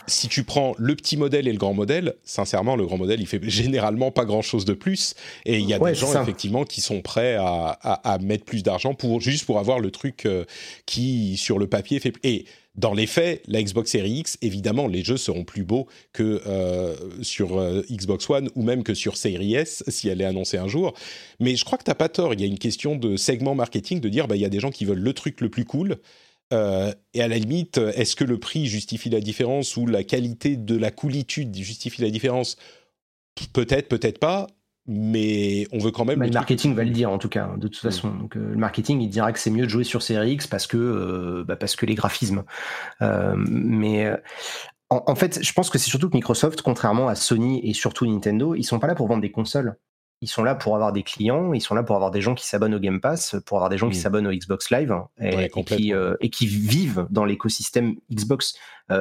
si tu prends le petit modèle et le grand modèle, sincèrement, le grand modèle, il fait généralement pas grand-chose de plus. Et il y a des gens, effectivement, qui sont prêts à, à mettre plus d'argent pour juste pour avoir le truc euh, qui, sur le papier, fait... Et dans les faits, la Xbox Series X, évidemment, les jeux seront plus beaux que euh, sur euh, Xbox One ou même que sur Series S si elle est annoncée un jour. Mais je crois que tu n'as pas tort. Il y a une question de segment marketing de dire bah il y a des gens qui veulent le truc le plus cool. et à la limite, est-ce que le prix justifie la différence ou la qualité de la coolitude justifie la différence? Peut-être, peut-être pas mais on veut quand même. le, marketing va le dire en tout cas, de toute mm. façon. Donc, euh, le marketing, il dira que c'est mieux de jouer sur Series X parce que, euh, bah, parce que les graphismes. Euh, mais en, fait, je pense que c'est surtout que Microsoft, contrairement à Sony et surtout Nintendo, ils sont pas là pour vendre des consoles. Ils sont là pour avoir des clients, ils sont là pour avoir des gens qui s'abonnent au Game Pass, pour avoir des gens qui mm. s'abonnent au Xbox Live et, qui, et qui vivent dans l'écosystème Xbox.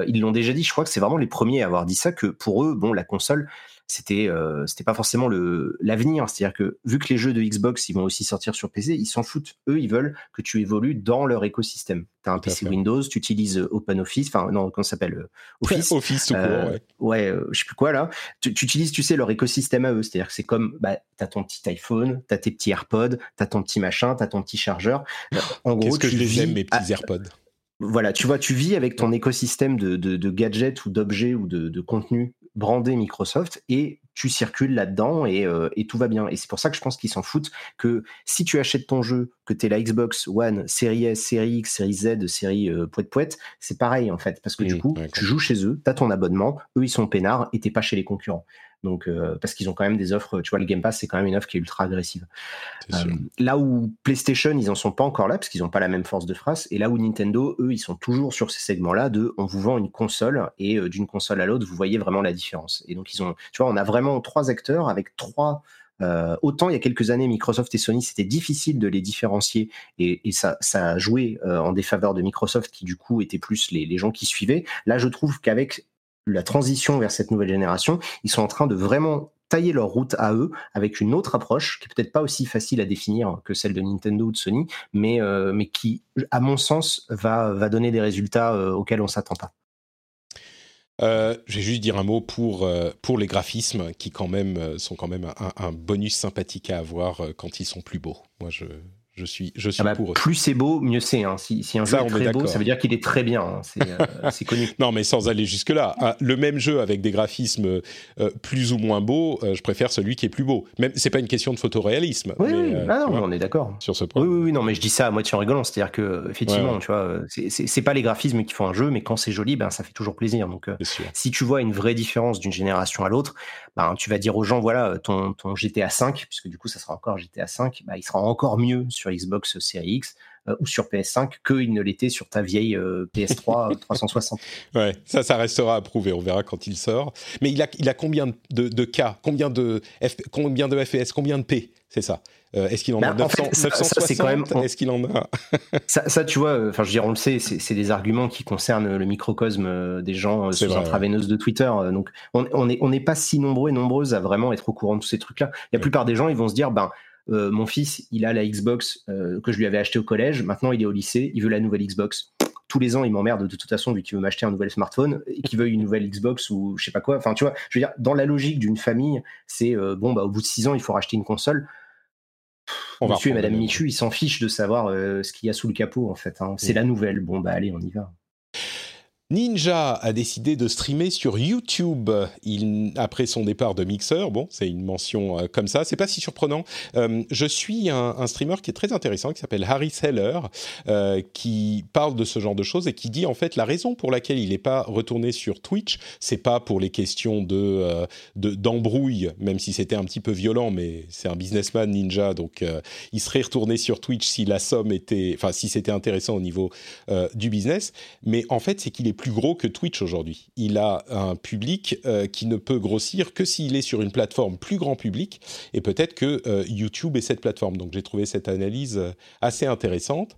ils l'ont déjà dit, je crois que c'est vraiment les premiers à avoir dit ça, que pour eux, bon, la console, c'était euh, c'était pas forcément le l'avenir. C'est-à-dire que vu que les jeux de Xbox ils vont aussi sortir sur PC, ils s'en foutent. Eux, ils veulent que tu évolues dans leur écosystème. Tu as un PC Windows, tu utilises euh, OpenOffice, enfin non, comment ça s'appelle euh, Office. Office tout court, ouais. Ouais, je sais plus quoi là. Tu, utilises, tu sais, leur écosystème à eux. C'est-à-dire que c'est comme, bah, t'as ton petit iPhone, t'as tes petits AirPods, t'as ton petit machin, t'as ton petit chargeur. En gros, que je les aime mes petits AirPods? Voilà, tu vois, tu vis avec ton écosystème de, de, gadgets ou d'objets ou de, de contenu brandé Microsoft et tu circules là-dedans euh, et, tout va bien. Et c'est pour ça que je pense qu'ils s'en foutent que si tu achètes ton jeu, que tu es la Xbox One, série S, série X, série Z, série euh, poète poète, c'est pareil en fait. Parce que du coup, tu joues chez eux, tu as ton abonnement, eux ils sont peinards et t'es pas chez les concurrents. Donc, euh, parce qu'ils ont quand même des offres, tu vois, le Game Pass, c'est quand même une offre qui est ultra agressive. Euh, là où PlayStation, ils en sont pas encore là, parce qu'ils n'ont pas la même force de phrase, et là où Nintendo, eux, ils sont toujours sur ces segments-là de on vous vend une console, et euh, d'une console à l'autre, vous voyez vraiment la différence. Et donc, ils ont, tu vois, on a vraiment trois acteurs avec trois. autant il y a quelques années, Microsoft et Sony, c'était difficile de les différencier et, ça, ça a joué en défaveur de Microsoft qui du coup étaient plus les, les gens qui suivaient. Là, je trouve qu'avec la transition vers cette nouvelle génération, ils sont en train de vraiment tailler leur route à eux avec une autre approche qui est peut-être pas aussi facile à définir que celle de Nintendo ou de Sony, mais, euh, mais qui, à mon sens, va, va donner des résultats euh, auxquels on s'attend pas. Euh, je vais juste dire un mot pour, pour les graphismes qui quand même sont quand même un, un bonus sympathique à avoir quand ils sont plus beaux. Moi, je, je suis, je suis ah bah, pour Plus c'est beau, mieux c'est. Hein. Si, si, un jeu est très beau, ça veut dire qu'il est très bien. Hein. Euh, c'est connu. non, mais sans aller jusque-là. Ah, le même jeu avec des graphismes euh, plus ou moins beaux, euh, je préfère celui qui est plus beau. Même, c'est pas une question de photoréalisme. Oui, oui. Ah non, on est d'accord. Sur ce point. Oui, oui, oui, non, mais je dis ça à moitié en rigolant. C'est-à-dire que, effectivement, tu vois, c'est pas les graphismes qui font un jeu, mais quand c'est joli, ben, ça fait toujours plaisir. Donc, si tu vois une vraie différence d'une génération à l'autre, ben, tu vas dire aux gens, voilà, ton, ton GTA 5, puisque du coup, ça sera encore GTA 5, ben, il sera encore mieux sur Xbox Series X euh, ou sur PS5 qu'il ne l'était sur ta vieille PS3 360. Ouais, ça, ça restera à prouver. On verra quand il sort. Mais il a, il a combien de, de K Combien de, F, combien de FPS Combien de P C'est ça? Euh, est-ce qu'il en a 960 quand même, Est-ce qu'il en a? Ça, tu vois, euh, enfin, je veux dire, on le sait, c'est des arguments qui concernent le microcosme des gens sous intraveineuse de Twitter. Donc, on n'est on est pas si nombreux et nombreuses à vraiment être au courant de tous ces trucs-là. La plupart des gens, ils vont se dire, ben, euh, mon fils, il a la Xbox euh, que je lui avais acheté au collège. Maintenant, il est au lycée. Il veut la nouvelle Xbox. Tous les ans, il m'emmerde de toute façon vu qu'il veut m'acheter un nouvel smartphone et qu'il veut une nouvelle Xbox ou je sais pas quoi. Enfin, tu vois, je veux dire, dans la logique d'une famille, c'est euh, bon, bah, au bout de six ans, il faut racheter une console. On Monsieur et Madame Michu, ils s'en fichent de savoir ce qu'il y a sous le capot, en fait. Hein. C'est la nouvelle. Bon, bah, allez, on y va. Ninja a décidé de streamer sur YouTube après son départ de Mixer. Bon, c'est une mention euh, comme ça, c'est pas si surprenant. Euh, je suis un, streamer qui est très intéressant, qui s'appelle Harry Seller, euh, qui parle de ce genre de choses et qui dit en fait la raison pour laquelle il n'est pas retourné sur Twitch, c'est pas pour les questions de d'embrouille, même si c'était un petit peu violent, mais c'est un businessman Ninja, donc il serait retourné sur Twitch si la somme était, enfin si c'était intéressant au niveau du business. Mais en fait, c'est qu'il est plus gros que Twitch aujourd'hui. Il a un public qui ne peut grossir que s'il est sur une plateforme plus grand public, et peut-être que YouTube est cette plateforme. Donc j'ai trouvé cette analyse assez intéressante.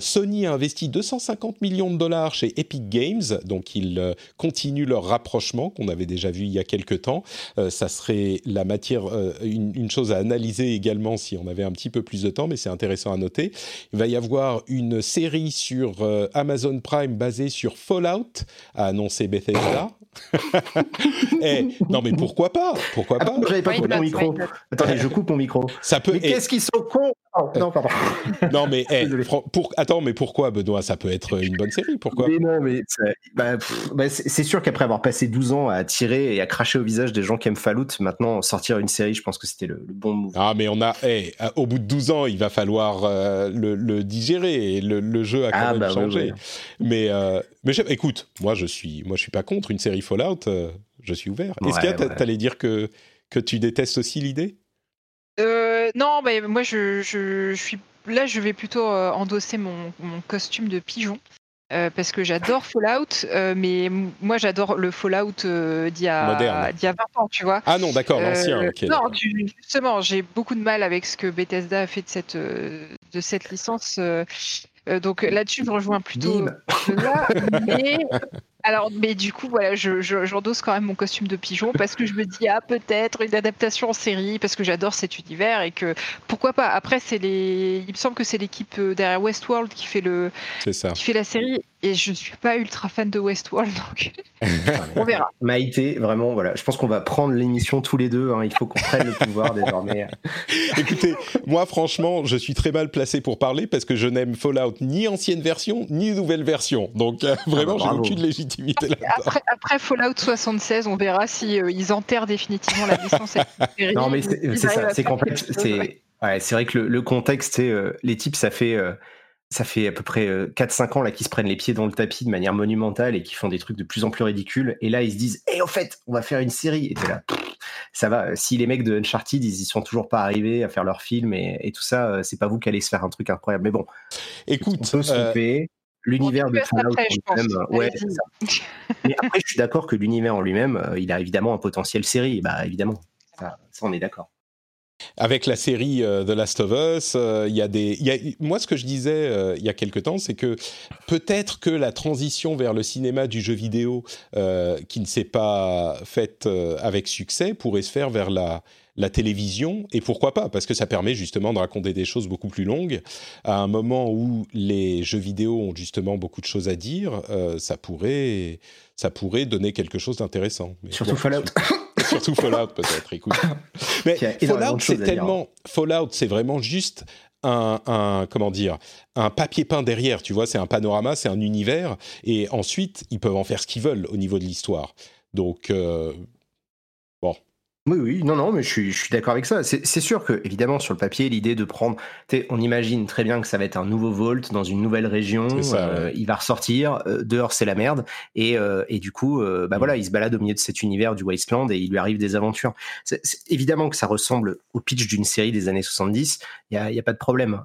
Sony a investi 250 millions de dollars chez Epic Games, donc ils continuent leur rapprochement qu'on avait déjà vu il y a quelques temps. ça serait la matière, une, chose à analyser également si on avait un petit peu plus de temps, mais c'est intéressant à noter. Il va y avoir une série sur euh, Amazon Prime basée sur a annoncé Bethesda. Eh, non mais pourquoi pas? Pourquoi pas? J'avais pas coupé mon micro. Attendez, je coupe mon micro. Ça peut. Mais qu'est-ce qu'ils sont cons? Oh, non, pardon. non, mais pour, attends, mais pourquoi, Benoît Ça peut être une bonne série, pourquoi? Mais Non, mais bah, bah, c'est sûr qu'après avoir passé 12 ans à tirer et à cracher au visage des gens qui aiment Fallout, maintenant sortir une série, je pense que c'était le, bon move. Ah, mais on a, au bout de 12 ans, il va falloir euh, le, digérer et le, jeu a quand ah, même bah, changé. Mais, euh, mais écoute, moi je suis, moi je suis pas contre une série Fallout. Euh, je suis ouvert. Est-ce que tu allais dire que que tu détestes aussi l'idée? Non, bah, moi je, je, suis là, je vais plutôt endosser mon, mon, costume de pigeon. parce que j'adore Fallout, mais moi j'adore le Fallout d'il y, a 20 ans, tu vois. Ah non, d'accord, l'ancien, ok. Non, justement, j'ai beaucoup de mal avec ce que Bethesda a fait de cette, de cette licence. Euh, donc là-dessus, je rejoins plutôt là, mais alors, mais du coup, voilà, j'endosse quand même mon costume de pigeon parce que je me dis, ah, peut-être une adaptation en série parce que j'adore cet univers et que pourquoi pas. Après, c'est les, il me semble que c'est l'équipe euh, derrière Westworld qui fait le, ça. qui fait la série et je ne suis pas ultra fan de Westworld donc on verra. Maïté, vraiment, voilà, je pense qu'on va prendre l'émission tous les deux. Hein. il faut qu'on prenne le pouvoir désormais. Écoutez, moi, franchement, je suis très mal placé pour parler parce que je n'aime Fallout ni ancienne version ni nouvelle version. Donc euh, ah, vraiment, j'ai aucune légitimité après, Fallout 76, on verra si euh, ils enterrent définitivement la licence. non, mais c'est ça, c'est complexe. C'est vrai que le, contexte, c'est euh, les types, ça fait. Euh, ça fait à peu près 4-5 ans là qu'ils se prennent les pieds dans le tapis de manière monumentale et qui font des trucs de plus en plus ridicules. Et là, ils se disent, hé, au fait, on va faire une série. Et là, ça va. Si les mecs de Uncharted, ils y sont toujours pas arrivés à faire leur film et, tout ça, c'est pas vous qui allez se faire un truc incroyable. Mais bon, écoute, on peut se l'univers de Fallout en lui-même. Ouais, Mais après, je suis d'accord que l'univers en lui-même, euh, il a évidemment un potentiel série. Bah, évidemment, ça, on est d'accord. Avec la série euh, The Last of Us, euh, il y a des. Y a, moi, ce que je disais il y a quelque temps, c'est que peut-être que la transition vers le cinéma du jeu vidéo, qui ne s'est pas faite avec succès, pourrait se faire vers la la télévision, et pourquoi pas Parce que ça permet justement de raconter des choses beaucoup plus longues. À un moment où les jeux vidéo ont justement beaucoup de choses à dire, euh, ça, pourrait, ça pourrait donner quelque chose d'intéressant. Surtout Fallout. Surtout Fallout peut-être, écoute. Mais Fallout, c'est tellement... Fallout, c'est vraiment juste un, comment dire un papier peint derrière tu vois c'est un panorama c'est un univers et ensuite ils peuvent en faire ce qu'ils veulent au niveau de l'histoire donc euh, oui, oui, non, non, mais je suis, je suis d'accord avec ça. C'est sûr que, évidemment, sur le papier, l'idée de prendre, on imagine très bien que ça va être un nouveau Volt dans une nouvelle région. Euh, il va ressortir. Euh, dehors, c'est la merde. Et, euh, et du coup, bah mm. voilà, il se balade au milieu de cet univers du Wasteland et il lui arrive des aventures. C'est évidemment que ça ressemble au pitch d'une série des années 70. Il y a, y a, pas de problème.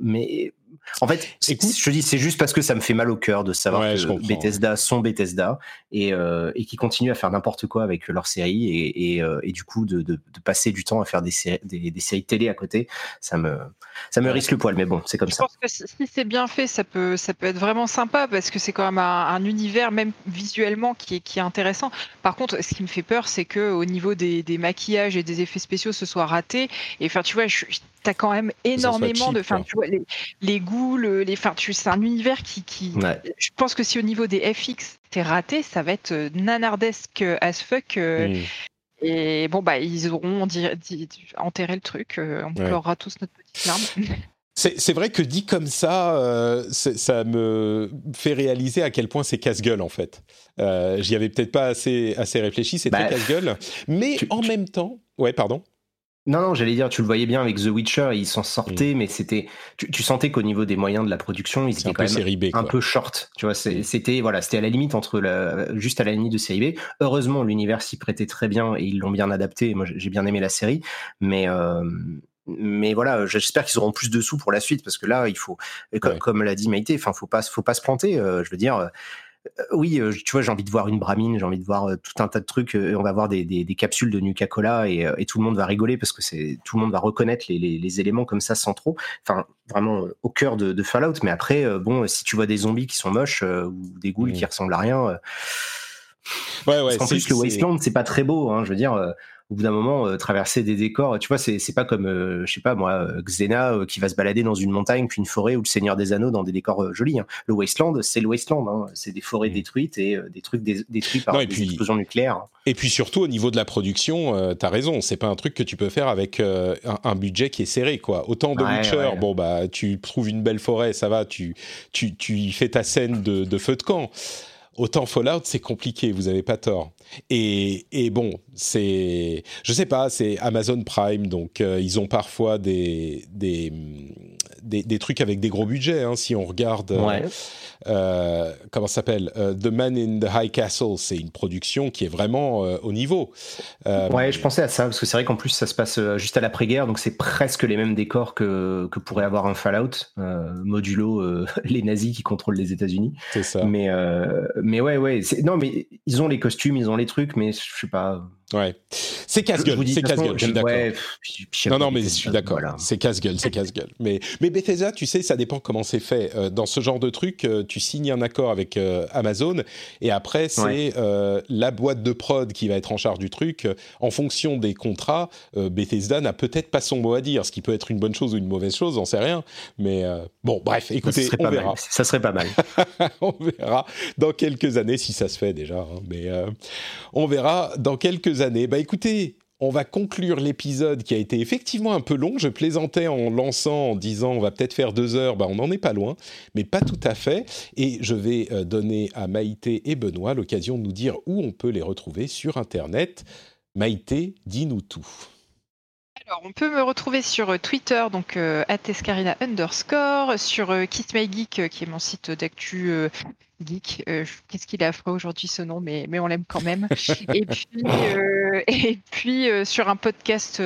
mais en fait, je dis, c'est juste parce que ça me fait mal au cœur de savoir que Bethesda sont Bethesda et, euh, et qui continuent à faire n'importe quoi avec leur série et, et, euh, et du coup de, de, de, passer du temps à faire des séries, des, des, séries télé à côté, ça me, ça me risque le poil. Mais bon, c'est comme je ça. Je pense que si c'est bien fait, ça peut, ça peut être vraiment sympa parce que c'est quand même un, un, univers, même visuellement, qui est, qui est intéressant. Par contre, ce qui me fait peur, c'est que au niveau des, des maquillages et des effets spéciaux, ce soit raté. Et enfin, tu vois, je, tu as quand même énormément de. Enfin, tu vois, les, les goûts, les, enfin, c'est un univers qui. qui Je pense que si au niveau des FX, t'es raté, ça va être euh, nanardesque as fuck. Euh, mm. Et bon, bah, ils auront enterré le truc. Euh, on pleurera tous notre petite larme. C'est vrai que dit comme ça, ça me fait réaliser à quel point c'est casse-gueule en fait. J'y avais peut-être pas assez, assez réfléchi, c'est très bah, casse-gueule. Mais en même temps, ouais, pardon. Non, non, j'allais dire, tu le voyais bien avec The Witcher, ils s'en sortaient, mm. mais c'était, tu, sentais qu'au niveau des moyens de la production, ils étaient quand même un peu short. Tu vois, c'était voilà, c'était à la limite entre la, juste à la limite de série B. Heureusement, l'univers s'y prêtait très bien et ils l'ont bien adapté. Moi, j'ai bien aimé la série, mais euh, mais voilà, j'espère qu'ils auront plus de sous pour la suite parce que là, il faut, comme, l'a dit Maïté, enfin, faut pas, faut pas se planter. Euh, je veux dire oui, tu vois, j'ai envie de voir une bramine, j'ai envie de voir tout un tas de trucs. on va voir des, des, capsules de Nuka-Cola et, et, tout le monde va rigoler parce que c'est tout le monde va reconnaître les, les, les, éléments comme ça sans trop. Enfin, vraiment au cœur de, de Fallout. Mais après, bon, si tu vois des zombies qui sont moches ou des ghouls qui mmh. ressemblent à rien. Ouais, ouais, en plus, le Wasteland, c'est pas très beau. Hein, je veux dire, au bout d'un moment, euh, traverser des décors, tu vois, c'est, c'est pas comme, euh, je sais pas moi, euh, Xena qui va se balader dans une montagne, puis une forêt, ou le Seigneur des Anneaux dans des décors jolis. Hein. Le Wasteland, c'est le Wasteland, hein. c'est des forêts mmh. détruites et des trucs détruits par des explosions nucléaires. Et puis surtout au niveau de la production, tu as raison, c'est pas un truc que tu peux faire avec un, budget qui est serré, quoi. Autant de Witcher, bon bah tu trouves une belle forêt, ça va, tu tu tu fais ta scène de, de feu de camp. Autant Fallout, c'est compliqué, vous avez pas tort. Et, et bon, c'est, je sais pas, c'est Amazon Prime, donc euh, ils ont parfois des des, des, trucs avec des gros budgets. Hein, si on regarde, euh, euh, comment ça s'appelle, The Man in the High Castle, c'est une production qui est vraiment au niveau. ouais, je pensais à ça parce que c'est vrai qu'en plus ça se passe juste à l'après-guerre, donc c'est presque les mêmes décors que que pourrait avoir un Fallout, modulo les nazis qui contrôlent les États-Unis. C'est ça. Mais mais ouais, ouais, non, mais ils ont les costumes, ils ont les trucs, mais je sais pas. Ouais, c'est casse-gueule, c'est casse-gueule, je suis d'accord. non, non, mais je suis d'accord, c'est casse-gueule, c'est casse-gueule. Mais, mais Bethesda, tu sais, ça dépend comment c'est fait. Euh, dans ce genre de truc, euh, tu signes un accord avec euh, Amazon et après, c'est la boîte de prod qui va être en charge du truc. En fonction des contrats, Bethesda n'a peut-être pas son mot à dire, ce qui peut être une bonne chose ou une mauvaise chose, on sait rien. Mais bon, bref, écoutez, ça on verra. Ça serait pas mal. on verra dans quelques années si ça se fait déjà. Hein. mais on verra dans quelques années. Bah écoutez, on va conclure l'épisode qui a été effectivement un peu long. Je plaisantais en lançant, en disant on va peut-être faire deux heures. Bah, on n'en est pas loin, mais pas tout à fait. Et je vais euh, donner à Maïté et Benoît l'occasion de nous dire où on peut les retrouver sur Internet. Maïté, dis-nous tout. Alors, on peut me retrouver sur euh, Twitter, donc euh, underscore, sur euh, Kiss My Geek, qui est mon site d'actu geek. Euh, qu'est-ce qu'il est affreux aujourd'hui ce nom, mais, mais on l'aime quand même. et puis, euh, et puis euh, sur un podcast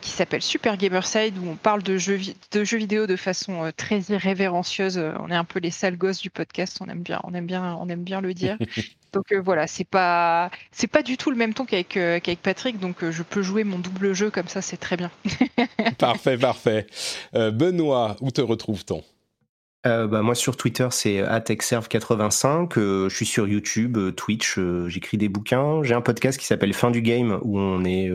qui s'appelle Super Gamerside où on parle de jeux, de jeux vidéo de façon très irrévérencieuse. On est un peu les sales gosses du podcast. On aime bien, on aime bien, on aime bien le dire. Donc voilà, c'est pas c'est pas du tout le même ton qu'avec qu'avec Patrick, donc je peux jouer mon double jeu comme ça, c'est très bien. parfait, parfait. Benoît, où te retrouve-t-on? Euh, bah, moi sur Twitter c'est atexerve85, euh, je suis sur YouTube, euh, Twitch, j'écris des bouquins, j'ai un podcast qui s'appelle Fin du Game où on est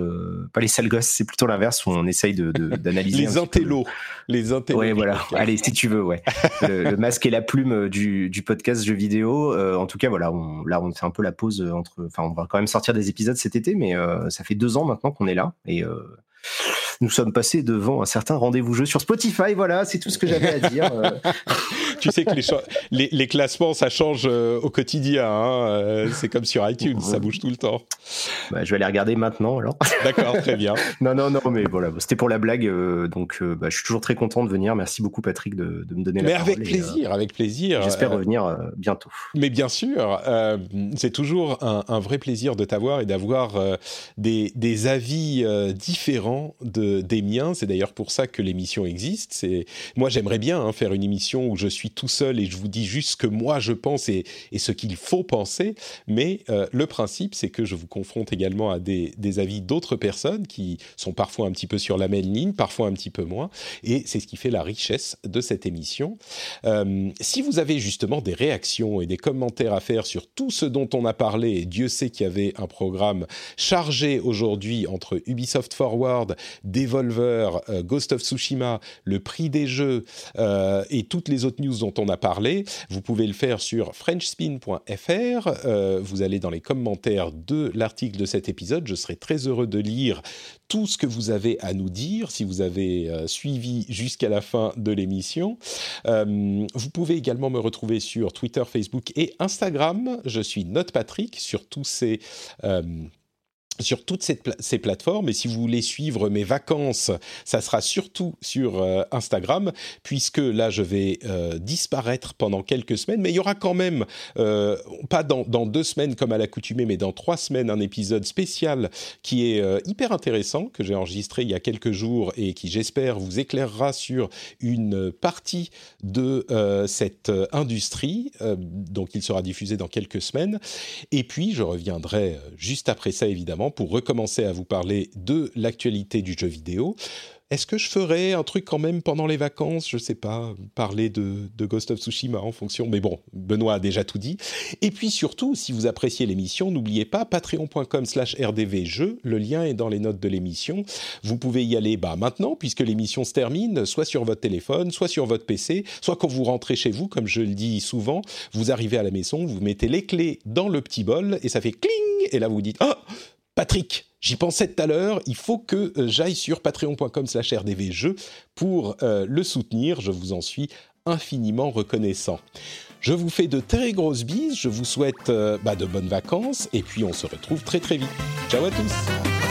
pas les sales gosses, c'est plutôt l'inverse où on essaye de d'analyser les intellos, les intellos. Ouais voilà, allez si tu veux ouais. le, masque et la plume du, du podcast jeux vidéo. en tout cas voilà, on, là on fait un peu la pause entre, enfin on va quand même sortir des épisodes cet été, mais ça fait deux ans maintenant qu'on est là et nous sommes passés devant un certain rendez-vous jeu sur Spotify. Voilà, c'est tout ce que j'avais à dire. Euh. tu sais que les, les, classements, ça change euh, au quotidien. Hein, euh, c'est comme sur iTunes, ça bouge tout le temps. Bah, je vais aller regarder maintenant alors. D'accord, très bien. non, non, non, mais voilà, c'était pour la blague. donc, bah, je suis toujours très content de venir. Merci beaucoup, Patrick, de, me donner mais la parole. Mais avec plaisir, avec plaisir. J'espère revenir bientôt. Mais bien sûr, c'est toujours un, vrai plaisir de t'avoir et d'avoir des, des, avis différents de des miens. C'est d'ailleurs pour ça que l'émission existe. C'est moi j'aimerais bien hein, faire une émission où je suis tout seul et je vous dis juste ce que moi je pense et, ce qu'il faut penser. Mais euh, le principe c'est que je vous confronte également à des, avis d'autres personnes qui sont parfois un petit peu sur la même ligne, parfois un petit peu moins. Et c'est ce qui fait la richesse de cette émission. Euh, si vous avez justement des réactions et des commentaires à faire sur tout ce dont on a parlé, et Dieu sait qu'il y avait un programme chargé aujourd'hui entre Ubisoft Forward, Devolver, euh, Ghost of Tsushima, le prix des jeux euh, et toutes les autres news dont on a parlé, vous pouvez le faire sur frenchspin.fr. Euh, vous allez dans les commentaires de l'article de cet épisode. Je serai très heureux de lire tout ce que vous avez à nous dire si vous avez suivi jusqu'à la fin de l'émission. vous pouvez également me retrouver sur Twitter, Facebook et Instagram. Je suis Note Patrick sur tous ces sur toutes ces, plateformes. Et si vous voulez suivre mes vacances, ça sera surtout sur euh, Instagram, puisque là, je vais euh, disparaître pendant quelques semaines. Mais il y aura quand même, euh, pas dans, deux semaines comme à l'accoutumée, mais dans trois semaines, un épisode spécial qui est hyper intéressant, que j'ai enregistré il y a quelques jours et qui, j'espère, vous éclairera sur une partie de cette industrie. donc, il sera diffusé dans quelques semaines. Et puis, je reviendrai juste après ça, évidemment pour recommencer à vous parler de l'actualité du jeu vidéo. Est-ce que je ferais un truc quand même pendant les vacances? Je sais pas, parler de, Ghost of Tsushima en fonction. Mais bon, Benoît a déjà tout dit. Et puis surtout, si vous appréciez l'émission, n'oubliez pas patreon.com/slash rdvjeux. Le lien est dans les notes de l'émission. Vous pouvez y aller bah, maintenant, puisque l'émission se termine, soit sur votre téléphone, soit sur votre PC, soit quand vous rentrez chez vous, comme je le dis souvent, vous arrivez à la maison, vous mettez les clés dans le petit bol et ça fait cling. Et là, vous dites ah Patrick, j'y pensais tout à l'heure, il faut que euh, j'aille sur patreon.com slash rdvjeux pour euh, le soutenir, je vous en suis infiniment reconnaissant. Je vous fais de très grosses bises, je vous souhaite euh, bah, de bonnes vacances et puis on se retrouve très très vite. Ciao à tous